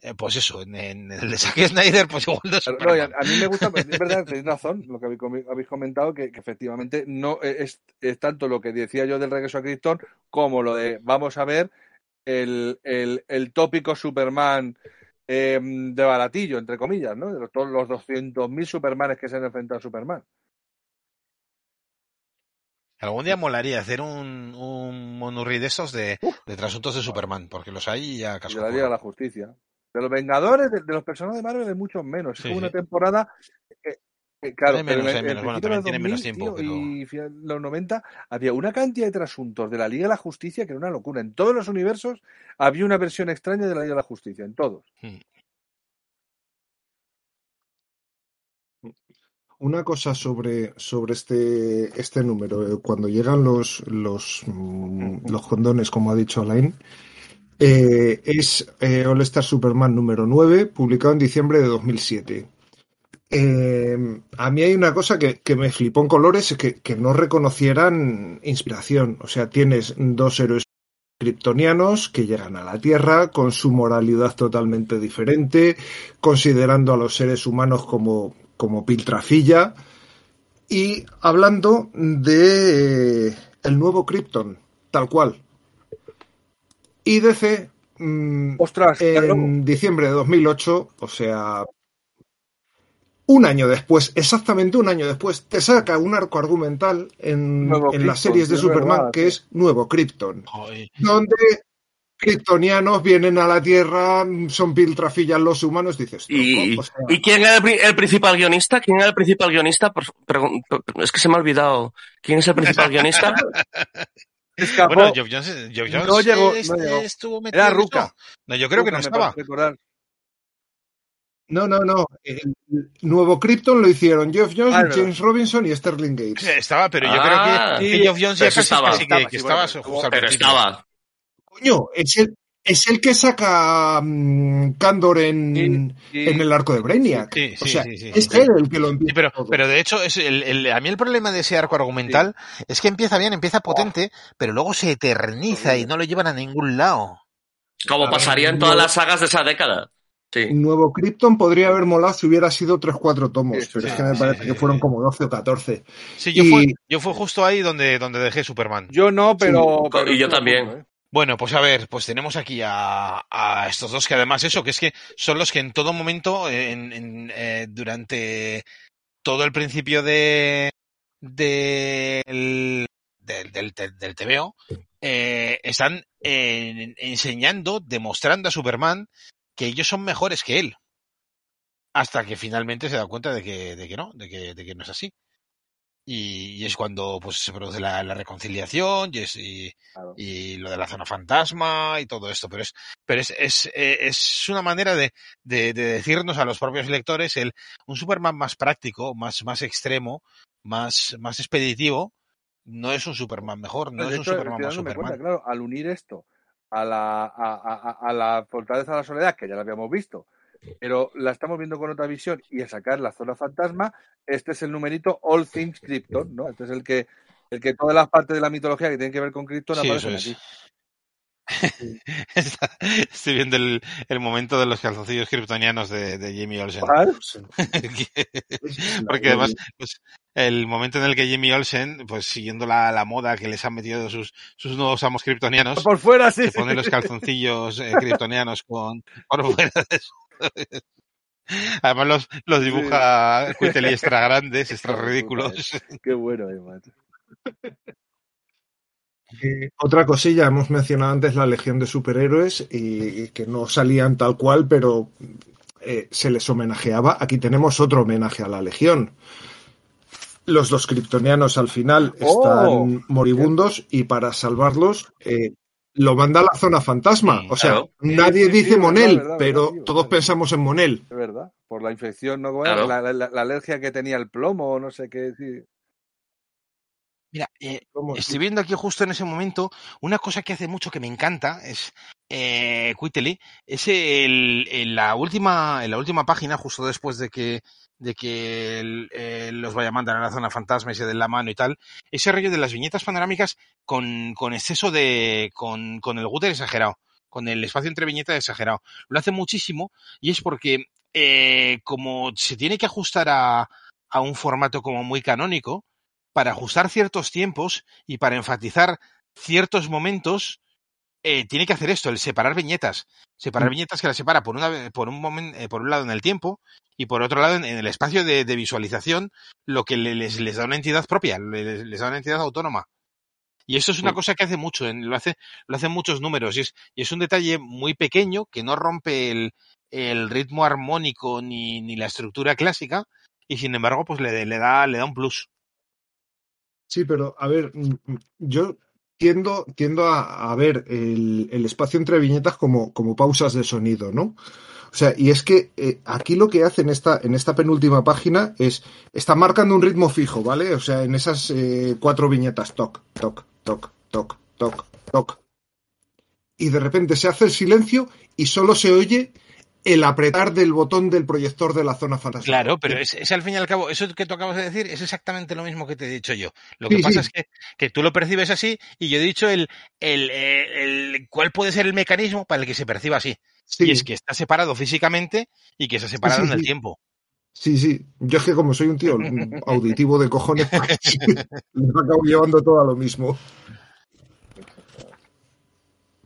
eh, pues eso, en, en el de Zack Snyder, pues igual Claro, no, a, a mí me gusta, [laughs] es verdad, tenéis razón, lo que habéis, comentado, que, que efectivamente no es, es tanto lo que decía yo del regreso a Krypton como lo de, vamos a ver, el, el, el tópico Superman eh, de baratillo, entre comillas, ¿no? De los, todos los 200.000 Supermanes que se han enfrentado a Superman. Algún día molaría hacer un, un monurri de estos de, de trasuntos de Superman, porque los hay y ya de porro. de la Justicia. De los Vengadores, de, de los personajes de Marvel, hay muchos menos. Sí, es como una sí. temporada. que- que, claro, Hay menos, en menos. Bueno, principio de los también tienen menos 2000, tiempo, tío, pero- Y final- los 90 había una cantidad de trasuntos de la Liga de la Justicia que era una locura. En todos los universos había una versión extraña de la Liga de la Justicia, en todos. Hmm. una cosa sobre, sobre este, este número. Eh, Cuando llegan los, los, mm, los condones, como ha dicho Alain, eh, es eh, All Superman número 9, publicado en diciembre de 2007. Eh, a mí hay una cosa que, que me flipó en colores, es que, que no reconocieran inspiración. O sea, tienes dos héroes kryptonianos que llegan a la Tierra con su moralidad totalmente diferente, considerando a los seres humanos como, como piltrafilla y hablando de eh, el nuevo Krypton, tal cual. Y DC mm, Ostras, en diciembre de 2008, o sea, un año después, exactamente un año después, te saca un arco argumental en, en las series de Superman verdad, que es Nuevo Krypton, Joder. donde kryptonianos vienen a la Tierra, son piltrafillas los humanos, dices, ¿Y, tronco, o sea, ¿y quién era el, pri- el principal guionista? ¿Quién era el principal guionista? Por- es que se me ha olvidado. ¿Quién es el principal guionista? [laughs] Escapó. Bueno, Jones, Jones No llegó, no llegó. estuvo metido Era. Ruca. No, yo creo que no estaba. no, no, no, el Nuevo Krypton lo hicieron Geoff Jones, Ah. James Robinson y Sterling Gates. Estaba, pero yo Ah, creo que, que sí. Geoff Jones ya casi, estaba. casi que, Estaba, que sí, bueno, Pero estaba. Coño, es el, es el que saca mm, Candor en, Sí, sí. en el arco de Brainiac. Sí, o sí, sea, sí, sí, es sí. él el que lo empieza Sí, pero, todo. pero de hecho, es el, el- a mí el problema de ese arco argumental es que empieza bien, empieza potente, pero luego se eterniza y no lo llevan a ningún lado. Como pasaría en todas las sagas de esa década. Sí. Nuevo Krypton podría haber molado si hubiera sido 3-4 tomos, Sí, pero sí, es que me parece sí, que fueron como 12 o 14. Sí, yo, Y- fue, yo fue justo ahí donde, donde dejé Superman. Yo no, pero. Sí, pero y yo también. Bueno, pues a ver, pues tenemos aquí a, a estos dos que además eso, que es que son los que en todo momento, en, en, eh, durante todo el principio de, del, del, del, del, TVO, eh, están enseñando, demostrando a Superman que ellos son mejores que él. Hasta que finalmente se da cuenta de que, de que no, de que, de que no es así. Y, y es cuando pues se produce la, la reconciliación y, es, y, Claro. y lo de la zona fantasma y todo esto, pero es, pero es, es, eh, es una manera de, de, de decirnos a los propios lectores el, un Superman más práctico, más, más extremo, más, más expeditivo, no es un Superman mejor, no es un Superman más Superman. cuenta, claro, al unir esto a la, a, a- a- a la Fortaleza de la Soledad, que ya la habíamos visto, pero la estamos viendo con otra visión, y a sacar la zona fantasma, este es el numerito All Things Krypton, ¿no? Este es el que, el que todas las partes de la mitología que tienen que ver con Krypton Sí, eso aparecen es. [laughs] aquí. Estoy viendo el, el momento de los calzoncillos kryptonianos de, de Jimmy Olsen. [laughs] Porque además, pues, el momento en el que Jimmy Olsen, pues siguiendo la, la moda que les han metido sus, sus nuevos amos kryptonianos, Por fuera, sí. se sí, pone los calzoncillos eh, kryptonianos con por fuera de eso. Además los, los dibuja y extra grandes, extra ridículos. Qué bueno, eh, macho. Eh, otra cosilla, hemos mencionado antes la Legión de Superhéroes y, y que no salían tal cual, pero eh, se les homenajeaba. Aquí tenemos otro homenaje a la Legión. Los dos kryptonianos al final están Oh, moribundos y para salvarlos eh, lo manda a la zona fantasma. Sí, o sea, claro. nadie Sí, sí, dice sí, Monel, verdad, pero verdad, tío, todos verdad. pensamos en Monel. Es verdad. Por la infección, ¿no? Claro. La, la- la- la alergia que tenía el plomo, no sé qué. Sí. Mira, eh, Estoy viendo aquí justo en ese momento una cosa que hace mucho que me encanta, es eh, Quitely, es el, en la última, en la última página, justo después de que, de que los vaya a mandar a la zona fantasma y se den la mano y tal, ese rollo de las viñetas panorámicas con, con exceso de, con, con el gutter exagerado, con el espacio entre viñetas exagerado. Lo hace muchísimo y es porque, eh, como se tiene que ajustar a, a un formato como muy canónico, para ajustar ciertos tiempos y para enfatizar ciertos momentos, eh, tiene que hacer esto, el separar viñetas. Separar viñetas que las separa por, una, por, un momento, por un lado en el tiempo y por otro lado en, en el espacio de, de visualización, lo que le- les, les da una entidad propia, les, les da una entidad autónoma. Y esto es una Mm. cosa que hace mucho, en- lo hace, lo hacen muchos números, y es, y es un detalle muy pequeño que no rompe el, el ritmo armónico ni, ni la estructura clásica, y sin embargo, pues le, le da, le da un plus. Sí, pero a ver, mm, mm, yo tiendo, tiendo a, ver el, espacio entre viñetas como, como pausas de sonido, ¿no? O sea, y es que eh, aquí lo que hace en esta, en esta penúltima página es, está marcando un ritmo fijo, ¿vale? O sea, en esas eh, cuatro viñetas, toc, toc, toc, toc, toc, toc. Y de repente se hace el silencio y solo se oye el apretar del botón del proyector de la zona fantástica. Claro, pero es, es al fin y al cabo, eso que tú acabas de decir es exactamente lo mismo que te he dicho yo. Lo Sí, que pasa sí. es que, que tú lo percibes así y yo he dicho el, el, el- cuál puede ser el mecanismo para el que se perciba así. Sí, Y es que está separado físicamente y que está separado en el tiempo. sí, sí. Yo es que como soy un tío [laughs] auditivo de cojones, pues, [laughs] [laughs] me acabo llevando todo a lo mismo.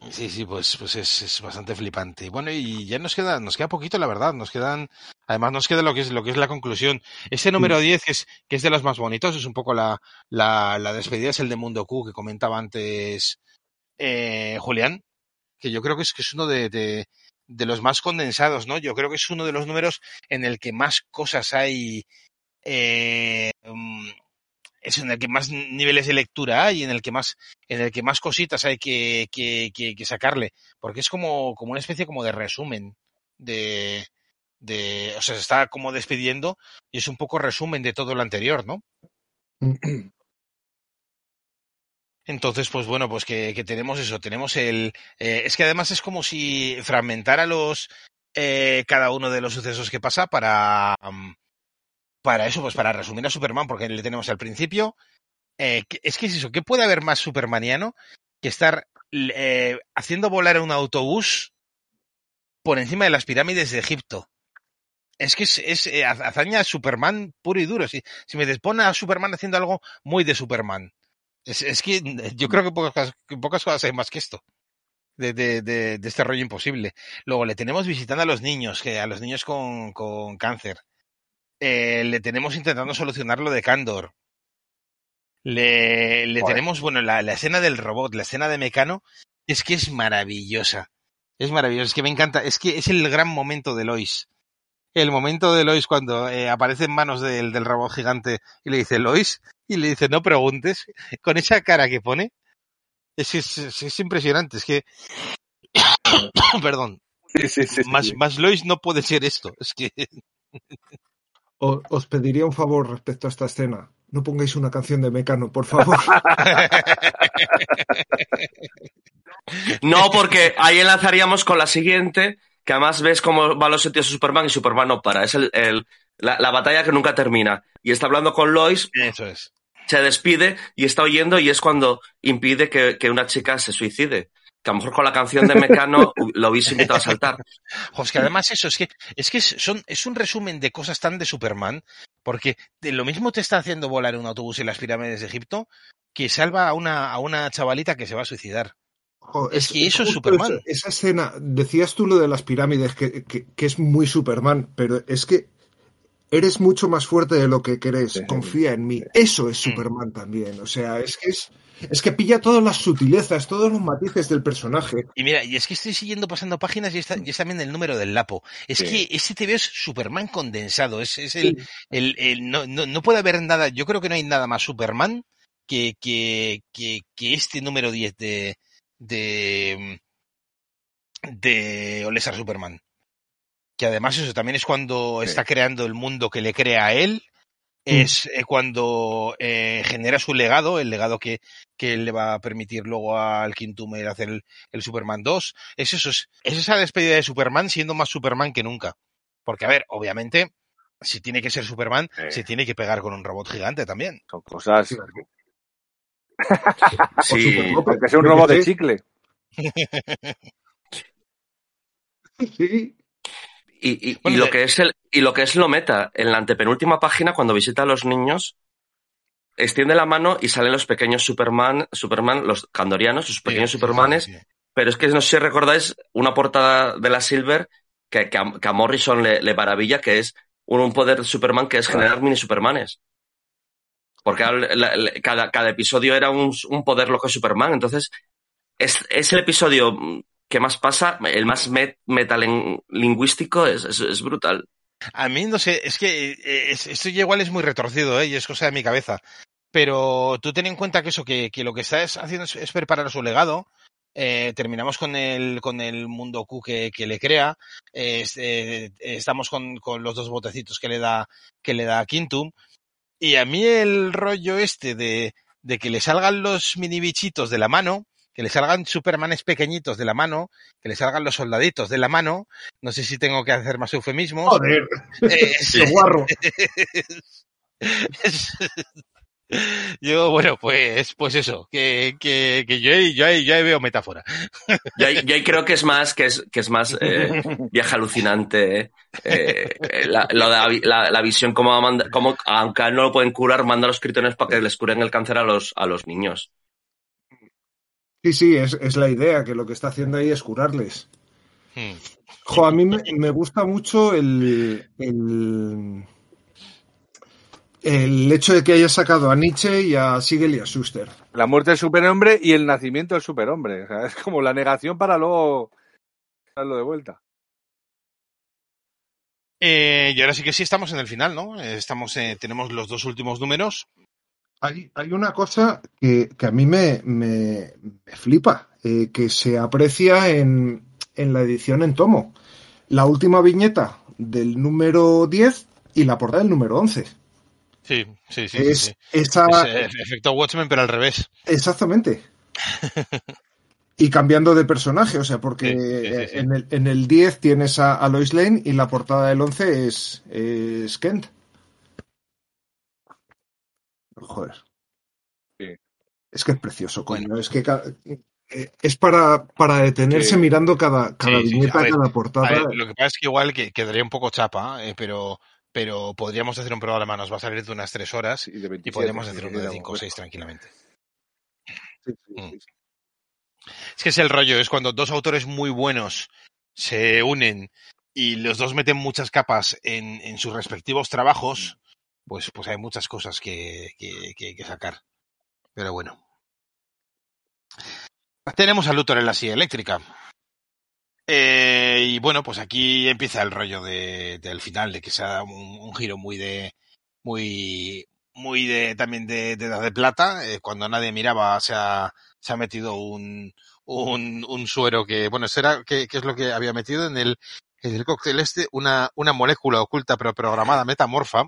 Sí, sí, pues, pues es, es bastante flipante. Bueno, y ya nos queda, nos queda poquito, la verdad. Nos quedan, además nos queda lo que es, lo que es la conclusión. Este número 10, que es, que es de los más bonitos, es un poco la, la, la despedida, es el de Mundo Q que comentaba antes eh, Julián, que yo creo que es, que es uno de, de, de los más condensados, ¿no? Yo creo que es uno de los números en el que más cosas hay, eh, mm, es en el que más niveles de lectura hay, en el que más, en el que más cositas hay que, que, que, que sacarle, porque es como, como una especie como de resumen de, de, o sea, se está como despidiendo y es un poco resumen de todo lo anterior, ¿no? [clears throat] Entonces, pues bueno, pues que, que tenemos eso, tenemos el, eh, es que además es como si fragmentara los, eh, cada uno de los sucesos que pasa para, mm, para eso, pues para resumir a Superman, porque le tenemos al principio. Eh, es que es eso, ¿qué puede haber más supermaniano que estar eh, haciendo volar un autobús por encima de las pirámides de Egipto? Es que es, eh, haz- hazaña Superman puro y duro. Si, me despone a Superman haciendo algo muy de Superman. Es, que yo creo que pocas, pocas cosas hay más que esto. De, de, de, de este rollo imposible. Luego le tenemos visitando a los niños, que a los niños con cáncer. Eh, le tenemos intentando solucionar lo de Candor. Le, le tenemos, bueno, la, la escena del robot, la escena de Mecano, es que es maravillosa. Es maravillosa, es que me encanta. Es que es el gran momento de Lois. El momento de Lois cuando eh, aparece en manos del, del robot gigante y le dice Lois, y le dice no preguntes, con esa cara que pone. Es, es, es- es impresionante, es que. [coughs] Perdón, Sí, sí, sí. sí, más, más Lois no puede ser esto. Es que. [laughs] Os pediría un favor respecto a esta escena. No pongáis una canción de Mecano, por favor. [laughs] No, porque ahí enlazaríamos con la siguiente, que además ves cómo va los sitios de Superman y Superman no para. Es el, el- la, la batalla que nunca termina. Y está hablando con Lois, Eso es. se despide y está oyendo y es cuando impide que, que una chica se suicide. Que a lo mejor con la canción de Mecano [laughs] lo hubiese invitado a saltar. Jo, es que además eso, es que, es que es, son, es un resumen de cosas tan de Superman, porque de lo mismo te está haciendo volar un autobús en las pirámides de Egipto, que salva a una, a una chavalita que se va a suicidar. Jo, Es que eso es Superman. Esa, esa escena, decías tú lo de las pirámides, que, que- que es muy Superman, pero es que eres mucho más fuerte de lo que crees. Confía en mí. Eso Mm. es Superman también. O sea, es que es, es que pilla todas las sutilezas, todos los matices del personaje. Y mira, y es que estoy siguiendo pasando páginas y, está, y es también el número del Lapo. Es Sí. que ese TV es Superman condensado. Es, es el, el, el- no, no, no puede haber nada, yo creo que no hay nada más Superman que, que, que, que este número 10 de, de, de Olesar Superman. Que además eso también es cuando Sí. está creando el mundo que le crea a él. Es eh, cuando eh, genera su legado, el legado que, que le va a permitir luego al Quintumer hacer el, el Superman 2. Es eso, es, es esa despedida de Superman siendo más Superman que nunca. Porque, a ver, obviamente, si tiene que ser Superman, se tiene que pegar con un robot gigante también. Son cosas. Sí. Aunque [laughs] sea un robot de chicle. [laughs] Sí. Y, y- lo que es el, y lo que es lo meta, en la antepenúltima página, cuando visita a los niños, extiende la mano y salen los pequeños Superman, Superman, los candorianos, sus pequeños Sí, Supermanes, sí, sí. pero es que no sé si recordáis una portada de la Silver que, que, a, que a Morrison le, le maravilla, que es un, un poder de Superman que es generar mini Supermanes. Porque al- la- la- cada, cada episodio era un, un poder loco de Superman. Entonces, es, es el episodio que más pasa, el más met- metalingüístico, es, es, es brutal. A mí, no sé, es que eh, es- esto igual es muy retorcido, ¿eh? Y es cosa de mi cabeza. Pero tú ten en cuenta que eso, que, lo que estás haciendo es, preparar su legado. eh, terminamos con el, con el mundo Q que, le crea, eh, es- estamos con, con los dos botecitos que le da, que le da Quintum, y a mí el rollo este de, de que le salgan los mini bichitos de la mano, que le salgan Supermanes pequeñitos de la mano, que le salgan los soldaditos de la mano, no sé si tengo que hacer más eufemismos. Joder, Eh, [laughs] qué guarro. [laughs] Yo, bueno, pues, pues eso, que, que, que yo, ahí- yo, ahí- yo ahí veo metáfora. Yo, ahí- yo ahí creo que es más, que es, que es más eh, viaje alucinante. eh, la, de la, la- la visión como, manda, como aunque no lo pueden curar, manda a los critones para que les curen el cáncer a los, a los niños. Sí, sí, es, es la idea, que lo que está haciendo ahí es curarles. Hmm. Jo, a mí me, me gusta mucho el, el, el hecho de que haya sacado a Nietzsche y a Siegel y a Schuster. La muerte del superhombre y el nacimiento del superhombre. O sea, es como la negación para luego darlo de vuelta. Eh, y ahora sí que sí estamos en el final, ¿no? Eh, Estamos, eh, tenemos los dos últimos números. Hay, hay una cosa que, que a mí me, me, me flipa, eh, que se aprecia en, en la edición en tomo. La última viñeta del número 10 y la portada del número 11. Sí, sí, sí. sí, es sí. esa, Es, eh, efecto Watchmen, pero al revés. Exactamente. [laughs] Y cambiando de personaje, o sea, porque Sí, sí, sí, sí. En, el, en el 10 tienes a, a Lois Lane y la portada del 11 es, es Kent. Joder. Sí. Es que es precioso, coño. Es que eh, es para, para detenerse Que- mirando cada, cada Sí, viñeta, ver, cada portada. ver, lo que pasa es que igual que quedaría un poco chapa, eh, pero, pero podríamos hacer un programa, nos va a salir de unas tres horas Y, de y 27, podríamos hacer uno de cinco o seis tranquilamente. Sí, sí, Mm. Es que es el rollo, es cuando dos autores muy buenos se unen y los dos meten muchas capas en, en sus respectivos trabajos, pues, pues hay muchas cosas que, que, que, que sacar. Pero bueno. Tenemos a Luthor en la silla eléctrica. Eh, y bueno, pues aquí empieza el rollo de, del final, de que se ha dado un, giro muy de, muy, muy de, también de, de edad de plata. Eh, cuando nadie miraba, se ha, se ha metido un, un, un suero que, bueno, será, ¿qué, qué es lo que había metido en el, en el cóctel este? Una, una molécula oculta pero programada metamorfa.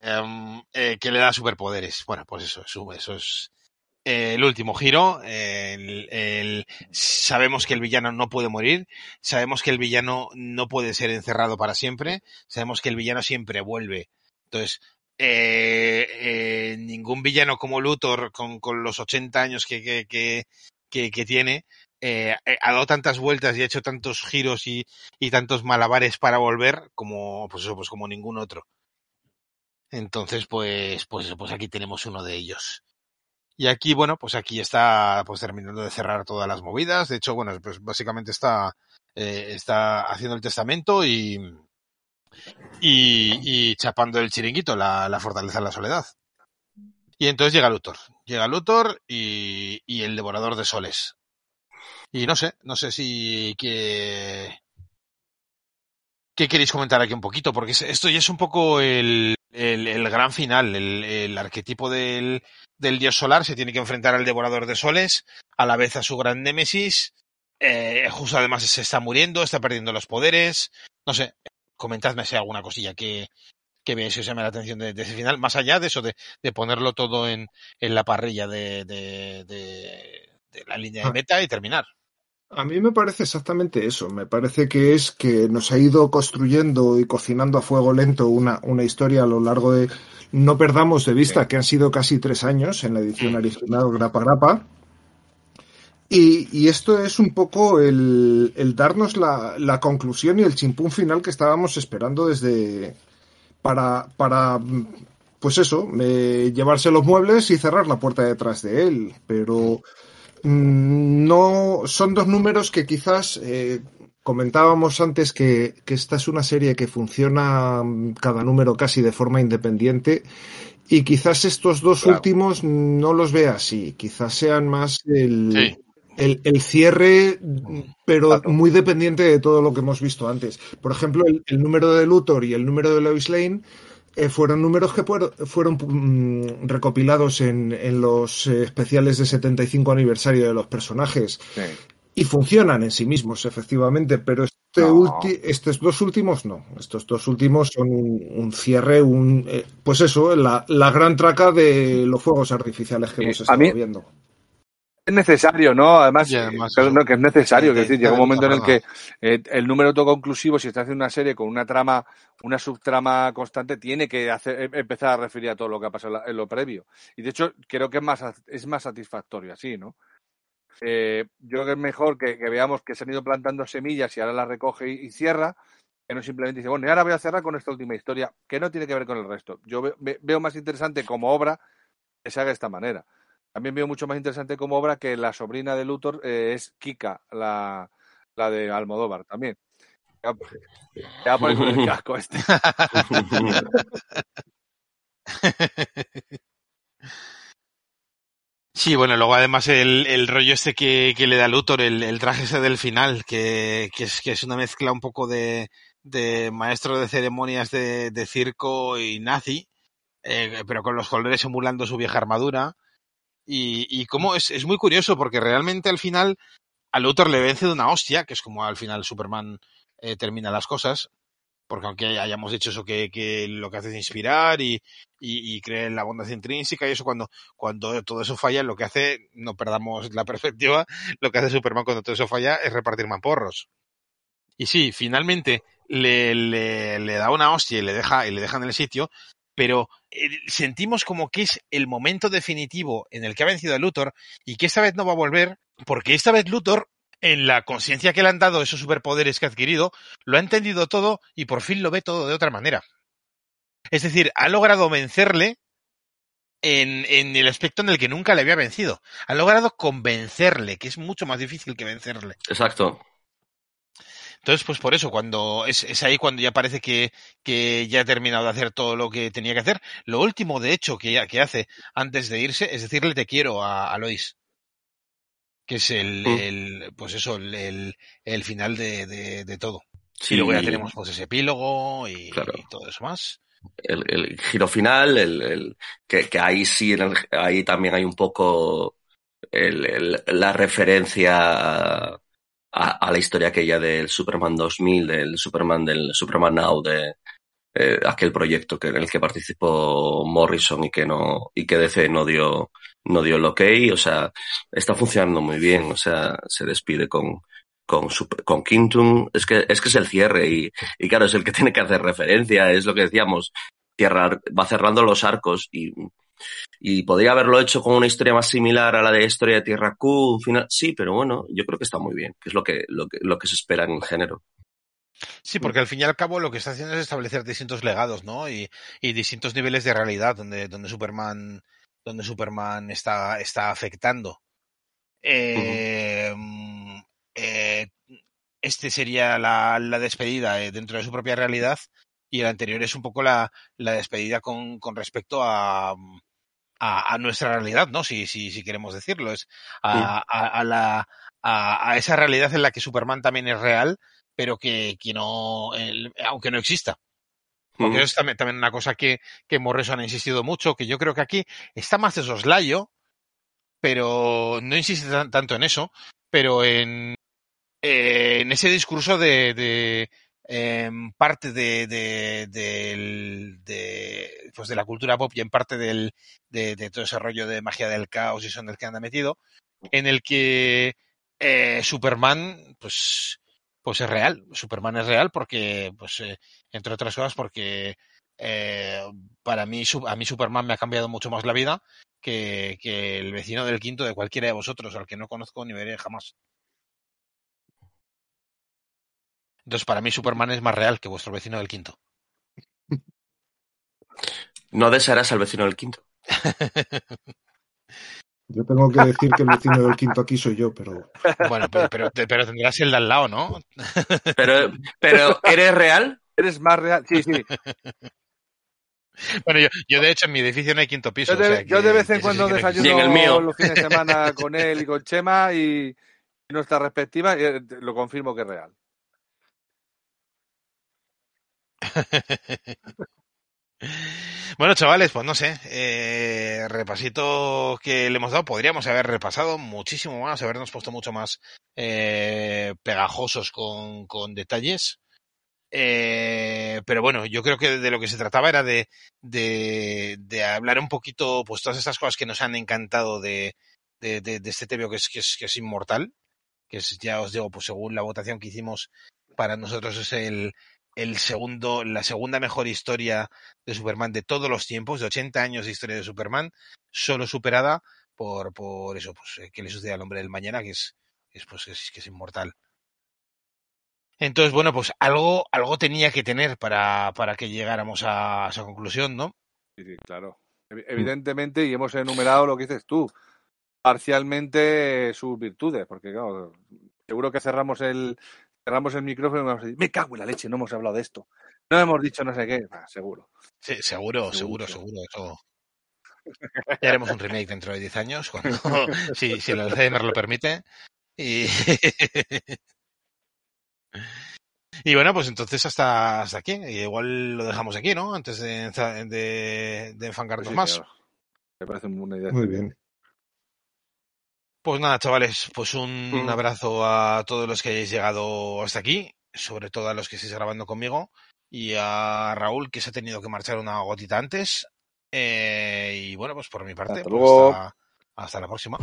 Em, eh, que le da superpoderes. Bueno, pues eso, eso, es eh, el último giro. Sabemos que el villano no puede morir. Sabemos que el villano no puede ser encerrado para siempre. Sabemos que el villano siempre vuelve. Entonces, eh, ningún villano como Luthor, con, los 80 años que, que, que, que, tiene, ha dado tantas vueltas y ha hecho tantos giros y, y tantos malabares para volver como, pues eso, pues como ningún otro. Entonces, pues, pues pues aquí tenemos uno de ellos. Y aquí, bueno, pues aquí está pues terminando de cerrar todas las movidas. De hecho, bueno, pues básicamente está, eh, está haciendo el testamento y, y, y chapando el chiringuito, la, la fortaleza de la soledad. Y entonces llega Luthor. Llega Luthor y, y el devorador de soles. Y no sé, no sé si que, ¿Qué queréis comentar aquí un poquito? Porque es- esto ya es un poco el, el, el gran final, el, el arquetipo del, del dios solar se tiene que enfrentar al devorador de soles, a la vez a su gran némesis. Eh, justo además se está muriendo, está perdiendo los poderes. No sé, comentadme si hay alguna cosilla que, que veáis que os llame la atención de, de ese final, más allá de eso, de, de ponerlo todo en, en la parrilla de, de, de, de la línea de Ah. meta y terminar. A mí me parece exactamente eso. Me parece que es que nos ha ido construyendo y cocinando a fuego lento una, una historia a lo largo de. No perdamos de vista que han sido casi tres años en la edición Mm. original Grapa Grapa. Y, y esto es un poco el, el darnos la, la conclusión y el chimpún final que estábamos esperando desde. Para, para pues eso, eh, llevarse los muebles y cerrar la puerta detrás de él. Pero no son dos números que quizás eh, comentábamos antes que, que esta es una serie que funciona mm, cada número casi de forma independiente y quizás estos dos Claro. últimos no los vea así, quizás sean más el, Sí. el, el cierre, mm, pero Claro. muy dependiente de todo lo que hemos visto antes. Por ejemplo, el, el número de Luthor y el número de Lois Lane eh, fueron números que puer- fueron mm, recopilados en, en los eh, especiales de 75 aniversario de los personajes Sí. y funcionan en sí mismos, efectivamente, pero este No. ulti- estos dos últimos no. Estos dos últimos son un, un cierre, un eh, pues eso, la, la gran traca de los fuegos artificiales que Eh, hemos a estado mí- viendo. Es necesario, ¿no? Además, no, que es necesario. que llega un momento en el que eh, el número autoconclusivo, si está haciendo una serie con una trama, una subtrama constante, tiene que hacer, em- empezar a referir a todo lo que ha pasado en lo previo. Y de hecho, creo que es más, es más satisfactorio así, ¿no? Eh, yo creo que es mejor que, que veamos que se han ido plantando semillas y ahora las recoge y, y cierra, que no simplemente dice, bueno, y ahora voy a cerrar con esta última historia, que no tiene que ver con el resto. Yo ve- ve- veo más interesante como obra que se haga de esta manera. También veo mucho más interesante como obra que la sobrina de Luthor eh, es Kika, la, la de Almodóvar también. Ya, ya por con el [laughs] casco este. [laughs] Sí, bueno, luego además el, el rollo este que, que le da Luthor, el, el traje ese del final, que, que, es, que es una mezcla un poco de, de maestro de ceremonias de, de circo y nazi, eh, pero con los colores emulando su vieja armadura. Y, y como es, es muy curioso porque realmente al final a Luthor le vence de una hostia, que es como al final Superman eh, termina las cosas, porque aunque hayamos dicho eso que, que lo que hace es inspirar y, y, y cree en la bondad intrínseca y eso cuando, cuando todo eso falla, lo que hace, no perdamos la [laughs] perspectiva, lo que hace Superman cuando todo eso falla es repartir mamporros. Y sí, finalmente le, le, le da una hostia y le deja, y le deja en el sitio, pero eh, sentimos como que es el momento definitivo en el que ha vencido a Luthor y que esta vez no va a volver, porque esta vez Luthor, en la conciencia que le han dado esos superpoderes que ha adquirido, lo ha entendido todo y por fin lo ve todo de otra manera. Es decir, ha logrado vencerle en, en el aspecto en el que nunca le había vencido. Ha logrado convencerle, que es mucho más difícil que vencerle. Exacto. Entonces, pues por eso, cuando es, es ahí cuando ya parece que, que ya ha terminado de hacer todo lo que tenía que hacer. Lo último, de hecho, que, que hace antes de irse es decirle te quiero a, a Lois. Que es el, Mm. el pues eso, el, el, el final de, de, de todo. Sí, y luego ya tenemos pues ese epílogo y, Claro. y todo eso más. el, el giro final, el, el- que, que ahí sí, en el- ahí también hay un poco el, el- la referencia a, la historia aquella del Superman 2000, del Superman del Superman Now, de eh, aquel proyecto que, en el que participó Morrison y que no y que DC no dio no dio el ok, o sea, está funcionando muy bien, o sea, se despide con con, Quintum, es que es que es el cierre y, y claro, es el que [laughs] tiene que hacer referencia, es lo que decíamos, va cerrando los arcos y, y podría haberlo hecho con una historia más similar a la de Historia de Tierra Q, final, sí, pero bueno, yo creo que está muy bien, que es lo que, lo que, lo que se espera en el género. Sí, porque al fin y al cabo lo que está haciendo es establecer distintos legados, ¿no? Y, y distintos niveles de realidad donde, donde Superman, donde Superman está, está afectando. Eh, mm, eh, este sería la, la despedida eh, dentro de su propia realidad y el anterior es un poco la, la despedida con, con respecto a, a, a nuestra realidad, ¿no? Si, si, si queremos decirlo, es a, a, a la, a, esa realidad en la que Superman también es real, pero que, que no, el- aunque no exista. Porque eso es también, también una cosa que, que Morrison ha insistido mucho, que yo creo que aquí está más de soslayo, pero no insiste tan- tanto en eso, pero en, eh, en ese discurso de, de em, parte de, de, del- de, pues de la cultura pop y en parte del, de, todo ese rollo de magia del caos y eso en el que anda metido, en el que eh, Superman, pues, pues es real. Superman es real porque, pues, eh, entre otras cosas, porque eh, para mí, a mí Superman me ha cambiado mucho más la vida que, que el vecino del quinto de cualquiera de vosotros, al que no conozco ni veré jamás. Entonces, para mí Superman es más real que vuestro vecino del quinto. No desearás al vecino del quinto. [laughs] Yo tengo que decir que el vecino del quinto aquí soy yo, pero [laughs] Bueno, pero, pero, pero tendrás el de al lado, ¿no? [laughs] Pero, pero ¿eres real? Eres más real. Sí, sí. Bueno, yo, yo de hecho en mi edificio no hay quinto piso. Yo de, o sea, yo que- de vez en cuando sí en el desayuno mío. los fines de semana con él y con Chema y nuestra respectiva, y, eh, lo confirmo que es real. [laughs] Bueno, chavales, pues no sé, eh, repasito que le hemos dado, podríamos haber repasado muchísimo más, habernos puesto mucho más eh, pegajosos con, con detalles. Eh, pero bueno, yo creo que de lo que se trataba era de, de, de hablar un poquito, pues todas estas cosas que nos han encantado de, de, este TVO que es, que es, que es inmortal, que es, ya os digo, pues según la votación que hicimos, para nosotros es el, el segundo, la segunda mejor historia de Superman de todos los tiempos, de 80 años de historia de Superman, solo superada por, por eso, pues, eh, que le sucede al hombre del mañana, que es, es pues, que es, que es inmortal. Entonces, bueno, pues algo, algo tenía que tener para, para que llegáramos a esa conclusión, ¿no? Sí, sí, claro. Evi- Evidentemente, y hemos enumerado lo que dices tú, parcialmente sus virtudes, porque claro, seguro que cerramos el cerramos el micrófono y vamos a decir, me cago en la leche, no hemos hablado de esto. No hemos dicho no sé qué, Ah, seguro. Sí, seguro, seguro, Seguro. seguro, eso. Ya haremos un remake dentro de 10 años, cuando, [laughs] si, si el Alzheimer lo permite. Y, [laughs] y bueno, pues entonces hasta, hasta aquí. Y igual lo dejamos aquí, ¿no? Antes de, de, de enfangarnos Pues sí, más. claro. Me parece una idea. Muy bien. Pues nada, chavales, pues un Mm. abrazo a todos los que hayáis llegado hasta aquí, sobre todo a los que estáis grabando conmigo, y a Raúl, que se ha tenido que marchar una gotita antes. Eh, y bueno, pues por mi parte, Hasta pues luego. hasta, hasta la próxima.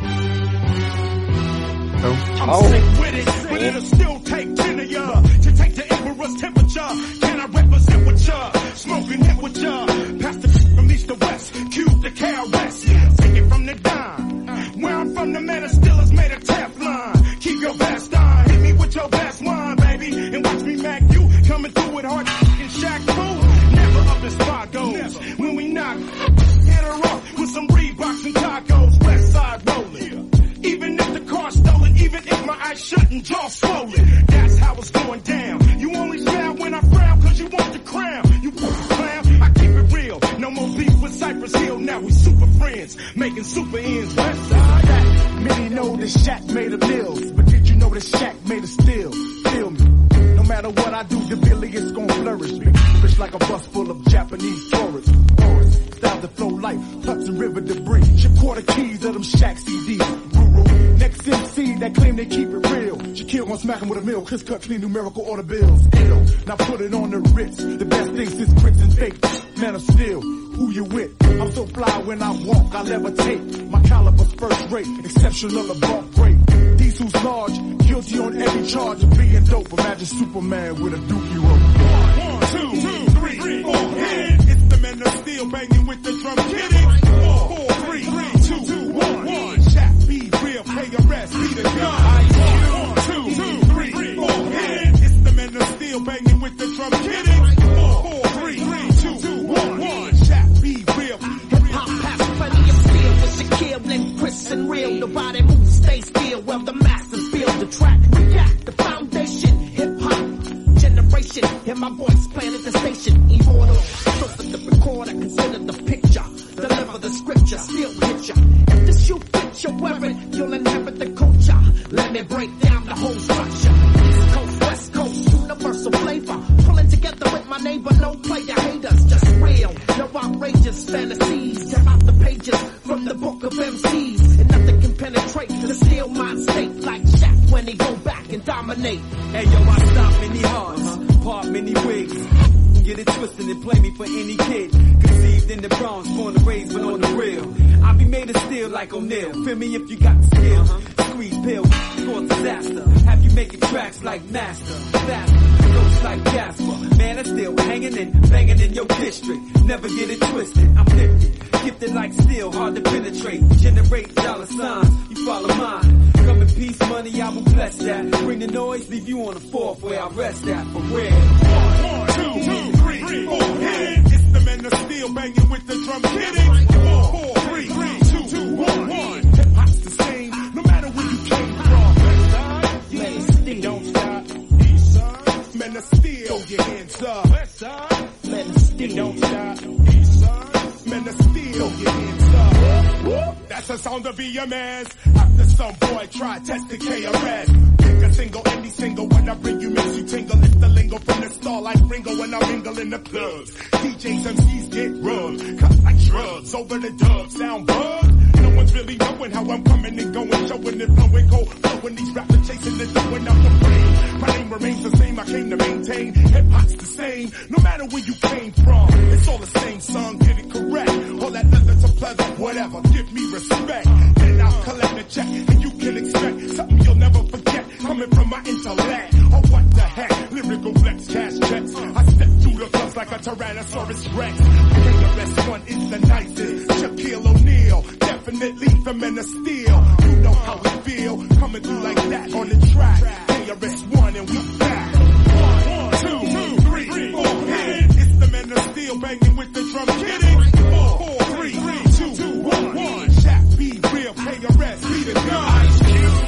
Where I'm from, the metal still is made of Teflon. Keep your best on. Hit me with your best one, baby, and watch me mac you coming through with hard and Shaq Fu. Never up the spot goes when we knock. Hit her off with some Reeboks and tacos. West side rolling. Even if the car's stolen, even if my eyes shut and jaw swollen. That's how it's going down. You only smile when I frown cause you want the crown. You clown, I keep it real. No more beef with Cypress Hill, now we super friends. Making super ends, west. Many know the shack made of mills, but did you know the shack made of steel? Feel me. No matter what I do, the Billy is gon' flourish. Big Rich like a bus full of Japanese tourists. Tourists, Style to flow life, Hudson River debris. Ship quarter keys of them shack CDs. Rural. Next MC that claim they keep it real. Shaquille gon' smack him with a mill. Chris cut clean numerical order bills. Ill. Now put it on the Ritz. The best thing since Prince and fake. Man of steel. Who you with? I'm so fly when I walk, I levitate. My caliber's first rate, exceptional above rate. These who's large, guilty on every charge of being dope. Imagine Superman with a dookie rope. One, two, three, four, hit. It's the men of steel banging with the drum kitty. Four, four, three, three, pay your rest, be the gun. One, two, three, four, hit. It's the men of steel banging with the drum kitty. Four, four, three, two, one, one. Shaq, be real. Hip hop has plenty of steel with Shaquille and Chris and real. Nobody moves, stay still while the masses build the track. Got the foundation, hip generation. Hear my voice playing at the station. Immortal, closer to record, I consider the picture. Deliver the scripture, still ya. If the shoe fits you wear it, you'll inherit the culture. Let me break down the whole structure. East Coast, West Coast, universal flavor. Pulling together with my neighbor, no player haters, just real. No outrageous fantasies. Tear out the pages from the book of MCs. And nothing can penetrate the steel mind state like Shaq when he go back and dominate. Hey yo, I stop many hearts, part many wigs. Get it twisted and play me for any kid. Conceived in the Bronx, born and raised, but on the real. I be made of steel like O'Neal. Feel me if you got the skill. Uh-huh. Squeeze pill, for disaster. Have you making tracks like Master, Faster, ghost like Jasper. Man, I'm still hanging and banging in your district. Never get it twisted. I'm gifted, gifted like steel, hard to penetrate. Generate dollar signs, you follow mine. Come in peace, money, I will bless that. Bring the noise, leave you on the fourth where I rest at for real. One, two, three, four, hit. It's the men of steel banging with the drum kitty. Four, four, three, two, one, one. Hip hop's the same, no matter where you came from. Men of steel. don't stop. East side, men of steel, throw your hands up. West side, Men of steel. don't stop. East side, men of steel, throw your hands up. That's the sound of EMS. After some boy try testing KRS. Pick a single, any single. When I bring you, makes you tingle. It's the lingo from the star like Ringo when I mingle in the clubs. DJs, MCs get rubbed. Cut like drugs over the dub. Sound bug. No one's really knowing how I'm coming and going. Showing it, flowing, cold. Flowing these rappers chasing it, throwing out the frame. My name remains the same. I came to maintain. Hip hop's the same. No matter where you came from. It's all the same song. Get it correct. All that leather to pleather. Whatever. Give me respect. Then I'll collect the check. And you can expect something you'll never forget. Coming from my intellect. Oh, what the heck? Lyrical flex, cash checks. I step through the clubs like a Tyrannosaurus Rex. Think the best one is the nicest. Shaquille O'Neal. Definitely the men of steel. You know how we feel. Coming through like that on the track. KRS-One and we back. One, two, three, four. It's the men of steel banging with the drum kit. Be real, pay your KRS, be the gun.